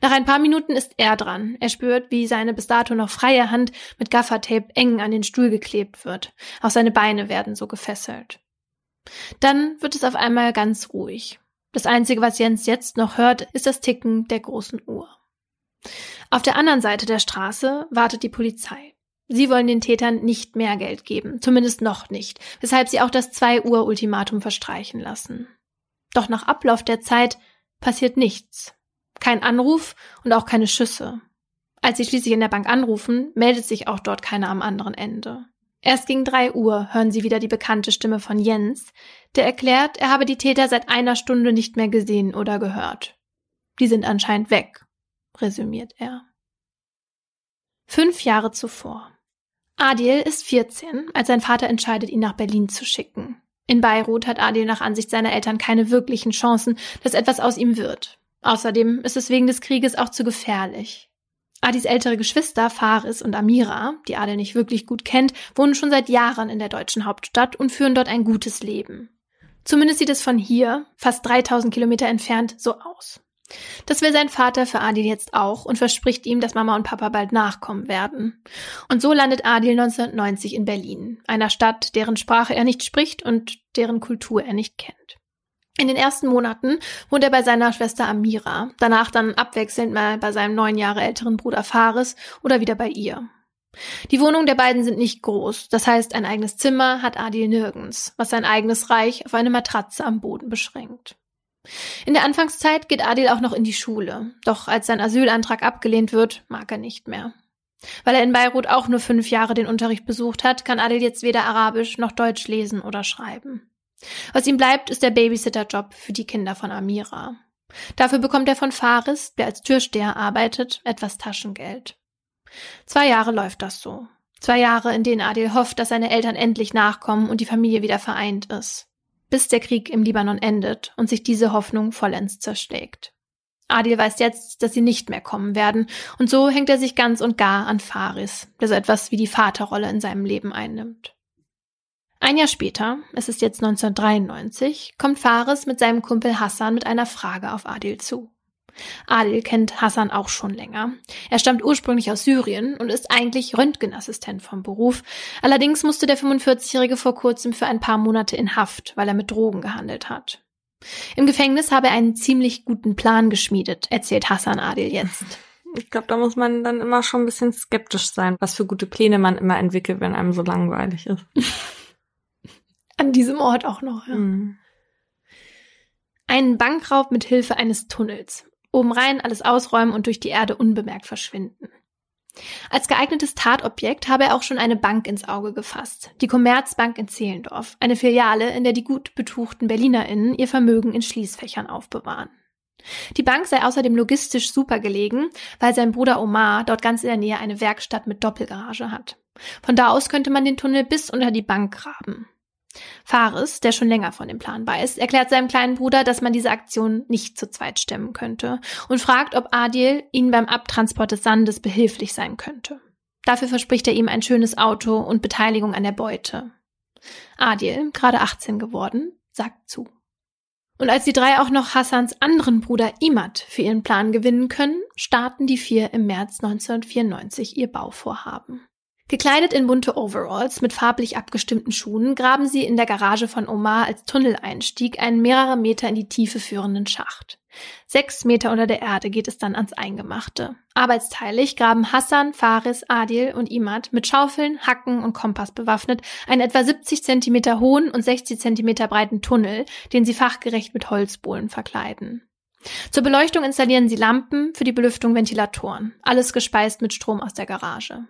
Nach ein paar Minuten ist er dran. Er spürt, wie seine bis dato noch freie Hand mit Gaffertape eng an den Stuhl geklebt wird. Auch seine Beine werden so gefesselt. Dann wird es auf einmal ganz ruhig. Das Einzige, was Jens jetzt noch hört, ist das Ticken der großen Uhr. Auf der anderen Seite der Straße wartet die Polizei. Sie wollen den Tätern nicht mehr Geld geben, zumindest noch nicht, weshalb sie auch das 2 Uhr Ultimatum verstreichen lassen. Doch nach Ablauf der Zeit passiert nichts. Kein Anruf und auch keine Schüsse. Als sie schließlich in der Bank anrufen, meldet sich auch dort keiner am anderen Ende. Erst gegen drei Uhr hören sie wieder die bekannte Stimme von Jens, der erklärt, er habe die Täter seit einer Stunde nicht mehr gesehen oder gehört. Die sind anscheinend weg, resümiert er. Fünf Jahre zuvor. Adil ist 14, als sein Vater entscheidet, ihn nach Berlin zu schicken. In Beirut hat Adil nach Ansicht seiner Eltern keine wirklichen Chancen, dass etwas aus ihm wird. Außerdem ist es wegen des Krieges auch zu gefährlich. Adis ältere Geschwister Faris und Amira, die Adel nicht wirklich gut kennt, wohnen schon seit Jahren in der deutschen Hauptstadt und führen dort ein gutes Leben. Zumindest sieht es von hier, fast 3000 Kilometer entfernt, so aus. Das will sein Vater für Adil jetzt auch und verspricht ihm, dass Mama und Papa bald nachkommen werden. Und so landet Adil 1990 in Berlin, einer Stadt, deren Sprache er nicht spricht und deren Kultur er nicht kennt. In den ersten Monaten wohnt er bei seiner Schwester Amira, danach dann abwechselnd mal bei seinem neun Jahre älteren Bruder Fares oder wieder bei ihr. Die Wohnungen der beiden sind nicht groß, das heißt, ein eigenes Zimmer hat Adil nirgends, was sein eigenes Reich auf eine Matratze am Boden beschränkt. In der Anfangszeit geht Adil auch noch in die Schule, doch als sein Asylantrag abgelehnt wird, mag er nicht mehr. Weil er in Beirut auch nur fünf Jahre den Unterricht besucht hat, kann Adil jetzt weder Arabisch noch Deutsch lesen oder schreiben. Was ihm bleibt, ist der Babysitterjob für die Kinder von Amira. Dafür bekommt er von Faris, der als Türsteher arbeitet, etwas Taschengeld. Zwei Jahre läuft das so. Zwei Jahre, in denen Adil hofft, dass seine Eltern endlich nachkommen und die Familie wieder vereint ist. Bis der Krieg im Libanon endet und sich diese Hoffnung vollends zerschlägt. Adil weiß jetzt, dass sie nicht mehr kommen werden, und so hängt er sich ganz und gar an Faris, der so etwas wie die Vaterrolle in seinem Leben einnimmt. Ein Jahr später, es ist jetzt 1993, kommt Fares mit seinem Kumpel Hassan mit einer Frage auf Adil zu. Adil kennt Hassan auch schon länger. Er stammt ursprünglich aus Syrien und ist eigentlich Röntgenassistent vom Beruf. Allerdings musste der 45-Jährige vor kurzem für ein paar Monate in Haft, weil er mit Drogen gehandelt hat. Im Gefängnis habe er einen ziemlich guten Plan geschmiedet, erzählt Hassan Adil jetzt. [LAUGHS] Ich glaube, da muss man dann immer schon ein bisschen skeptisch sein, was für gute Pläne man immer entwickelt, wenn einem so langweilig ist. [LAUGHS] An diesem Ort auch noch, ja. Mhm. Einen Bankraub mit Hilfe eines Tunnels. Oben rein alles ausräumen und durch die Erde unbemerkt verschwinden. Als geeignetes Tatobjekt habe er auch schon eine Bank ins Auge gefasst. Die Commerzbank in Zehlendorf. Eine Filiale, in der die gut betuchten BerlinerInnen ihr Vermögen in Schließfächern aufbewahren. Die Bank sei außerdem logistisch super gelegen, weil sein Bruder Omar dort ganz in der Nähe eine Werkstatt mit Doppelgarage hat. Von da aus könnte man den Tunnel bis unter die Bank graben. Fares, der schon länger von dem Plan weiß, erklärt seinem kleinen Bruder, dass man diese Aktion nicht zu zweit stemmen könnte und fragt, ob Adil ihnen beim Abtransport des Sandes behilflich sein könnte. Dafür verspricht er ihm ein schönes Auto und Beteiligung an der Beute. Adil, gerade 18 geworden, sagt zu. Und als die drei auch noch Hassans anderen Bruder Imad für ihren Plan gewinnen können, starten die vier im März 1994 ihr Bauvorhaben. Gekleidet in bunte Overalls mit farblich abgestimmten Schuhen graben sie in der Garage von Omar als Tunneleinstieg einen mehrere Meter in die Tiefe führenden Schacht. Sechs Meter unter der Erde geht es dann ans Eingemachte. Arbeitsteilig graben Hassan, Faris, Adil und Imad mit Schaufeln, Hacken und Kompass bewaffnet einen etwa 70 Zentimeter hohen und 60 Zentimeter breiten Tunnel, den sie fachgerecht mit Holzbohlen verkleiden. Zur Beleuchtung installieren sie Lampen, für die Belüftung Ventilatoren, alles gespeist mit Strom aus der Garage.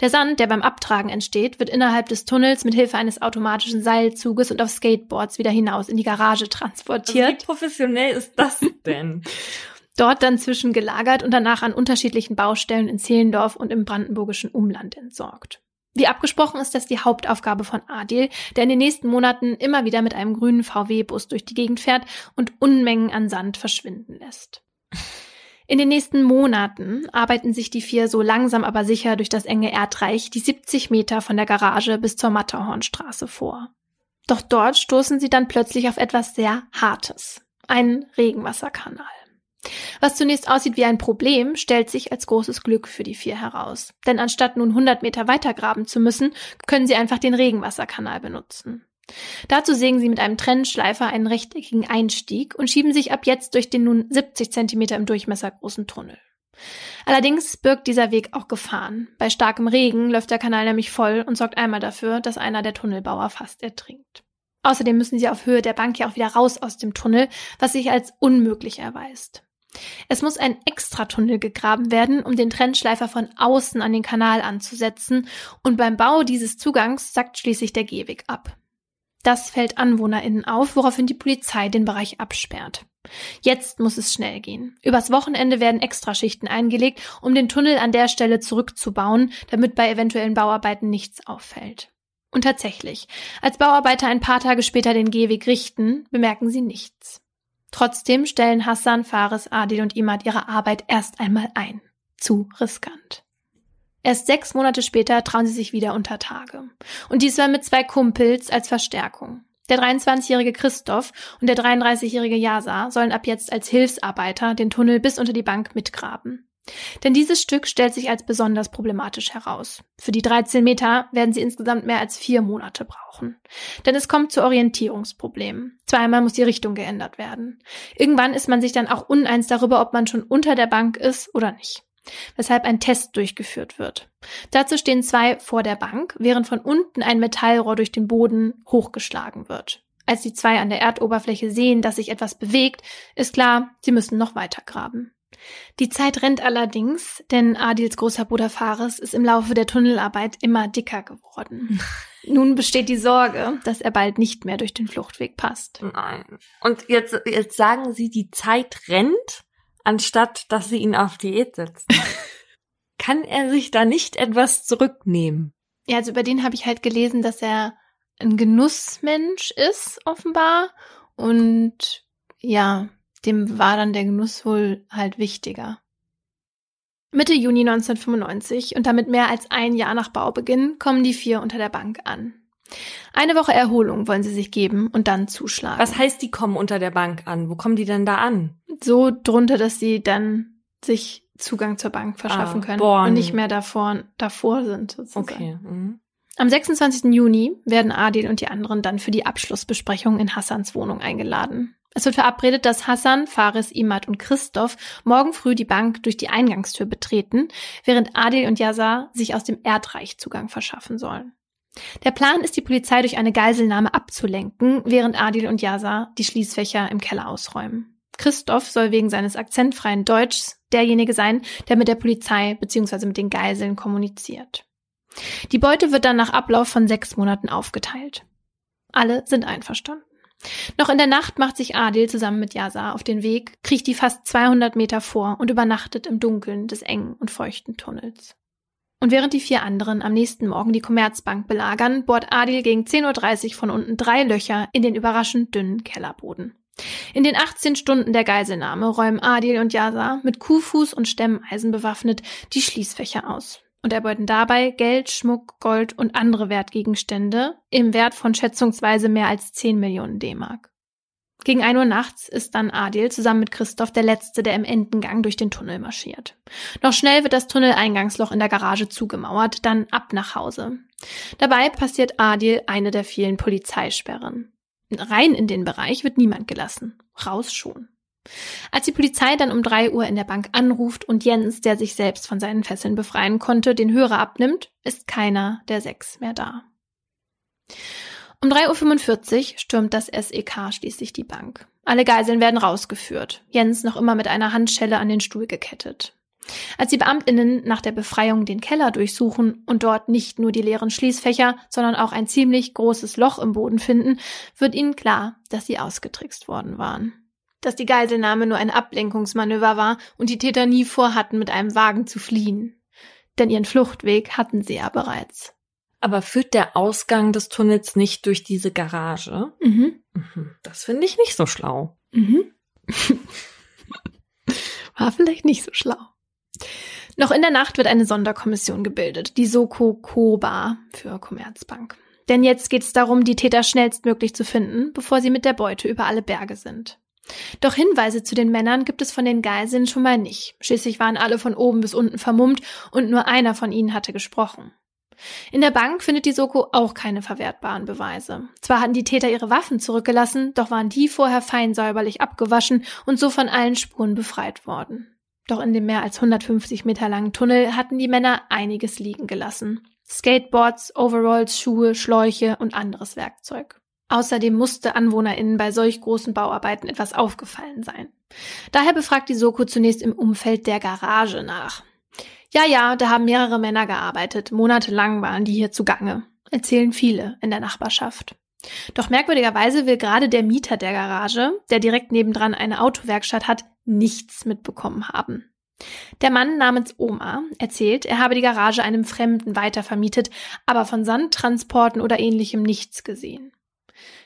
Der Sand, der beim Abtragen entsteht, wird innerhalb des Tunnels mit Hilfe eines automatischen Seilzuges und auf Skateboards wieder hinaus in die Garage transportiert. Also wie professionell ist das denn? [LAUGHS] Dort dann zwischengelagert und danach an unterschiedlichen Baustellen in Zehlendorf und im brandenburgischen Umland entsorgt. Wie abgesprochen ist das die Hauptaufgabe von Adil, der in den nächsten Monaten immer wieder mit einem grünen VW-Bus durch die Gegend fährt und Unmengen an Sand verschwinden lässt. In den nächsten Monaten arbeiten sich die vier so langsam aber sicher durch das enge Erdreich die 70 Meter von der Garage bis zur Matterhornstraße vor. Doch dort stoßen sie dann plötzlich auf etwas sehr Hartes. Einen Regenwasserkanal. Was zunächst aussieht wie ein Problem, stellt sich als großes Glück für die vier heraus. Denn anstatt nun 100 Meter weiter graben zu müssen, können sie einfach den Regenwasserkanal benutzen. Dazu sägen sie mit einem Trennschleifer einen rechteckigen Einstieg und schieben sich ab jetzt durch den nun 70 Zentimeter im Durchmesser großen Tunnel. Allerdings birgt dieser Weg auch Gefahren. Bei starkem Regen läuft der Kanal nämlich voll und sorgt einmal dafür, dass einer der Tunnelbauer fast ertrinkt. Außerdem müssen sie auf Höhe der Bank ja auch wieder raus aus dem Tunnel, was sich als unmöglich erweist. Es muss ein Extratunnel gegraben werden, um den Trennschleifer von außen an den Kanal anzusetzen, und beim Bau dieses Zugangs sackt schließlich der Gehweg ab. Das fällt AnwohnerInnen auf, woraufhin die Polizei den Bereich absperrt. Jetzt muss es schnell gehen. Übers Wochenende werden Extraschichten eingelegt, um den Tunnel an der Stelle zurückzubauen, damit bei eventuellen Bauarbeiten nichts auffällt. Und tatsächlich, als Bauarbeiter ein paar Tage später den Gehweg richten, bemerken sie nichts. Trotzdem stellen Hassan, Fares, Adil und Imad ihre Arbeit erst einmal ein. Zu riskant. Erst sechs Monate später trauen sie sich wieder unter Tage. Und diesmal mit zwei Kumpels als Verstärkung. Der 23-jährige Christoph und der 33-jährige Yasa sollen ab jetzt als Hilfsarbeiter den Tunnel bis unter die Bank mitgraben. Denn dieses Stück stellt sich als besonders problematisch heraus. Für die 13 Meter werden sie insgesamt mehr als vier Monate brauchen. Denn es kommt zu Orientierungsproblemen. Zweimal muss die Richtung geändert werden. Irgendwann ist man sich dann auch uneins darüber, ob man schon unter der Bank ist oder nicht. Weshalb ein Test durchgeführt wird. Dazu stehen zwei vor der Bank, während von unten ein Metallrohr durch den Boden hochgeschlagen wird. Als die zwei an der Erdoberfläche sehen, dass sich etwas bewegt, ist klar, sie müssen noch weiter graben. Die Zeit rennt allerdings, denn Adils großer Bruder Fares ist im Laufe der Tunnelarbeit immer dicker geworden. [LAUGHS] Nun besteht die Sorge, dass er bald nicht mehr durch den Fluchtweg passt. Nein. Und jetzt, jetzt sagen Sie, die Zeit rennt, anstatt dass Sie ihn auf Diät setzen. [LAUGHS] Kann er sich da nicht etwas zurücknehmen? Ja, also über den habe ich halt gelesen, dass er ein Genussmensch ist, offenbar. Und ja, dem war dann der Genuss wohl halt wichtiger. Mitte Juni 1995 und damit mehr als ein Jahr nach Baubeginn kommen die vier unter der Bank an. Eine Woche Erholung wollen sie sich geben und dann zuschlagen. Was heißt, die kommen unter der Bank an? Wo kommen die denn da an? So drunter, dass sie dann sich Zugang zur Bank verschaffen ah, können born. und nicht mehr davor, davor sind. Sozusagen. Okay. Mhm. Am 26. Juni werden Adil und die anderen dann für die Abschlussbesprechung in Hassans Wohnung eingeladen. Es wird verabredet, dass Hassan, Faris, Imad und Christoph morgen früh die Bank durch die Eingangstür betreten, während Adil und Yazar sich aus dem Erdreich Zugang verschaffen sollen. Der Plan ist, die Polizei durch eine Geiselnahme abzulenken, während Adil und Yazar die Schließfächer im Keller ausräumen. Christoph soll wegen seines akzentfreien Deutschs derjenige sein, der mit der Polizei bzw. mit den Geiseln kommuniziert. Die Beute wird dann nach Ablauf von sechs Monaten aufgeteilt. Alle sind einverstanden. Noch in der Nacht macht sich Adil zusammen mit Yasa auf den Weg, kriecht die fast 200 Meter vor und übernachtet im Dunkeln des engen und feuchten Tunnels. Und während die vier anderen am nächsten Morgen die Commerzbank belagern, bohrt Adil gegen 10.30 Uhr von unten drei Löcher in den überraschend dünnen Kellerboden. In den 18 Stunden der Geiselnahme räumen Adil und Yasa mit Kuhfuß und Stemmeisen bewaffnet die Schließfächer aus und erbeuten dabei Geld, Schmuck, Gold und andere Wertgegenstände im Wert von schätzungsweise mehr als 10 Millionen D-Mark. Gegen 1 Uhr nachts ist dann Adil zusammen mit Christoph der Letzte, der im Endengang durch den Tunnel marschiert. Noch schnell wird das Tunneleingangslach in der Garage zugemauert, dann ab nach Hause. Dabei passiert Adil eine der vielen Polizeisperren. Rein in den Bereich wird niemand gelassen. Raus schon. Als die Polizei dann um drei Uhr in der Bank anruft und Jens, der sich selbst von seinen Fesseln befreien konnte, den Hörer abnimmt, ist keiner der sechs mehr da. Um 3.45 Uhr stürmt das SEK schließlich die Bank. Alle Geiseln werden rausgeführt. Jens noch immer mit einer Handschelle an den Stuhl gekettet. Als die Beamtinnen nach der Befreiung den Keller durchsuchen und dort nicht nur die leeren Schließfächer, sondern auch ein ziemlich großes Loch im Boden finden, wird ihnen klar, dass sie ausgetrickst worden waren. dass die Geiselnahme nur ein Ablenkungsmanöver war und die Täter nie vorhatten, mit einem Wagen zu fliehen. Denn ihren Fluchtweg hatten sie ja bereits. Aber führt der Ausgang des Tunnels nicht durch diese Garage? Mhm. Mhm, Das finde ich nicht so schlau. Mhm. [LAUGHS] War vielleicht nicht so schlau. Noch in der Nacht wird eine Sonderkommission gebildet, die Soko Koba für Commerzbank. Denn jetzt geht es darum, die Täter schnellstmöglich zu finden, bevor sie mit der Beute über alle Berge sind. Doch Hinweise zu den Männern gibt es von den Geiseln schon mal nicht. Schließlich waren alle von oben bis unten vermummt und nur einer von ihnen hatte gesprochen. In der Bank findet die Soko auch keine verwertbaren Beweise. Zwar hatten die Täter ihre Waffen zurückgelassen, doch waren die vorher fein säuberlich abgewaschen und so von allen Spuren befreit worden. Doch in dem mehr als 150 Meter langen Tunnel hatten die Männer einiges liegen gelassen. Skateboards, Overalls, Schuhe, Schläuche und anderes Werkzeug. Außerdem musste AnwohnerInnen bei solch großen Bauarbeiten etwas aufgefallen sein. Daher befragt die Soko zunächst im Umfeld der Garage nach. Ja, ja, da haben mehrere Männer gearbeitet. Monatelang waren die hier zugange. Erzählen viele in der Nachbarschaft. Doch merkwürdigerweise will gerade der Mieter der Garage, der direkt nebendran eine Autowerkstatt hat, nichts mitbekommen haben. Der Mann namens Oma erzählt, er habe die Garage einem Fremden weitervermietet, aber von Sandtransporten oder ähnlichem nichts gesehen.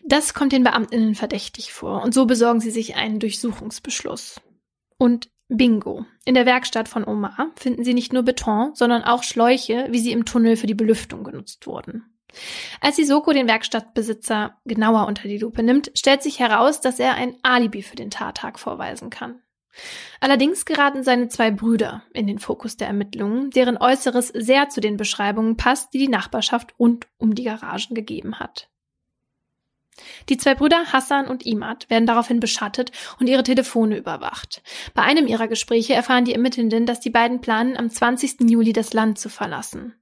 Das kommt den Beamtinnen verdächtig vor und so besorgen sie sich einen Durchsuchungsbeschluss. Und Bingo. In der Werkstatt von Omar finden sie nicht nur Beton, sondern auch Schläuche, wie sie im Tunnel für die Belüftung genutzt wurden. Als die Soko den Werkstattbesitzer genauer unter die Lupe nimmt, stellt sich heraus, dass er ein Alibi für den Tattag vorweisen kann. Allerdings geraten seine zwei Brüder in den Fokus der Ermittlungen, deren Äußeres sehr zu den Beschreibungen passt, die die Nachbarschaft rund um die Garagen gegeben hat. Die zwei Brüder Hassan und Imad werden daraufhin beschattet und ihre Telefone überwacht. Bei einem ihrer Gespräche erfahren die Ermittelnden, dass die beiden planen, am 20. Juli das Land zu verlassen.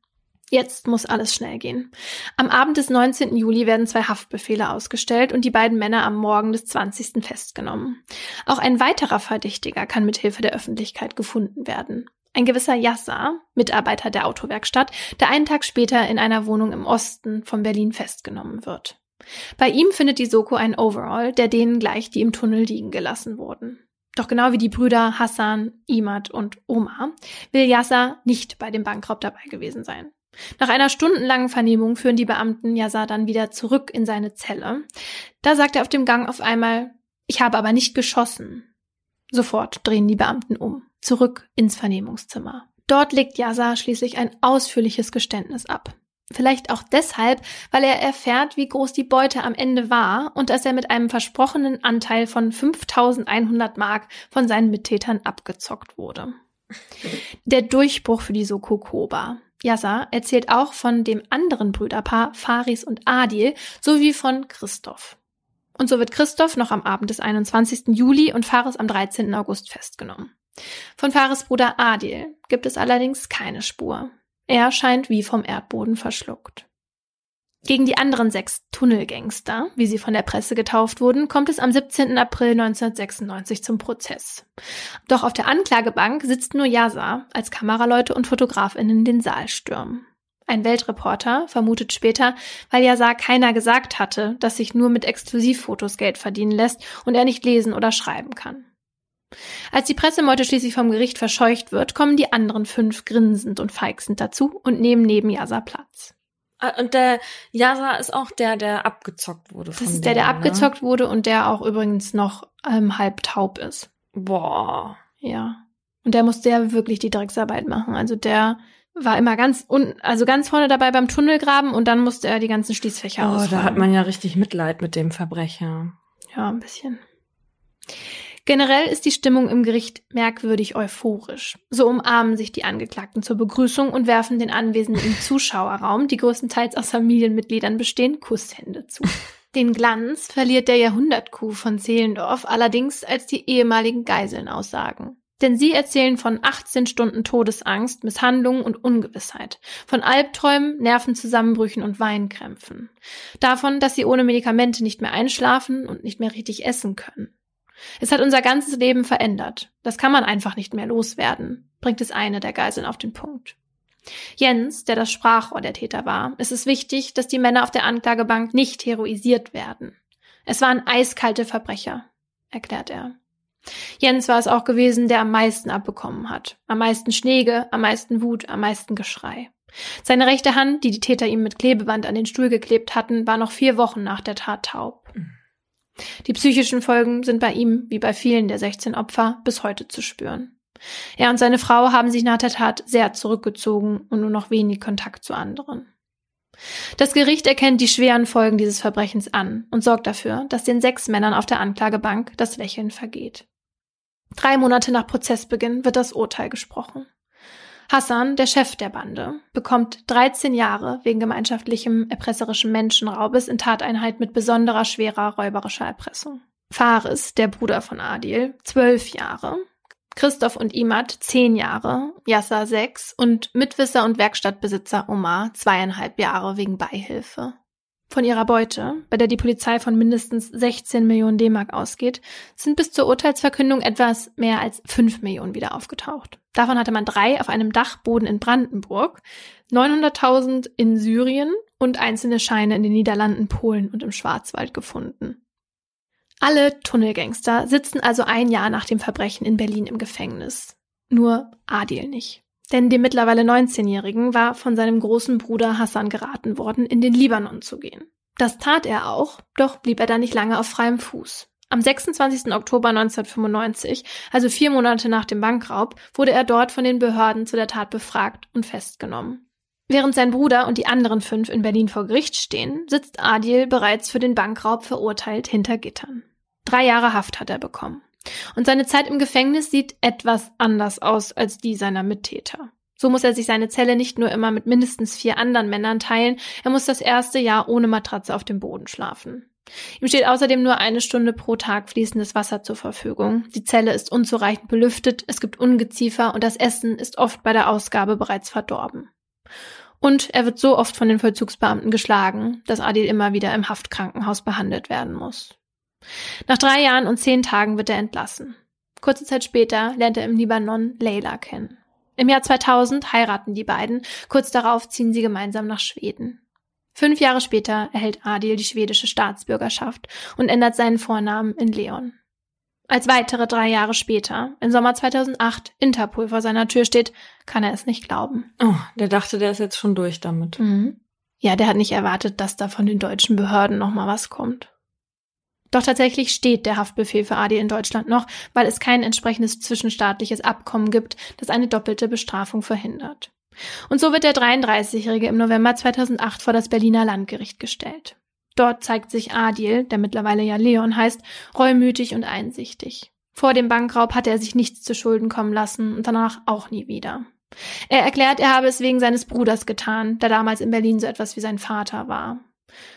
Jetzt muss alles schnell gehen. Am Abend des 19. Juli werden zwei Haftbefehle ausgestellt und die beiden Männer am Morgen des 20. festgenommen. Auch ein weiterer Verdächtiger kann mit Hilfe der Öffentlichkeit gefunden werden. Ein gewisser Yasser, Mitarbeiter der Autowerkstatt, der einen Tag später in einer Wohnung im Osten von Berlin festgenommen wird. Bei ihm findet die Soko ein Overall, der denen gleich, die im Tunnel liegen gelassen wurden. Doch genau wie die Brüder Hassan, Imad und Omar will Yasser nicht bei dem Bankraub dabei gewesen sein. Nach einer stundenlangen Vernehmung führen die Beamten Yasser dann wieder zurück in seine Zelle. Da sagt er auf dem Gang auf einmal, ich habe aber nicht geschossen. Sofort drehen die Beamten um, zurück ins Vernehmungszimmer. Dort legt Yasser schließlich ein ausführliches Geständnis ab. Vielleicht auch deshalb, weil er erfährt, wie groß die Beute am Ende war und dass er mit einem versprochenen Anteil von 5100 Mark von seinen Mittätern abgezockt wurde. Der Durchbruch für die Soko Koba. Yasser erzählt auch von dem anderen Brüderpaar Faris und Adil sowie von Christoph. Und so wird Christoph noch am Abend des 21. Juli und Faris am 13. August festgenommen. Von Faris Bruder Adil gibt es allerdings keine Spur. Er scheint wie vom Erdboden verschluckt. Gegen die anderen sechs Tunnelgangster, wie sie von der Presse getauft wurden, kommt es am 17. April 1996 zum Prozess. Doch auf der Anklagebank sitzt nur Yasa, als Kameraleute und Fotografinnen den Saal stürmen. Ein Weltreporter vermutet später, weil Yasa keiner gesagt hatte, dass sich nur mit Exklusivfotos Geld verdienen lässt und er nicht lesen oder schreiben kann. Als die Pressemeute schließlich vom Gericht verscheucht wird, kommen die anderen fünf grinsend und feixend dazu und nehmen neben Yasa Platz. Ah, Und der Yasa ist auch der, der abgezockt wurde. Das ist der, der ne? abgezockt wurde und der auch übrigens noch ähm, halb taub ist. Boah. Ja. Und der musste ja wirklich die Drecksarbeit machen. Also der war immer ganz un also ganz vorne dabei beim Tunnelgraben und dann musste er die ganzen Schließfächer Oh, ausfahren. da hat man ja richtig Mitleid mit dem Verbrecher. Ja, ein bisschen. Generell ist die Stimmung im Gericht merkwürdig euphorisch. So umarmen sich die Angeklagten zur Begrüßung und werfen den Anwesenden im Zuschauerraum, die größtenteils aus Familienmitgliedern bestehen, Kusshände zu. [LAUGHS] Den Glanz verliert der Jahrhundertkuh von Zehlendorf allerdings, als die ehemaligen Geiseln aussagen. Denn sie erzählen von 18 Stunden Todesangst, Misshandlungen und Ungewissheit, von Albträumen, Nervenzusammenbrüchen und Weinkrämpfen, davon, dass sie ohne Medikamente nicht mehr einschlafen und nicht mehr richtig essen können. Es hat unser ganzes Leben verändert. Das kann man einfach nicht mehr loswerden, bringt es eine der Geiseln auf den Punkt. Jens, der das Sprachrohr der Täter war, ist es wichtig, dass die Männer auf der Anklagebank nicht heroisiert werden. Es waren eiskalte Verbrecher. erklärt er. Jens war es auch gewesen, der am meisten abbekommen hat. Am meisten Schläge, am meisten Wut, am meisten Geschrei. Seine rechte Hand, die die Täter ihm mit Klebeband an den Stuhl geklebt hatten, war noch vier Wochen nach der Tat taub. Die psychischen Folgen sind bei ihm, wie bei vielen der 16 Opfer, bis heute zu spüren. Er und seine Frau haben sich nach der Tat sehr zurückgezogen und nur noch wenig Kontakt zu anderen. Das Gericht erkennt die schweren Folgen dieses Verbrechens an und sorgt dafür, dass den sechs Männern auf der Anklagebank das Lächeln vergeht. Drei Monate nach Prozessbeginn wird das Urteil gesprochen. Hassan, der Chef der Bande, bekommt 13 Jahre wegen gemeinschaftlichem erpresserischen Menschenraubes in Tateinheit mit besonderer schwerer räuberischer Erpressung. Faris, der Bruder von Adil, 12 Jahre. Christoph und Imad 10 Jahre, Yasser 6 und Mitwisser und Werkstattbesitzer Omar zweieinhalb Jahre wegen Beihilfe. Von ihrer Beute, bei der die Polizei von mindestens 16 Millionen D-Mark ausgeht, sind bis zur Urteilsverkündung etwas mehr als 5 Millionen wieder aufgetaucht. Davon hatte man drei auf einem Dachboden in Brandenburg, 900.000 in Syrien und einzelne Scheine in den Niederlanden, Polen und im Schwarzwald gefunden. Alle Tunnelgangster sitzen also ein Jahr nach dem Verbrechen in Berlin im Gefängnis. Nur Adil nicht. Denn dem mittlerweile 19-Jährigen war von seinem großen Bruder Hassan geraten worden, in den Libanon zu gehen. Das tat er auch, doch blieb er da nicht lange auf freiem Fuß. Am 26. Oktober 1995, also vier Monate nach dem Bankraub, wurde er dort von den Behörden zu der Tat befragt und festgenommen. Während sein Bruder und die anderen fünf in Berlin vor Gericht stehen, sitzt Adil bereits für den Bankraub verurteilt hinter Gittern. Drei Jahre Haft hat er bekommen. Und seine Zeit im Gefängnis sieht etwas anders aus als die seiner Mittäter. So muss er sich seine Zelle nicht nur immer mit mindestens vier anderen Männern teilen, er muss das erste Jahr ohne Matratze auf dem Boden schlafen. Ihm steht außerdem nur eine Stunde pro Tag fließendes Wasser zur Verfügung. Die Zelle ist unzureichend belüftet, es gibt Ungeziefer und das Essen ist oft bei der Ausgabe bereits verdorben. Und er wird so oft von den Vollzugsbeamten geschlagen, dass Adil immer wieder im Haftkrankenhaus behandelt werden muss. Nach drei Jahren und zehn Tagen wird er entlassen. Kurze Zeit später lernt er im Libanon Leila kennen. Im Jahr 2000 heiraten die beiden, kurz darauf ziehen sie gemeinsam nach Schweden. Fünf Jahre später erhält Adil die schwedische Staatsbürgerschaft und ändert seinen Vornamen in Leon. Als weitere drei Jahre später, im Sommer 2008, Interpol vor seiner Tür steht, kann er es nicht glauben. Oh, der dachte, der ist jetzt schon durch damit. Mhm. Ja, der hat nicht erwartet, dass da von den deutschen Behörden noch mal was kommt. Doch tatsächlich steht der Haftbefehl für Adi in Deutschland noch, weil es kein entsprechendes zwischenstaatliches Abkommen gibt, das eine doppelte Bestrafung verhindert. Und so wird der 33-Jährige im November 2008 vor das Berliner Landgericht gestellt. Dort zeigt sich Adil, der mittlerweile ja Leon heißt, reumütig und einsichtig. Vor dem Bankraub hatte er sich nichts zu Schulden kommen lassen und danach auch nie wieder. Er erklärt, er habe es wegen seines Bruders getan, der damals in Berlin so etwas wie sein Vater war.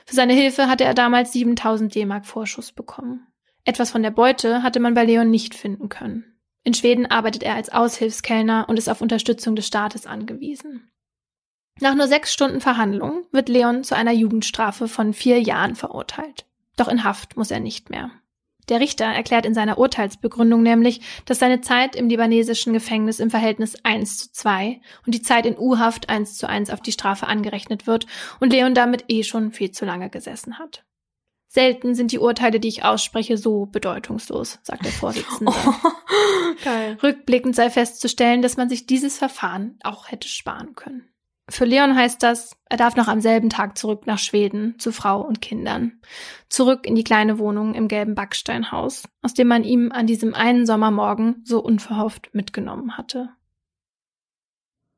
Für seine Hilfe hatte er damals 7000 D-Mark Vorschuss bekommen. Etwas von der Beute hatte man bei Leon nicht finden können. In Schweden arbeitet er als Aushilfskellner und ist auf Unterstützung des Staates angewiesen. Nach nur sechs Stunden Verhandlung wird Leon zu einer Jugendstrafe von vier Jahren verurteilt. Doch in Haft muss er nicht mehr. Der Richter erklärt in seiner Urteilsbegründung nämlich, dass seine Zeit im libanesischen Gefängnis im Verhältnis 1 zu 2 und die Zeit in U-Haft 1 zu 1 auf die Strafe angerechnet wird und Leon damit eh schon viel zu lange gesessen hat. Selten sind die Urteile, die ich ausspreche, so bedeutungslos, sagt der Vorsitzende. [LAUGHS] Oh. Rückblickend sei festzustellen, dass man sich dieses Verfahren auch hätte sparen können. Für Leon heißt das, er darf noch am selben Tag zurück nach Schweden zu Frau und Kindern. Zurück in die kleine Wohnung im gelben Backsteinhaus, aus dem man ihm an diesem einen Sommermorgen so unverhofft mitgenommen hatte.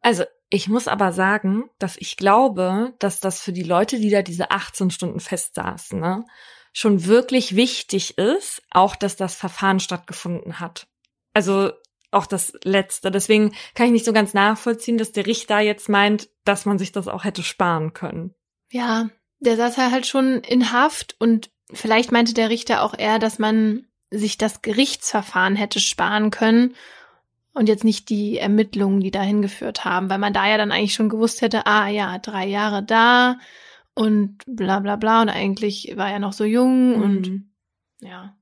Also, ich muss aber sagen, dass ich glaube, dass das für die Leute, die da diese 18 Stunden festsaßen, ne, schon wirklich wichtig ist, auch dass das Verfahren stattgefunden hat. Also auch das Letzte. Deswegen kann ich nicht so ganz nachvollziehen, dass der Richter jetzt meint, dass man sich das auch hätte sparen können. Ja, der saß halt schon in Haft und vielleicht meinte der Richter auch eher, dass man sich das Gerichtsverfahren hätte sparen können und jetzt nicht die Ermittlungen, die dahin geführt haben, weil man da ja dann eigentlich schon gewusst hätte, ah ja, drei Jahre da und bla bla bla und eigentlich war er noch so jung mhm. und ja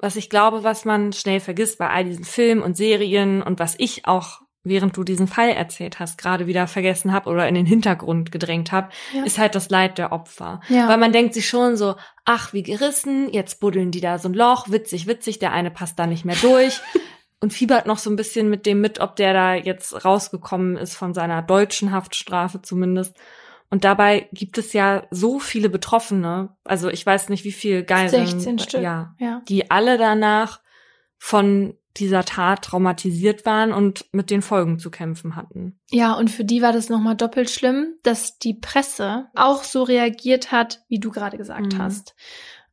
was ich glaube, was man schnell vergisst bei all diesen Filmen und Serien und was ich auch während du diesen Fall erzählt hast, gerade wieder vergessen habe oder in den Hintergrund gedrängt habe, Ja. ist halt das Leid der Opfer. Ja. Weil man denkt sich schon so, ach, wie gerissen, jetzt buddeln die da so ein Loch, witzig, witzig, der eine passt da nicht mehr durch. [LAUGHS] und fiebert noch so ein bisschen mit dem mit, ob der da jetzt rausgekommen ist von seiner deutschen Haftstrafe zumindest. Und dabei gibt es ja so viele Betroffene, also ich weiß nicht, wie viel Geiseln. 16 Stück. Ja, Ja. die alle danach von dieser Tat traumatisiert waren und mit den Folgen zu kämpfen hatten. Ja, und für die war das nochmal doppelt schlimm, dass die Presse auch so reagiert hat, wie du gerade gesagt Mhm. hast.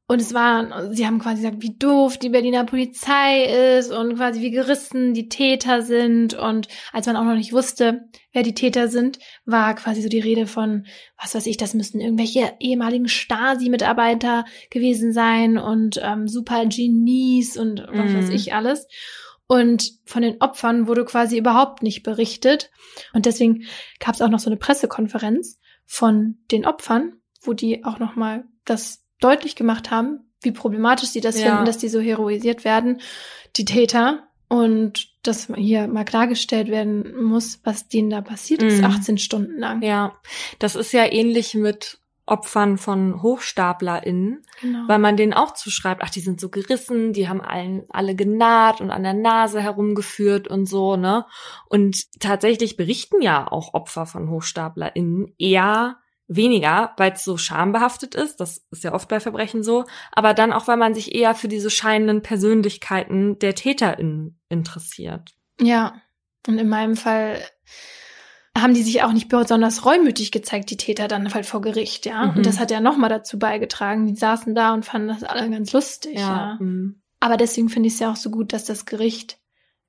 Und es war, sie haben quasi gesagt, wie doof die Berliner Polizei ist und quasi wie gerissen die Täter sind. Und als man auch noch nicht wusste, wer die Täter sind, war quasi so die Rede von, was weiß ich, das müssten irgendwelche ehemaligen Stasi-Mitarbeiter gewesen sein und ähm, super Genies und was Mhm. weiß ich alles. Und von den Opfern wurde quasi überhaupt nicht berichtet. Und deswegen gab es auch noch so eine Pressekonferenz von den Opfern, wo die auch nochmal das deutlich gemacht haben, wie problematisch sie das Ja. finden, dass die so heroisiert werden, die Täter. Und dass hier mal klargestellt werden muss, was denen da passiert ist, Mhm. 18 Stunden lang. Ja, das ist ja ähnlich mit Opfern von HochstaplerInnen, Genau. weil man denen auch zuschreibt, ach, die sind so gerissen, die haben allen alle genaht und an der Nase herumgeführt und so, ne? Und tatsächlich berichten ja auch Opfer von HochstaplerInnen eher weniger, weil es so schambehaftet ist, das ist ja oft bei Verbrechen so, aber dann auch, weil man sich eher für diese scheinenden Persönlichkeiten der TäterInnen interessiert. Ja, und in meinem Fall haben die sich auch nicht besonders reumütig gezeigt, die Täter dann halt vor Gericht, ja. Mhm. Und das hat ja nochmal dazu beigetragen. Die saßen da und fanden das alle ganz lustig, ja. mm. Aber deswegen finde ich es ja auch so gut, dass das Gericht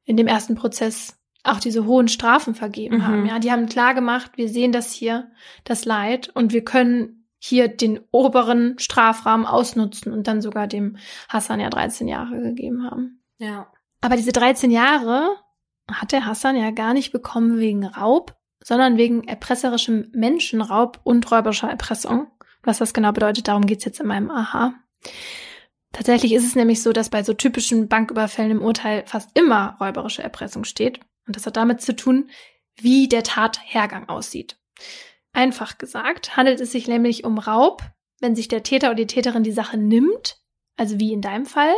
in dem ersten Prozess auch diese hohen Strafen vergeben Mhm. haben. Ja, die haben klar gemacht, wir sehen das hier, das Leid, und wir können hier den oberen Strafrahmen ausnutzen und dann sogar dem Hassan ja 13 Jahre gegeben haben. ja. Aber diese 13 Jahre hat der Hassan ja gar nicht bekommen wegen Raub, sondern wegen erpresserischem Menschenraub und räuberischer Erpressung. Was das genau bedeutet, darum geht's jetzt in meinem Aha. Tatsächlich ist es nämlich so, dass bei so typischen Banküberfällen im Urteil fast immer räuberische Erpressung steht. Und das hat damit zu tun, wie der Tathergang aussieht. Einfach gesagt handelt es sich nämlich um Raub, wenn sich der Täter oder die Täterin die Sache nimmt, also wie in deinem Fall,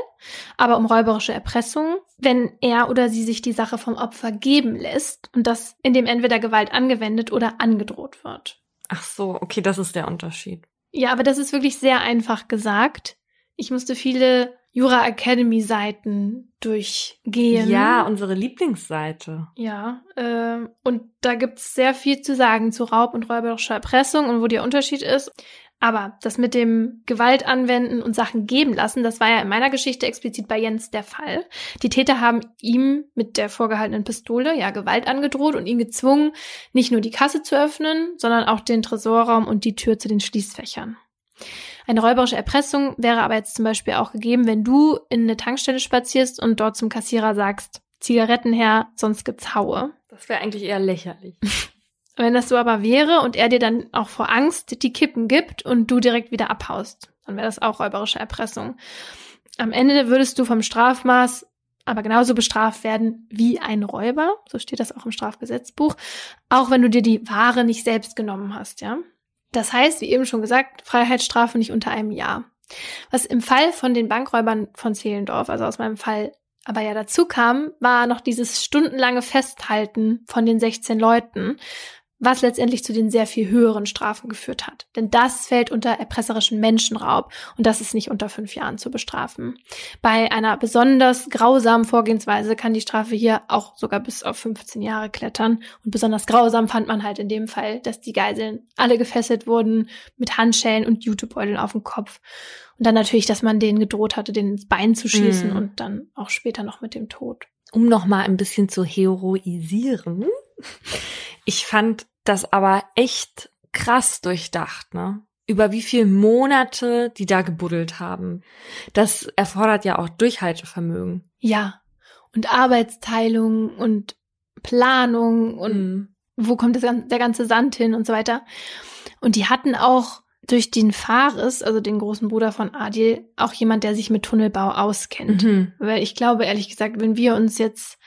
aber um räuberische Erpressung, wenn er oder sie sich die Sache vom Opfer geben lässt und das in dem entweder Gewalt angewendet oder angedroht wird. Ach so, okay, das ist der Unterschied. Ja, aber das ist wirklich sehr einfach gesagt. Ich musste viele Jura Academy Seiten durchgehen. Ja, unsere Lieblingsseite. Ja, äh, und da gibt's sehr viel zu sagen zu Raub und räuberischer Erpressung und wo der Unterschied ist. Aber das mit dem Gewalt anwenden und Sachen geben lassen, das war ja in meiner Geschichte explizit bei Jens der Fall. Die Täter haben ihm mit der vorgehaltenen Pistole ja Gewalt angedroht und ihn gezwungen, nicht nur die Kasse zu öffnen, sondern auch den Tresorraum und die Tür zu den Schließfächern. Eine räuberische Erpressung wäre aber jetzt zum Beispiel auch gegeben, wenn du in eine Tankstelle spazierst und dort zum Kassierer sagst, Zigaretten her, sonst gibt's Haue. Das wäre eigentlich eher lächerlich. [LAUGHS] Wenn das so aber wäre und er dir dann auch vor Angst die Kippen gibt und du direkt wieder abhaust, dann wäre das auch räuberische Erpressung. Am Ende würdest du vom Strafmaß aber genauso bestraft werden wie ein Räuber, so steht das auch im Strafgesetzbuch, auch wenn du dir die Ware nicht selbst genommen hast, ja. Das heißt, wie eben schon gesagt, Freiheitsstrafe nicht unter einem Jahr. Was im Fall von den Bankräubern von Zehlendorf, also aus meinem Fall, aber ja dazu kam, war noch dieses stundenlange Festhalten von den 16 Leuten, was letztendlich zu den sehr viel höheren Strafen geführt hat. Denn das fällt unter erpresserischen Menschenraub und das ist nicht unter fünf Jahren zu bestrafen. Bei einer besonders grausamen Vorgehensweise kann die Strafe hier auch sogar bis auf 15 Jahre klettern. Und besonders grausam fand man halt in dem Fall, dass die Geiseln alle gefesselt wurden mit Handschellen und Jutebeuteln auf dem Kopf. Und dann natürlich, dass man denen gedroht hatte, denen ins Bein zu schießen Mm. und dann auch später noch mit dem Tod. Um noch mal ein bisschen zu heroisieren. Ich fand das aber echt krass durchdacht, ne? Über wie viele Monate die da gebuddelt haben. Das erfordert ja auch Durchhaltevermögen. Ja. Und Arbeitsteilung und Planung und Mhm. wo kommt das, der ganze Sand hin und so weiter. Und die hatten auch durch den Fares, also den großen Bruder von Adil, auch jemand, der sich mit Tunnelbau auskennt. Mhm. Weil ich glaube, ehrlich gesagt, wenn wir uns jetzt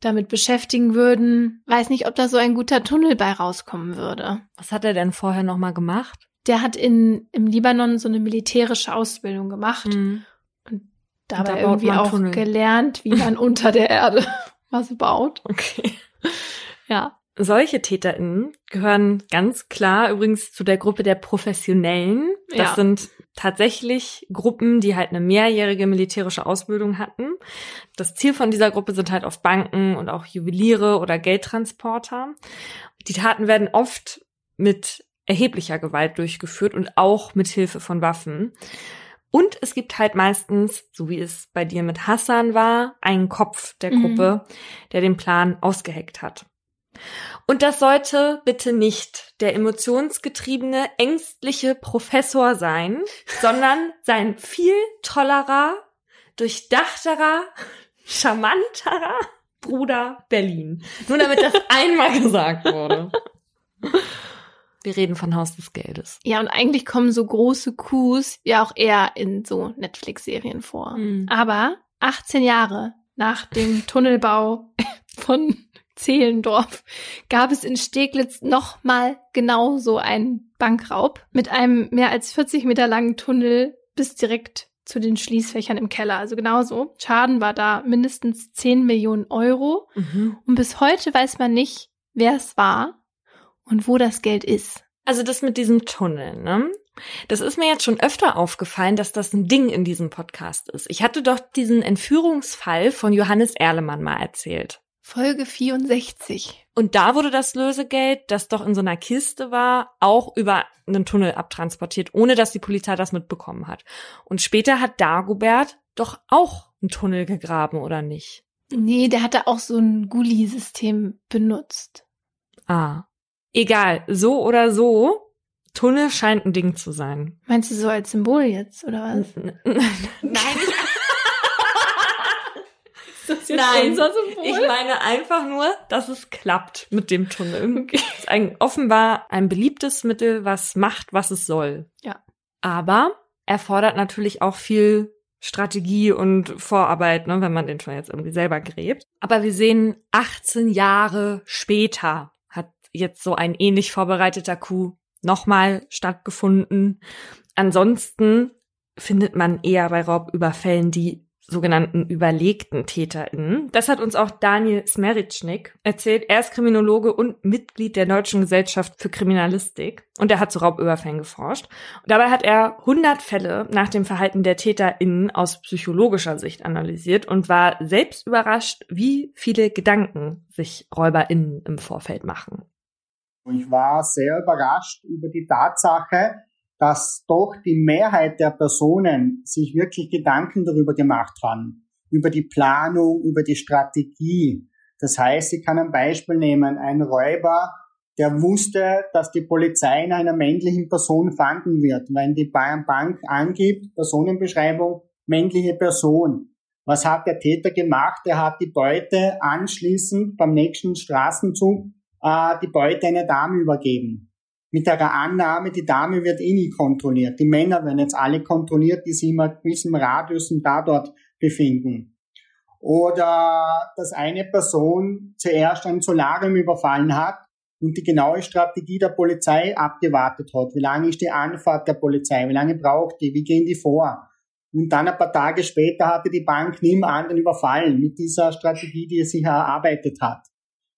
damit beschäftigen würden, weiß nicht, ob da so ein guter Tunnel bei rauskommen würde. Was hat er denn vorher nochmal gemacht? Der hat in, im Libanon so eine militärische Ausbildung gemacht Mhm. und dabei da baut irgendwie auch Tunnel. gelernt, wie man [LAUGHS] unter der Erde [LAUGHS] was baut. Okay. Ja. Solche TäterInnen gehören ganz klar übrigens zu der Gruppe der Professionellen. Das Ja. sind tatsächlich Gruppen, die halt eine mehrjährige militärische Ausbildung hatten. Das Ziel von dieser Gruppe sind halt oft Banken und auch Juweliere oder Geldtransporter. Die Taten werden oft mit erheblicher Gewalt durchgeführt und auch mit Hilfe von Waffen. Und es gibt halt meistens, so wie es bei dir mit Hassan war, einen Kopf der Mhm. Gruppe, der den Plan ausgeheckt hat. Und das sollte bitte nicht der emotionsgetriebene, ängstliche Professor sein, [LAUGHS] sondern sein viel tollerer, durchdachterer, charmanterer Bruder Berlin. Nur damit das [LAUGHS] einmal gesagt wurde. Wir reden von Haus des Geldes. Ja, und eigentlich kommen so große Coups ja auch eher in so Netflix-Serien vor. Mhm. Aber 18 Jahre nach dem Tunnelbau [LAUGHS] von Zehlendorf gab es in Steglitz nochmal genau so einen Bankraub mit einem mehr als 40 Meter langen Tunnel bis direkt zu den Schließfächern im Keller. Also genauso. Schaden war da mindestens 10 Millionen Euro. Mhm. Und bis heute weiß man nicht, wer es war und wo das Geld ist. Also das mit diesem Tunnel, ne? Das ist mir jetzt schon öfter aufgefallen, dass das ein Ding in diesem Podcast ist. Ich hatte doch diesen Entführungsfall von Johannes Erlemann mal erzählt. Folge 64. Und da wurde das Lösegeld, das doch in so einer Kiste war, auch über einen Tunnel abtransportiert, ohne dass die Polizei das mitbekommen hat. Und später hat Dagobert doch auch einen Tunnel gegraben, oder nicht? Nee, der hatte auch so ein Gully-System benutzt. Ah. Egal, so oder so, Tunnel scheint ein Ding zu sein. Meinst du so als Symbol jetzt, oder was? Nein, [LAUGHS] [LAUGHS] Ist das Nein, Symbol? Ich meine einfach nur, dass es klappt mit dem Tunnel. Es ist ein, offenbar ein beliebtes Mittel, was macht, was es soll. Ja. Aber erfordert natürlich auch viel Strategie und Vorarbeit, ne, wenn man den Tunnel jetzt irgendwie selber gräbt. Aber wir sehen, 18 Jahre später hat jetzt so ein ähnlich vorbereiteter Coup nochmal stattgefunden. Ansonsten findet man eher bei Raubüberfällen die sogenannten überlegten TäterInnen. Das hat uns auch Daniel Smeritschnik erzählt. Er ist Kriminologe und Mitglied der Deutschen Gesellschaft für Kriminalistik und er hat zu Raubüberfällen geforscht. Und dabei hat er 100 Fälle nach dem Verhalten der TäterInnen aus psychologischer Sicht analysiert und war selbst überrascht, wie viele Gedanken sich RäuberInnen im Vorfeld machen. Ich war sehr überrascht über die Tatsache, dass doch die Mehrheit der Personen sich wirklich Gedanken darüber gemacht haben, über die Planung, über die Strategie. Das heißt, ich kann ein Beispiel nehmen, ein Räuber, der wusste, dass die Polizei in einer männlichen Person fanden wird, wenn die Bayern Bank angibt, Personenbeschreibung, männliche Person. Was hat der Täter gemacht? Er hat die Beute anschließend beim nächsten Straßenzug äh, die Beute einer Dame übergeben mit der Annahme, die Dame wird eh nie kontrolliert. Die Männer werden jetzt alle kontrolliert, die sich einem gewissen Radius und da dort befinden. Oder dass eine Person zuerst ein Solarium überfallen hat und die genaue Strategie der Polizei abgewartet hat. Wie lange ist die Anfahrt der Polizei? Wie lange braucht die? Wie gehen die vor? Und dann ein paar Tage später hatte die Bank nie mehr anderen überfallen mit dieser Strategie, die sich erarbeitet hat.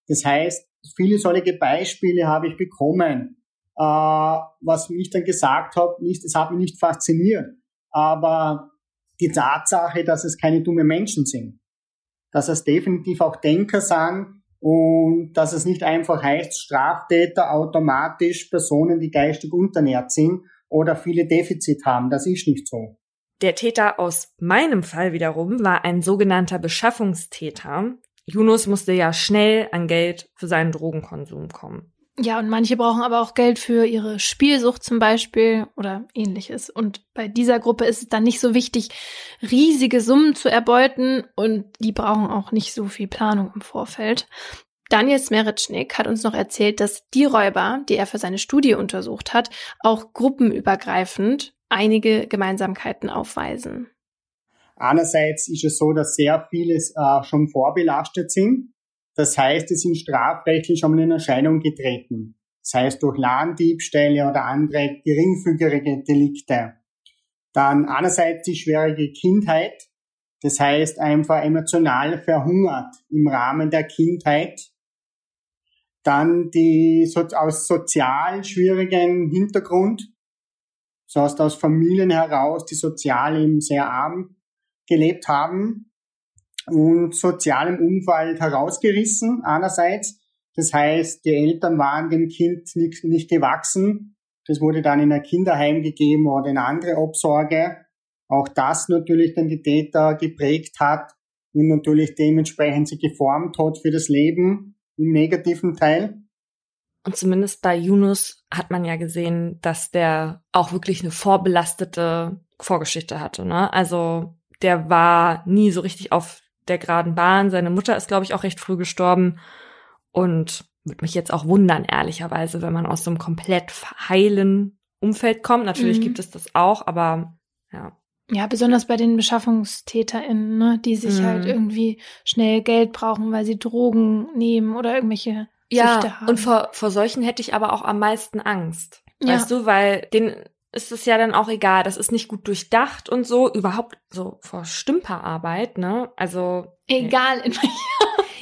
Das heißt, viele solche Beispiele habe ich bekommen äh, was mich dann gesagt hat, nicht, es hat mich nicht fasziniert. Aber die Tatsache, dass es keine dummen Menschen sind, dass es definitiv auch Denker sind und dass es nicht einfach heißt, Straftäter automatisch Personen, die geistig unternährt sind oder viele Defizit haben. Das ist nicht so. Der Täter aus meinem Fall wiederum war ein sogenannter Beschaffungstäter. Yunus musste ja schnell an Geld für seinen Drogenkonsum kommen. Ja, und manche brauchen aber auch Geld für ihre Spielsucht zum Beispiel oder ähnliches. Und bei dieser Gruppe ist es dann nicht so wichtig, riesige Summen zu erbeuten und die brauchen auch nicht so viel Planung im Vorfeld. Daniel Smeritschnik hat uns noch erzählt, dass die Räuber, die er für seine Studie untersucht hat, auch gruppenübergreifend einige Gemeinsamkeiten aufweisen. Einerseits ist es so, dass sehr viele äh, schon vorbelastet sind. Das heißt, sie sind strafrechtlich schon mal in Erscheinung getreten. Das heißt durch Ladendiebstähle oder andere geringfügige Delikte. Dann einerseits die schwierige Kindheit. Das heißt einfach emotional verhungert im Rahmen der Kindheit. Dann die aus sozial schwierigen Hintergrund. Das heißt aus Familien heraus, die sozial eben sehr arm gelebt haben und sozialem Umfeld herausgerissen einerseits. Das heißt, die Eltern waren dem Kind nicht, nicht gewachsen. Das wurde dann in ein Kinderheim gegeben oder in andere Obsorge. Auch das natürlich dann die Täter geprägt hat und natürlich dementsprechend sie geformt hat für das Leben im negativen Teil. Und zumindest bei Yunus hat man ja gesehen, dass der auch wirklich eine vorbelastete Vorgeschichte hatte. Ne? Also der war nie so richtig auf der geraden Bahn. Seine Mutter ist, glaube ich, auch recht früh gestorben. Und würde mich jetzt auch wundern, ehrlicherweise, wenn man aus so einem komplett heilen Umfeld kommt. Natürlich mhm. gibt es das auch, aber ja. Ja, besonders bei den BeschaffungstäterInnen, ne, die sich halt mhm. halt irgendwie schnell Geld brauchen, weil sie Drogen nehmen oder irgendwelche ja, Süchte haben. und vor, vor solchen hätte ich aber auch am meisten Angst. Ja. Weißt du, weil den ist es ja dann auch egal, das ist nicht gut durchdacht und so, überhaupt so vor Stümperarbeit, ne? Also. Egal in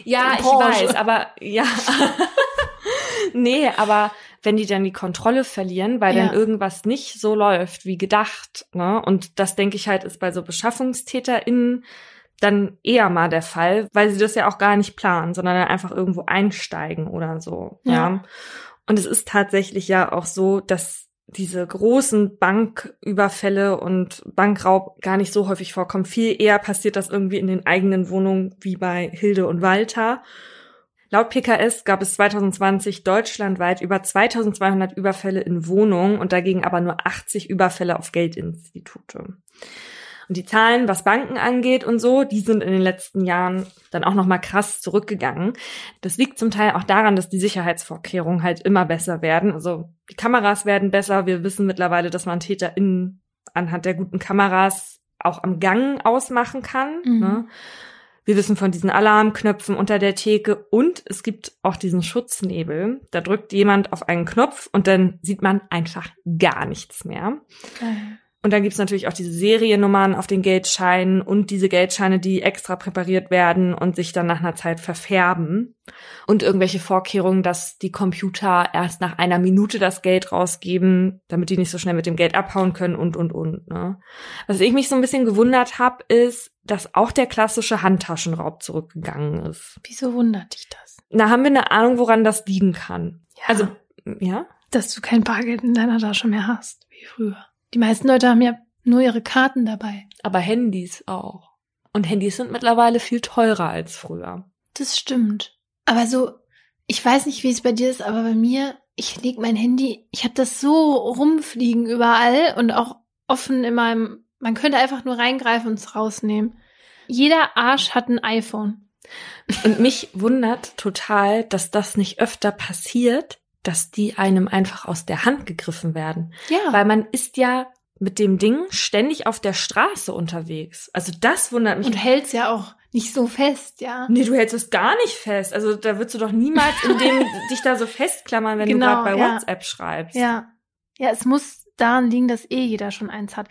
Ja, [LAUGHS] ich weiß, aber ja. [LAUGHS] nee, aber wenn die dann die Kontrolle verlieren, weil ja. dann irgendwas nicht so läuft wie gedacht, ne? Und das denke ich halt ist bei so BeschaffungstäterInnen dann eher mal der Fall, weil sie das ja auch gar nicht planen, sondern dann einfach irgendwo einsteigen oder so. Ja. ja. Und es ist tatsächlich ja auch so, dass diese großen Banküberfälle und Bankraub gar nicht so häufig vorkommen. Viel eher passiert das irgendwie in den eigenen Wohnungen wie bei Hilde und Walter. Laut PKS gab es 2020 deutschlandweit über 2200 Überfälle in Wohnungen und dagegen aber nur 80 Überfälle auf Geldinstitute. Und die Zahlen, was Banken angeht und so, die sind in den letzten Jahren dann auch noch mal krass zurückgegangen. Das liegt zum Teil auch daran, dass die Sicherheitsvorkehrungen halt immer besser werden. Also die Kameras werden besser. Wir wissen mittlerweile, dass man TäterInnen anhand der guten Kameras auch am Gang ausmachen kann. Mhm. Ne? Wir wissen von diesen Alarmknöpfen unter der Theke und es gibt auch diesen Schutznebel. Da drückt jemand auf einen Knopf und dann sieht man einfach gar nichts mehr. Okay. Und dann gibt's natürlich auch diese Seriennummern auf den Geldscheinen und diese Geldscheine, die extra präpariert werden und sich dann nach einer Zeit verfärben. Und irgendwelche Vorkehrungen, dass die Computer erst nach einer Minute das Geld rausgeben, damit die nicht so schnell mit dem Geld abhauen können und, und, und. Ne? Was ich mich so ein bisschen gewundert habe, ist, dass auch der klassische Handtaschenraub zurückgegangen ist. Wieso wundert dich das? Na, haben wir eine Ahnung, woran das liegen kann? Ja. Also, ja? Dass du kein Bargeld in deiner Tasche mehr hast, wie früher. Die meisten Leute haben ja nur ihre Karten dabei. Aber Handys auch. Und Handys sind mittlerweile viel teurer als früher. Das stimmt. Aber so, ich weiß nicht, wie es bei dir ist, aber bei mir, ich leg mein Handy, ich habe das so rumfliegen überall und auch offen in meinem, man könnte einfach nur reingreifen und es rausnehmen. Jeder Arsch hat ein iPhone. Und mich wundert total, dass das nicht öfter passiert, dass die einem einfach aus der Hand gegriffen werden. Ja. Weil man ist ja mit dem Ding ständig auf der Straße unterwegs. Also das wundert mich. Und hält's ja auch nicht so fest, ja. Nee, du hältst es gar nicht fest. Also da würdest du doch niemals in dem [LAUGHS] dich da so festklammern, wenn genau, du gerade bei ja. WhatsApp schreibst. Ja. Ja, es muss daran liegen, dass eh jeder schon eins hat.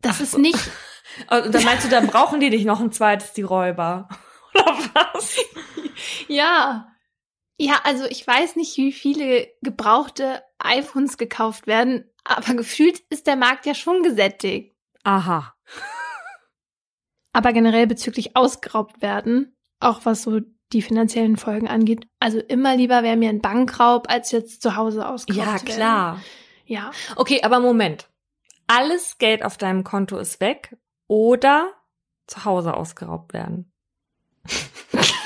Das Ach, ist nicht. [LAUGHS] Und dann meinst du, dann brauchen die nicht noch ein zweites, die Räuber. [LAUGHS] Oder was? Ja. Ja, also ich weiß nicht, wie viele gebrauchte iPhones gekauft werden, aber gefühlt ist der Markt ja schon gesättigt. Aha. Aber generell bezüglich ausgeraubt werden, auch was so die finanziellen Folgen angeht, also immer lieber wäre mir ein Bankraub als jetzt zu Hause ausgeraubt Ja, klar. Werden. Ja. Okay, aber Moment. Alles Geld auf deinem Konto ist weg oder zu Hause ausgeraubt werden. [LAUGHS]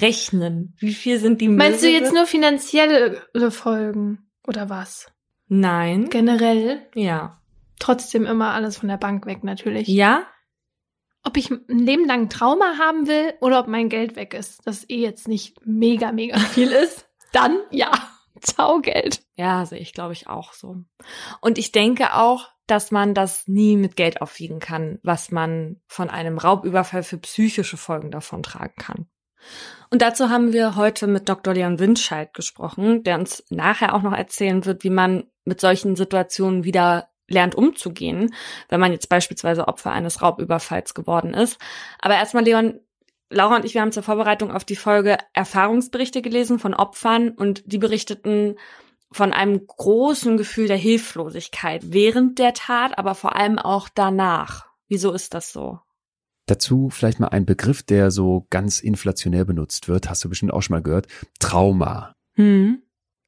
rechnen. Wie viel sind die Meinst Möbel? du jetzt nur finanzielle Folgen oder was? Nein. Generell? Ja. Trotzdem immer alles von der Bank weg natürlich. Ja? Ob ich ein Leben lang Trauma haben will oder ob mein Geld weg ist, das eh jetzt nicht mega, mega viel [LAUGHS] ist, dann ja. [LAUGHS] Zaugeld. Ja, sehe ich, glaube ich, auch so. Und ich denke auch, dass man das nie mit Geld aufwiegen kann, was man von einem Raubüberfall für psychische Folgen davon tragen kann. Und dazu haben wir heute mit Dr. Leon Windscheid gesprochen, der uns nachher auch noch erzählen wird, wie man mit solchen Situationen wieder lernt umzugehen, wenn man jetzt beispielsweise Opfer eines Raubüberfalls geworden ist. Aber erstmal, Leon, Laura und ich, wir haben zur Vorbereitung auf die Folge Erfahrungsberichte gelesen von Opfern und die berichteten von einem großen Gefühl der Hilflosigkeit während der Tat, aber vor allem auch danach. Wieso ist das so? Dazu vielleicht mal ein Begriff, der so ganz inflationär benutzt wird, hast du bestimmt auch schon mal gehört, Trauma. Hm.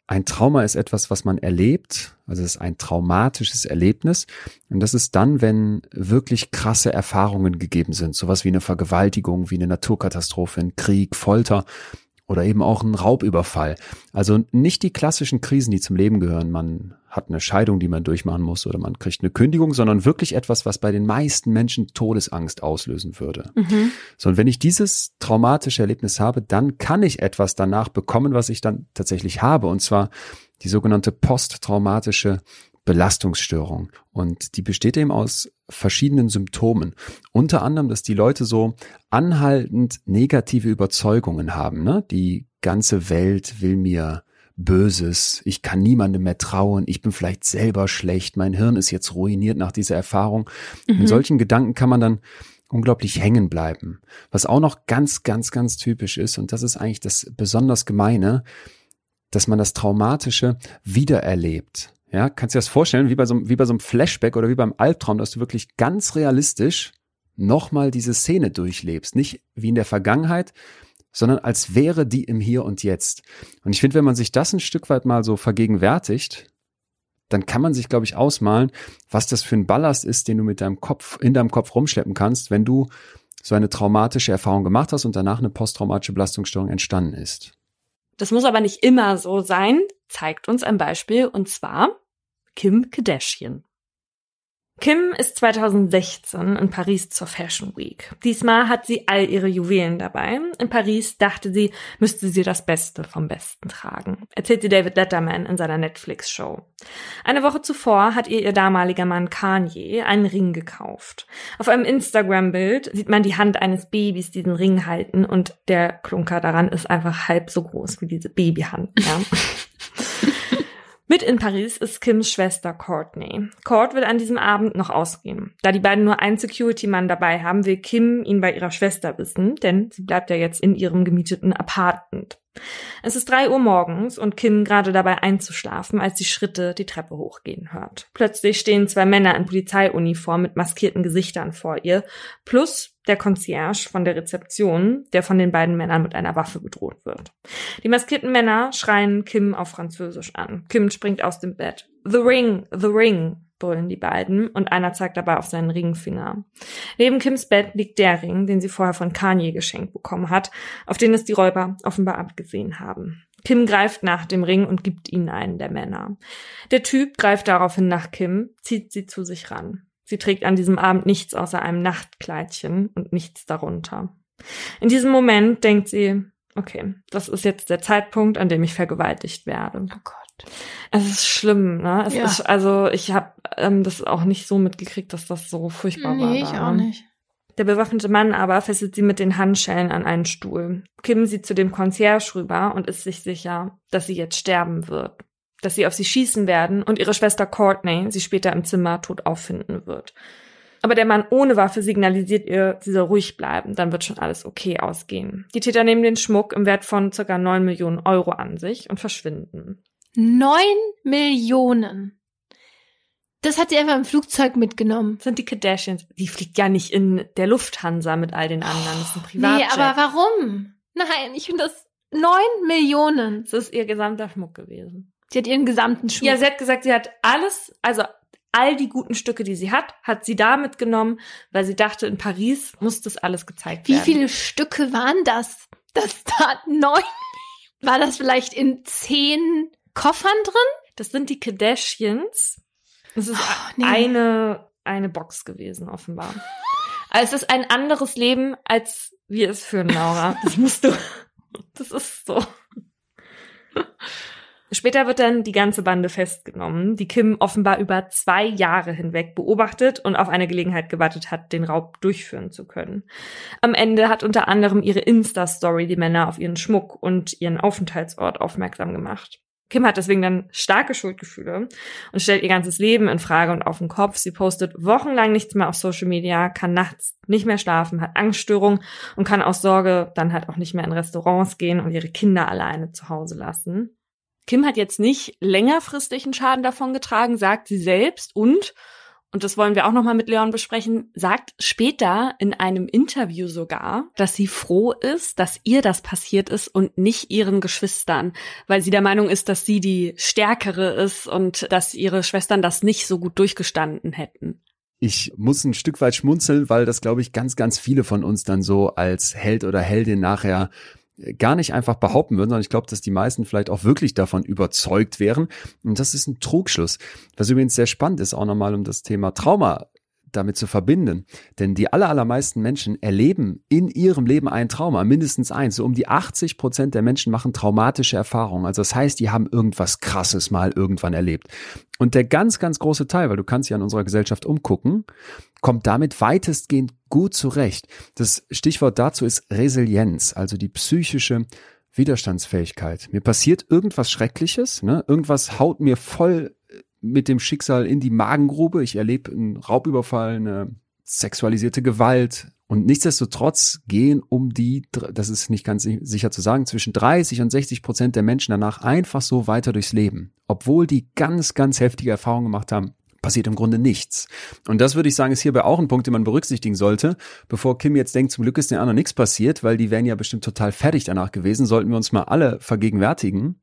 Ein Trauma ist etwas, was man erlebt, also es ist ein traumatisches Erlebnis. Und das ist dann, wenn wirklich krasse Erfahrungen gegeben sind, sowas wie eine Vergewaltigung, wie eine Naturkatastrophe, ein Krieg, Folter oder eben auch ein Raubüberfall. Also nicht die klassischen Krisen, die zum Leben gehören. Man hat eine Scheidung, die man durchmachen muss oder man kriegt eine Kündigung, sondern wirklich etwas, was bei den meisten Menschen Todesangst auslösen würde. Mhm. So, und wenn ich dieses traumatische Erlebnis habe, dann kann ich etwas danach bekommen, was ich dann tatsächlich habe, und zwar die sogenannte posttraumatische Belastungsstörung. Und die besteht eben aus verschiedenen Symptomen. Unter anderem, dass die Leute so anhaltend negative Überzeugungen haben. Ne? Die ganze Welt will mir Böses, ich kann niemandem mehr trauen, ich bin vielleicht selber schlecht, mein Hirn ist jetzt ruiniert nach dieser Erfahrung. Mhm. In solchen Gedanken kann man dann unglaublich hängen bleiben. Was auch noch ganz, ganz, ganz typisch ist, und das ist eigentlich das besonders Gemeine, dass man das Traumatische wiedererlebt. Ja, kannst du dir das vorstellen, wie bei, so, wie bei so einem Flashback oder wie beim Albtraum, dass du wirklich ganz realistisch nochmal diese Szene durchlebst. Nicht wie in der Vergangenheit, sondern als wäre die im Hier und Jetzt. Und ich finde, wenn man sich das ein Stück weit mal so vergegenwärtigt, dann kann man sich, glaube ich, ausmalen, was das für ein Ballast ist, den du mit deinem Kopf, in deinem Kopf rumschleppen kannst, wenn du so eine traumatische Erfahrung gemacht hast und danach eine posttraumatische Belastungsstörung entstanden ist. Das muss aber nicht immer so sein, zeigt uns ein Beispiel, und zwar Kim Kardashian. Kim ist 2016 in Paris zur Fashion Week. Diesmal hat sie all ihre Juwelen dabei. In Paris dachte sie, müsste sie das Beste vom Besten tragen, erzählte David Letterman in seiner Netflix-Show. Eine Woche zuvor hat ihr ihr damaliger Mann Kanye einen Ring gekauft. Auf einem Instagram-Bild sieht man die Hand eines Babys diesen Ring halten und der Klunker daran ist einfach halb so groß wie diese Babyhand. Ja. [LAUGHS] Mit in Paris ist Kims Schwester Courtney. Court will an diesem Abend noch ausgehen. Da die beiden nur einen Security-Mann dabei haben, will Kim ihn bei ihrer Schwester wissen, denn sie bleibt ja jetzt in ihrem gemieteten Apartment. Es ist drei Uhr morgens und Kim gerade dabei einzuschlafen, als sie Schritte die Treppe hochgehen hört. Plötzlich stehen zwei Männer in Polizeiuniform mit maskierten Gesichtern vor ihr, plus der Concierge von der Rezeption, der von den beiden Männern mit einer Waffe bedroht wird. Die maskierten Männer schreien Kim auf Französisch an. Kim springt aus dem Bett. The Ring, the Ring, brüllen die beiden und einer zeigt dabei auf seinen Ringfinger. Neben Kims Bett liegt der Ring, den sie vorher von Kanye geschenkt bekommen hat, auf den es die Räuber offenbar abgesehen haben. Kim greift nach dem Ring und gibt ihnen einen der Männer. Der Typ greift daraufhin nach Kim, zieht sie zu sich ran. Sie trägt an diesem Abend nichts außer einem Nachtkleidchen und nichts darunter. In diesem Moment denkt sie, okay, das ist jetzt der Zeitpunkt, an dem ich vergewaltigt werde. Oh Gott. Es ist schlimm, ne? Es ja. ist, also ich habe ähm, das auch nicht so mitgekriegt, dass das so furchtbar nee, war. Nee, ich auch nicht. Der bewaffnete Mann aber fesselt sie mit den Handschellen an einen Stuhl. Kim sieht zu dem Concierge rüber und ist sich sicher, dass sie jetzt sterben wird dass sie auf sie schießen werden und ihre Schwester Courtney sie später im Zimmer tot auffinden wird. Aber der Mann ohne Waffe signalisiert ihr, sie soll ruhig bleiben, dann wird schon alles okay ausgehen. Die Täter nehmen den Schmuck im Wert von circa neun Millionen Euro an sich und verschwinden. Neun Millionen? Das hat sie einfach im Flugzeug mitgenommen. Das sind die Kardashians. Die fliegt ja nicht in der Lufthansa mit all den anderen. Das ist ein Privatjet. Nee, aber warum? Nein, ich finde das neun Millionen. Das ist ihr gesamter Schmuck gewesen. Sie hat ihren gesamten Schmuck. Ja, sie hat gesagt, sie hat alles, also all die guten Stücke, die sie hat, hat sie da mitgenommen, weil sie dachte, in Paris muss das alles gezeigt Wie werden. Wie viele Stücke waren das? Das da neun. War das vielleicht in zehn Koffern drin? Das sind die Kardashians. Das ist oh, nee. eine, eine Box gewesen, offenbar. Also es ist ein anderes Leben, als wir es führen, Laura. [LAUGHS] Das musst du. Das ist so. Später wird dann die ganze Bande festgenommen, die Kim offenbar über zwei Jahre hinweg beobachtet und auf eine Gelegenheit gewartet hat, den Raub durchführen zu können. Am Ende hat unter anderem ihre Insta-Story die Männer auf ihren Schmuck und ihren Aufenthaltsort aufmerksam gemacht. Kim hat deswegen dann starke Schuldgefühle und stellt ihr ganzes Leben in Frage und auf den Kopf. Sie postet wochenlang nichts mehr auf Social Media, kann nachts nicht mehr schlafen, hat Angststörungen und kann aus Sorge dann halt auch nicht mehr in Restaurants gehen und ihre Kinder alleine zu Hause lassen. Kim hat jetzt nicht längerfristigen Schaden davon getragen, sagt sie selbst und und das wollen wir auch nochmal mit Leon besprechen, sagt später in einem Interview sogar, dass sie froh ist, dass ihr das passiert ist und nicht ihren Geschwistern, weil sie der Meinung ist, dass sie die Stärkere ist und dass ihre Schwestern das nicht so gut durchgestanden hätten. Ich muss ein Stück weit schmunzeln, weil das, glaube ich, ganz, ganz viele von uns dann so als Held oder Heldin nachher gar nicht einfach behaupten würden, sondern ich glaube, dass die meisten vielleicht auch wirklich davon überzeugt wären. Und das ist ein Trugschluss. Was übrigens sehr spannend ist, auch nochmal um das Thema Trauma damit zu verbinden. Denn die aller, allermeisten Menschen erleben in ihrem Leben ein Trauma, mindestens eins. So um die 80 Prozent der Menschen machen traumatische Erfahrungen. Also das heißt, die haben irgendwas Krasses mal irgendwann erlebt. Und der ganz, ganz große Teil, weil du kannst ja in unserer Gesellschaft umgucken, kommt damit weitestgehend gut zurecht. Das Stichwort dazu ist Resilienz, also die psychische Widerstandsfähigkeit. Mir passiert irgendwas Schreckliches, ne? irgendwas haut mir voll mit dem Schicksal in die Magengrube. Ich erlebe einen Raubüberfall, eine sexualisierte Gewalt. Und nichtsdestotrotz gehen um die, das ist nicht ganz sicher zu sagen, zwischen 30 und 60 Prozent der Menschen danach einfach so weiter durchs Leben. Obwohl die ganz, ganz heftige Erfahrungen gemacht haben, passiert im Grunde nichts. Und das würde ich sagen, ist hierbei auch ein Punkt, den man berücksichtigen sollte. Bevor Kim jetzt denkt, zum Glück ist den anderen nichts passiert, weil die wären ja bestimmt total fertig danach gewesen, sollten wir uns mal alle vergegenwärtigen,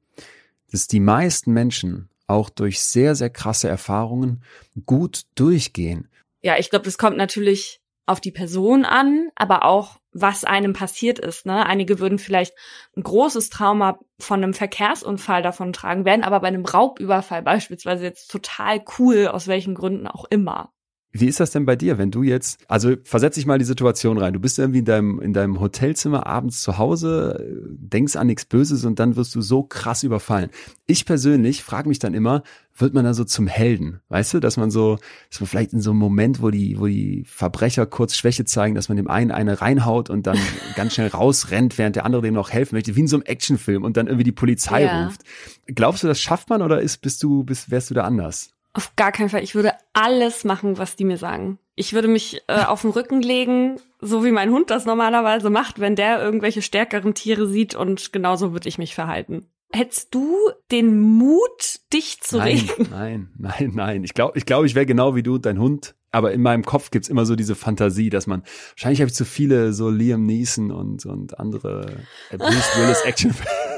dass die meisten Menschen auch durch sehr, sehr krasse Erfahrungen gut durchgehen. Ja, ich glaube, das kommt natürlich auf die Person an, aber auch, was einem passiert ist. Ne? Einige würden vielleicht ein großes Trauma von einem Verkehrsunfall davon tragen, werden aber bei einem Raubüberfall beispielsweise jetzt total cool, aus welchen Gründen auch immer. Wie ist das denn bei dir, wenn du jetzt, also versetz dich mal in die Situation rein, du bist irgendwie in deinem, in deinem Hotelzimmer abends zu Hause, denkst an nichts Böses und dann wirst du so krass überfallen. Ich persönlich frage mich dann immer, wird man da so zum Helden? Weißt du, dass man so, dass man vielleicht in so einem Moment, wo die, wo die Verbrecher kurz Schwäche zeigen, dass man dem einen eine reinhaut und dann [LAUGHS] ganz schnell rausrennt, während der andere dem noch helfen möchte, wie in so einem Actionfilm und dann irgendwie die Polizei ja. ruft. Glaubst du, das schafft man oder ist, bist du, bist, wärst du da anders? Auf gar keinen Fall. Ich würde alles machen, was die mir sagen. Ich würde mich äh, [LAUGHS] auf den Rücken legen, so wie mein Hund das normalerweise macht, wenn der irgendwelche stärkeren Tiere sieht und genauso würde ich mich verhalten. Hättest du den Mut, dich zu nein, regen? Nein, nein, nein. Ich glaube, ich, glaub, ich wäre genau wie du, dein Hund. Aber in meinem Kopf gibt's immer so diese Fantasie, dass man, wahrscheinlich habe ich zu viele so Liam Neeson und, und andere Bruce Willis Action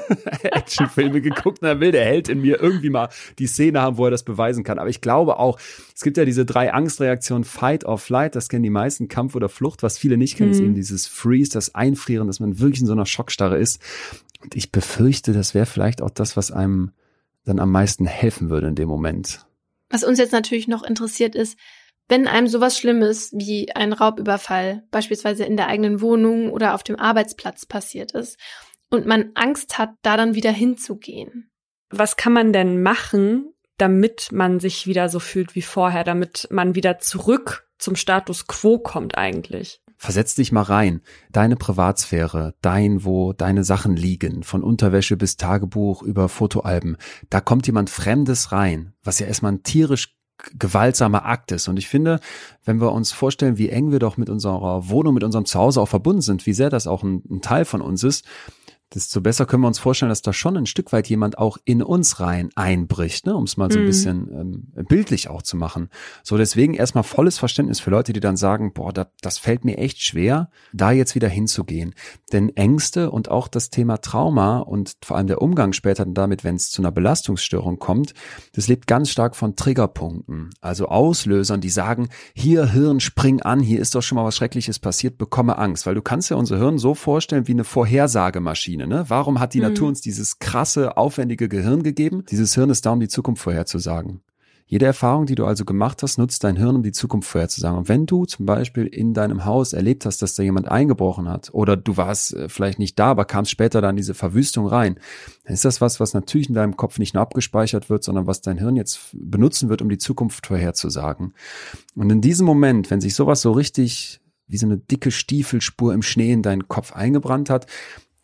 [LAUGHS] Actionfilme geguckt und dann will der Held in mir irgendwie mal die Szene haben, wo er das beweisen kann. Aber ich glaube auch, es gibt ja diese drei Angstreaktionen, Fight or Flight, das kennen die meisten, Kampf oder Flucht. Was viele nicht kennen, mhm. ist eben dieses Freeze, das Einfrieren, dass man wirklich in so einer Schockstarre ist. Und ich befürchte, das wäre vielleicht auch das, was einem dann am meisten helfen würde in dem Moment. Was uns jetzt natürlich noch interessiert ist, wenn einem sowas Schlimmes wie ein Raubüberfall beispielsweise in der eigenen Wohnung oder auf dem Arbeitsplatz passiert ist und man Angst hat, da dann wieder hinzugehen. Was kann man denn machen, damit man sich wieder so fühlt wie vorher, damit man wieder zurück zum Status quo kommt eigentlich? Versetz dich mal rein. Deine Privatsphäre, dein, wo deine Sachen liegen, von Unterwäsche bis Tagebuch über Fotoalben. Da kommt jemand Fremdes rein, was ja erstmal ein tierisch gewaltsamer Akt ist. Und ich finde, wenn wir uns vorstellen, wie eng wir doch mit unserer Wohnung, mit unserem Zuhause auch verbunden sind, wie sehr das auch ein, ein Teil von uns ist, desto besser können wir uns vorstellen, dass da schon ein Stück weit jemand auch in uns rein einbricht, ne? um es mal so ein mhm. bisschen ähm, bildlich auch zu machen. So, deswegen erstmal volles Verständnis für Leute, die dann sagen, boah, da, das fällt mir echt schwer, da jetzt wieder hinzugehen. Denn Ängste und auch das Thema Trauma und vor allem der Umgang später damit, wenn es zu einer Belastungsstörung kommt, das lebt ganz stark von Triggerpunkten, also Auslösern, die sagen, hier Hirn, spring an, hier ist doch schon mal was Schreckliches passiert, bekomme Angst, weil du kannst ja unser Hirn so vorstellen wie eine Vorhersagemaschine. Maschine. Ne? Warum hat die mhm. Natur uns dieses krasse, aufwendige Gehirn gegeben? Dieses Hirn ist da, um die Zukunft vorherzusagen. Jede Erfahrung, die du also gemacht hast, nutzt dein Hirn, um die Zukunft vorherzusagen. Und wenn du zum Beispiel in deinem Haus erlebt hast, dass da jemand eingebrochen hat, oder du warst äh, vielleicht nicht da, aber kamst später dann in diese Verwüstung rein, dann ist das was, was natürlich in deinem Kopf nicht nur abgespeichert wird, sondern was dein Hirn jetzt benutzen wird, um die Zukunft vorherzusagen. Und in diesem Moment, wenn sich sowas so richtig wie so eine dicke Stiefelspur im Schnee in deinen Kopf eingebrannt hat,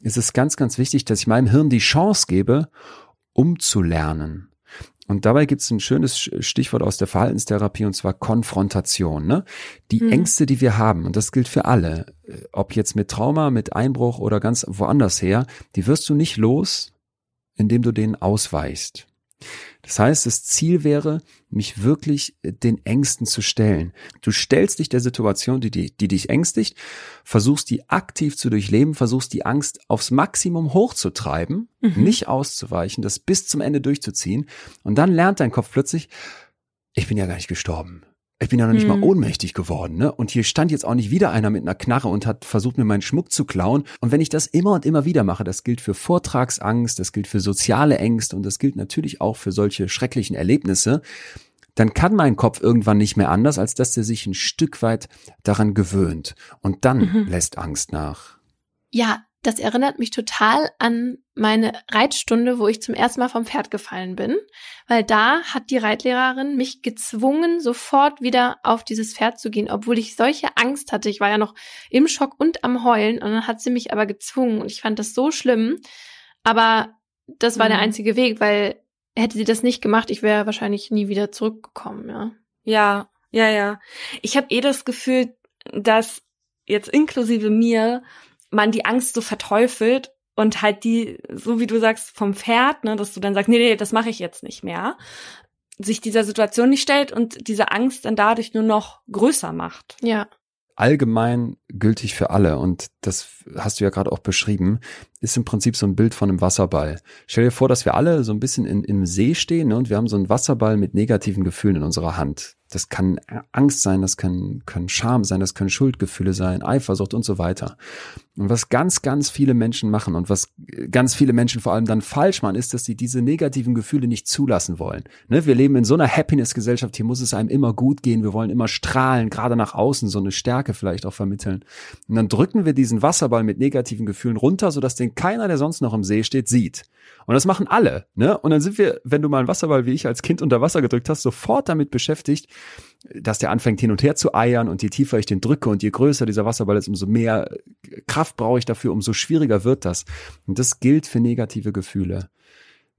ist es ganz, ganz wichtig, dass ich meinem Hirn die Chance gebe, umzulernen. Und dabei gibt es ein schönes Stichwort aus der Verhaltenstherapie und zwar Konfrontation. Ne? Die mhm. Ängste, die wir haben, und das gilt für alle, äh, ob jetzt mit Trauma, mit Einbruch oder ganz woanders her, die wirst du nicht los, indem du denen ausweichst. Das heißt, das Ziel wäre, mich wirklich äh, den Ängsten zu stellen. Du stellst dich der Situation, die, die, die dich ängstigt, versuchst die aktiv zu durchleben, versuchst die Angst aufs Maximum hochzutreiben, mhm. nicht auszuweichen, das bis zum Ende durchzuziehen. Und dann lernt dein Kopf plötzlich, ich bin ja gar nicht gestorben. Ich bin ja noch nicht hm. mal ohnmächtig geworden, ne? Und hier stand jetzt auch nicht wieder einer mit einer Knarre und hat versucht, mir meinen Schmuck zu klauen. Und wenn ich das immer und immer wieder mache, das gilt für Vortragsangst, das gilt für soziale Ängste und das gilt natürlich auch für solche schrecklichen Erlebnisse, dann kann mein Kopf irgendwann nicht mehr anders, als dass er sich ein Stück weit daran gewöhnt. Und dann mhm. lässt Angst nach. Ja, das erinnert mich total an meine Reitstunde, wo ich zum ersten Mal vom Pferd gefallen bin, weil da hat die Reitlehrerin mich gezwungen, sofort wieder auf dieses Pferd zu gehen, obwohl ich solche Angst hatte. Ich war ja noch im Schock und am Heulen und dann hat sie mich aber gezwungen und ich fand das so schlimm. Aber das war mhm. der einzige Weg, weil hätte sie das nicht gemacht, ich wäre wahrscheinlich nie wieder zurückgekommen, ja. Ja, ja, ja. Ich habe eh das Gefühl, dass jetzt inklusive mir man die Angst so verteufelt und halt die, so wie du sagst, vom Pferd, ne, dass du dann sagst, nee, nee, das mache ich jetzt nicht mehr, sich dieser Situation nicht stellt und diese Angst dann dadurch nur noch größer macht. Ja. Allgemein gültig für alle und das hast du ja gerade auch beschrieben, ist im Prinzip so ein Bild von einem Wasserball. Stell dir vor, dass wir alle so ein bisschen in, im See stehen ne, und wir haben so einen Wasserball mit negativen Gefühlen in unserer Hand. Das kann Angst sein, das kann, können Scham sein, das können Schuldgefühle sein, Eifersucht und so weiter. Und was ganz, ganz viele Menschen machen und was ganz viele Menschen vor allem dann falsch machen, ist, dass sie diese negativen Gefühle nicht zulassen wollen. Ne? Wir leben in so einer Happiness-Gesellschaft, hier muss es einem immer gut gehen, wir wollen immer strahlen, gerade nach außen so eine Stärke vielleicht auch vermitteln. Und dann drücken wir diesen Wasserball mit negativen Gefühlen runter, sodass den keiner, der sonst noch im See steht, sieht. Und das machen alle. Ne? Und dann sind wir, wenn du mal einen Wasserball wie ich als Kind unter Wasser gedrückt hast, sofort damit beschäftigt, dass der anfängt hin und her zu eiern und je tiefer ich den drücke und je größer dieser Wasserball ist, umso mehr Kraft brauche ich dafür, umso schwieriger wird das. Und das gilt für negative Gefühle.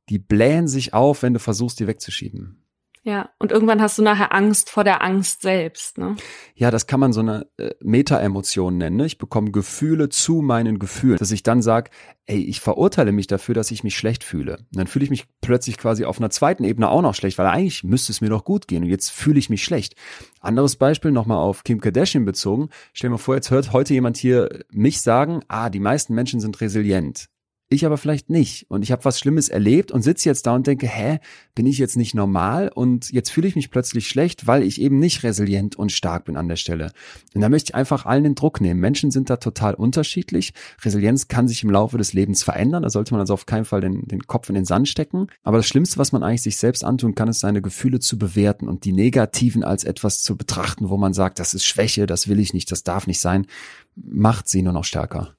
Die blähen sich auf, wenn du versuchst, die wegzuschieben. Ja, und irgendwann hast du nachher Angst vor der Angst selbst, ne? Ja, das kann man so eine äh, Meta-Emotion nennen. Ne? Ich bekomme Gefühle zu meinen Gefühlen, dass ich dann sage, ey, ich verurteile mich dafür, dass ich mich schlecht fühle. Und dann fühle ich mich plötzlich quasi auf einer zweiten Ebene auch noch schlecht, weil eigentlich müsste es mir doch gut gehen und jetzt fühle ich mich schlecht. Anderes Beispiel nochmal auf Kim Kardashian bezogen. Stell mal vor, jetzt hört heute jemand hier mich sagen, ah, die meisten Menschen sind resilient ich aber vielleicht nicht. Und ich habe was Schlimmes erlebt und sitze jetzt da und denke, hä, bin ich jetzt nicht normal? Und jetzt fühle ich mich plötzlich schlecht, weil ich eben nicht resilient und stark bin an der Stelle. Und da möchte ich einfach allen den Druck nehmen. Menschen sind da total unterschiedlich. Resilienz kann sich im Laufe des Lebens verändern. Da sollte man also auf keinen Fall den, den Kopf in den Sand stecken. Aber das Schlimmste, was man eigentlich sich selbst antun kann, ist seine Gefühle zu bewerten und die negativen als etwas zu betrachten, wo man sagt, das ist Schwäche, das will ich nicht, das darf nicht sein, macht sie nur noch stärker.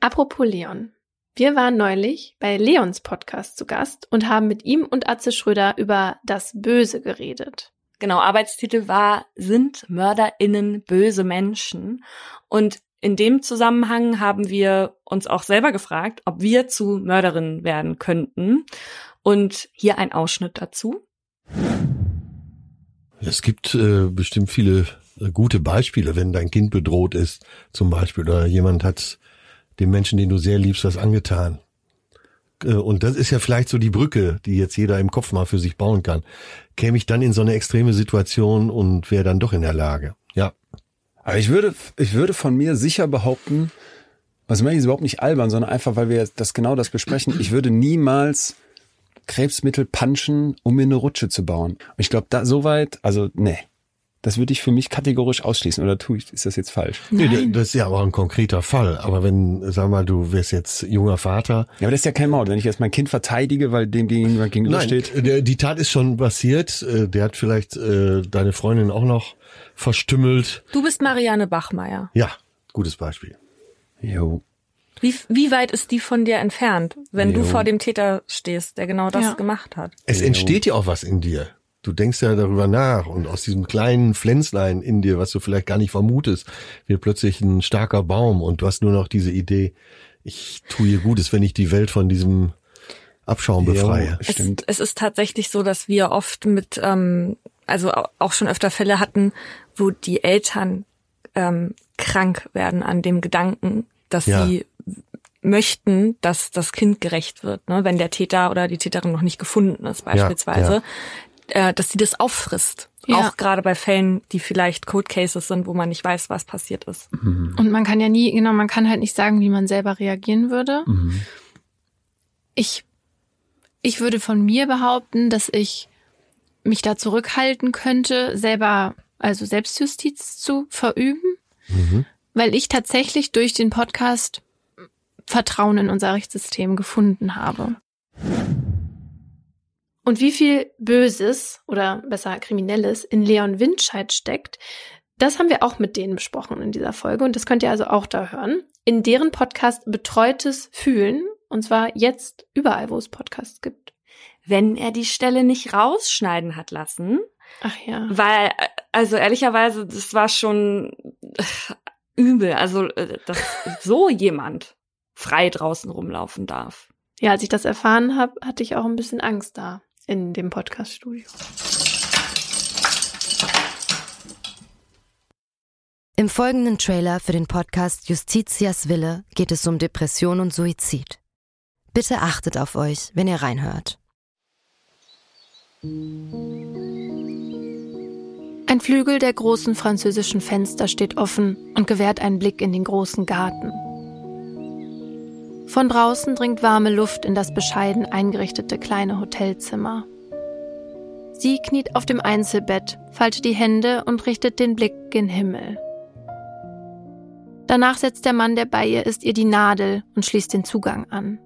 Apropos Leon. Wir waren neulich bei Leons Podcast zu Gast und haben mit ihm und Atze Schröder über das Böse geredet. Genau, Arbeitstitel war Sind MörderInnen böse Menschen? Und in dem Zusammenhang haben wir uns auch selber gefragt, ob wir zu Mörderinnen werden könnten. Und hier ein Ausschnitt dazu. Es gibt äh, bestimmt viele äh, gute Beispiele, wenn dein Kind bedroht ist, zum Beispiel, oder jemand hat dem Menschen, den du sehr liebst, was angetan. Äh, und das ist ja vielleicht so die Brücke, die jetzt jeder im Kopf mal für sich bauen kann. Käme ich dann in so eine extreme Situation und wäre dann doch in der Lage. Ja. Aber ich würde, ich würde von mir sicher behaupten, was meine ich ist überhaupt nicht albern, sondern einfach, weil wir das genau das besprechen. Ich würde niemals Krebsmittel punchen, um mir eine Rutsche zu bauen. Und ich glaube, da soweit, also nee. Das würde ich für mich kategorisch ausschließen. Oder tue ich, ist das jetzt falsch? Nee, das ist ja aber ein konkreter Fall. Aber wenn, sag mal, du wärst jetzt junger Vater. Ja, aber das ist ja kein Mord. Wenn ich jetzt mein Kind verteidige, weil dem gegenüber gegenübersteht. Nein, die Tat ist schon passiert. Äh, der hat vielleicht äh, deine Freundin auch noch verstümmelt. Du bist Marianne Bachmeier. Ja, gutes Beispiel. Jo. Wie, wie weit ist die von dir entfernt, wenn jo. du vor dem Täter stehst, der genau das ja. gemacht hat? Es jo. entsteht ja auch was in dir. Du denkst ja darüber nach und aus diesem kleinen Pflänzlein in dir, was du vielleicht gar nicht vermutest, wird plötzlich ein starker Baum und du hast nur noch diese Idee, ich tue ihr Gutes, wenn ich die Welt von diesem Abschaum befreie. Es, es, ist tatsächlich so, dass wir oft mit, ähm, also auch schon öfter Fälle hatten, wo die Eltern ähm, krank werden an dem Gedanken, dass ja. sie möchten, dass das Kind gerecht wird, ne? wenn der Täter oder die Täterin noch nicht gefunden ist beispielsweise. Ja, ja äh, dass sie das auffrisst. Ja. Auch gerade bei Fällen, die vielleicht Code Cases sind, wo man nicht weiß, was passiert ist. Mhm. Und man kann ja nie, genau, man kann halt nicht sagen, wie man selber reagieren würde. Mhm. Ich, ich würde von mir behaupten, dass ich mich da zurückhalten könnte, selber, also Selbstjustiz zu verüben, mhm. weil ich tatsächlich durch den Podcast Vertrauen in unser Rechtssystem gefunden habe. Und wie viel Böses oder besser Kriminelles in Leon Windscheid steckt, das haben wir auch mit denen besprochen in dieser Folge und das könnt ihr also auch da hören. In deren Podcast Betreutes Fühlen und zwar jetzt überall, wo es Podcasts gibt. Wenn er die Stelle nicht rausschneiden hat lassen. Ach ja. Weil, also ehrlicherweise, das war schon äh, übel. Also, äh, dass [LAUGHS] so jemand frei draußen rumlaufen darf. Ja, als ich das erfahren habe, hatte ich auch ein bisschen Angst da in dem Podcast-Studio. Im folgenden Trailer für den Podcast Justitias Wille geht es um Depression und Suizid. Bitte achtet auf euch, wenn ihr reinhört. Ein Flügel der großen französischen Fenster steht offen und gewährt einen Blick in den großen Garten. Von draußen dringt warme Luft in das bescheiden eingerichtete kleine Hotelzimmer. Sie kniet auf dem Einzelbett, faltet die Hände und richtet den Blick gen Himmel. Danach setzt der Mann, der bei ihr ist, ihr die Nadel und schließt den Zugang an.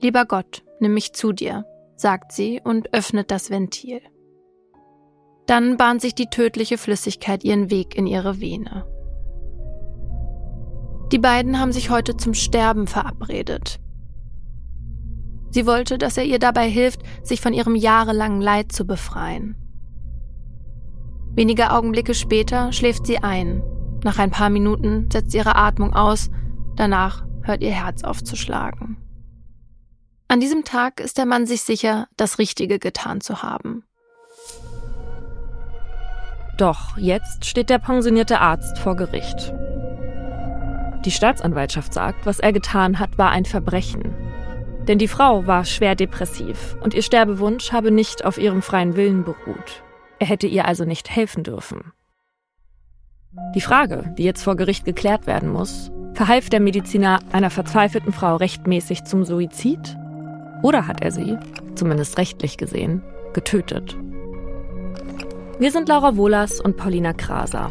Lieber Gott, nimm mich zu dir, sagt sie und öffnet das Ventil. Dann bahnt sich die tödliche Flüssigkeit ihren Weg in ihre Vene. Die beiden haben sich heute zum Sterben verabredet. Sie wollte, dass er ihr dabei hilft, sich von ihrem jahrelangen Leid zu befreien. Wenige Augenblicke später schläft sie ein. Nach ein paar Minuten setzt ihre Atmung aus, danach hört ihr Herz aufzuschlagen. An diesem Tag ist der Mann sich sicher, das Richtige getan zu haben. Doch jetzt steht der pensionierte Arzt vor Gericht. Die Staatsanwaltschaft sagt, was er getan hat, war ein Verbrechen. Denn die Frau war schwer depressiv und ihr Sterbewunsch habe nicht auf ihrem freien Willen beruht. Er hätte ihr also nicht helfen dürfen. Die Frage, die jetzt vor Gericht geklärt werden muss, verhalf der Mediziner einer verzweifelten Frau rechtmäßig zum Suizid? Oder hat er sie, zumindest rechtlich gesehen, getötet? Wir sind Laura Wohlers und Paulina Kraser.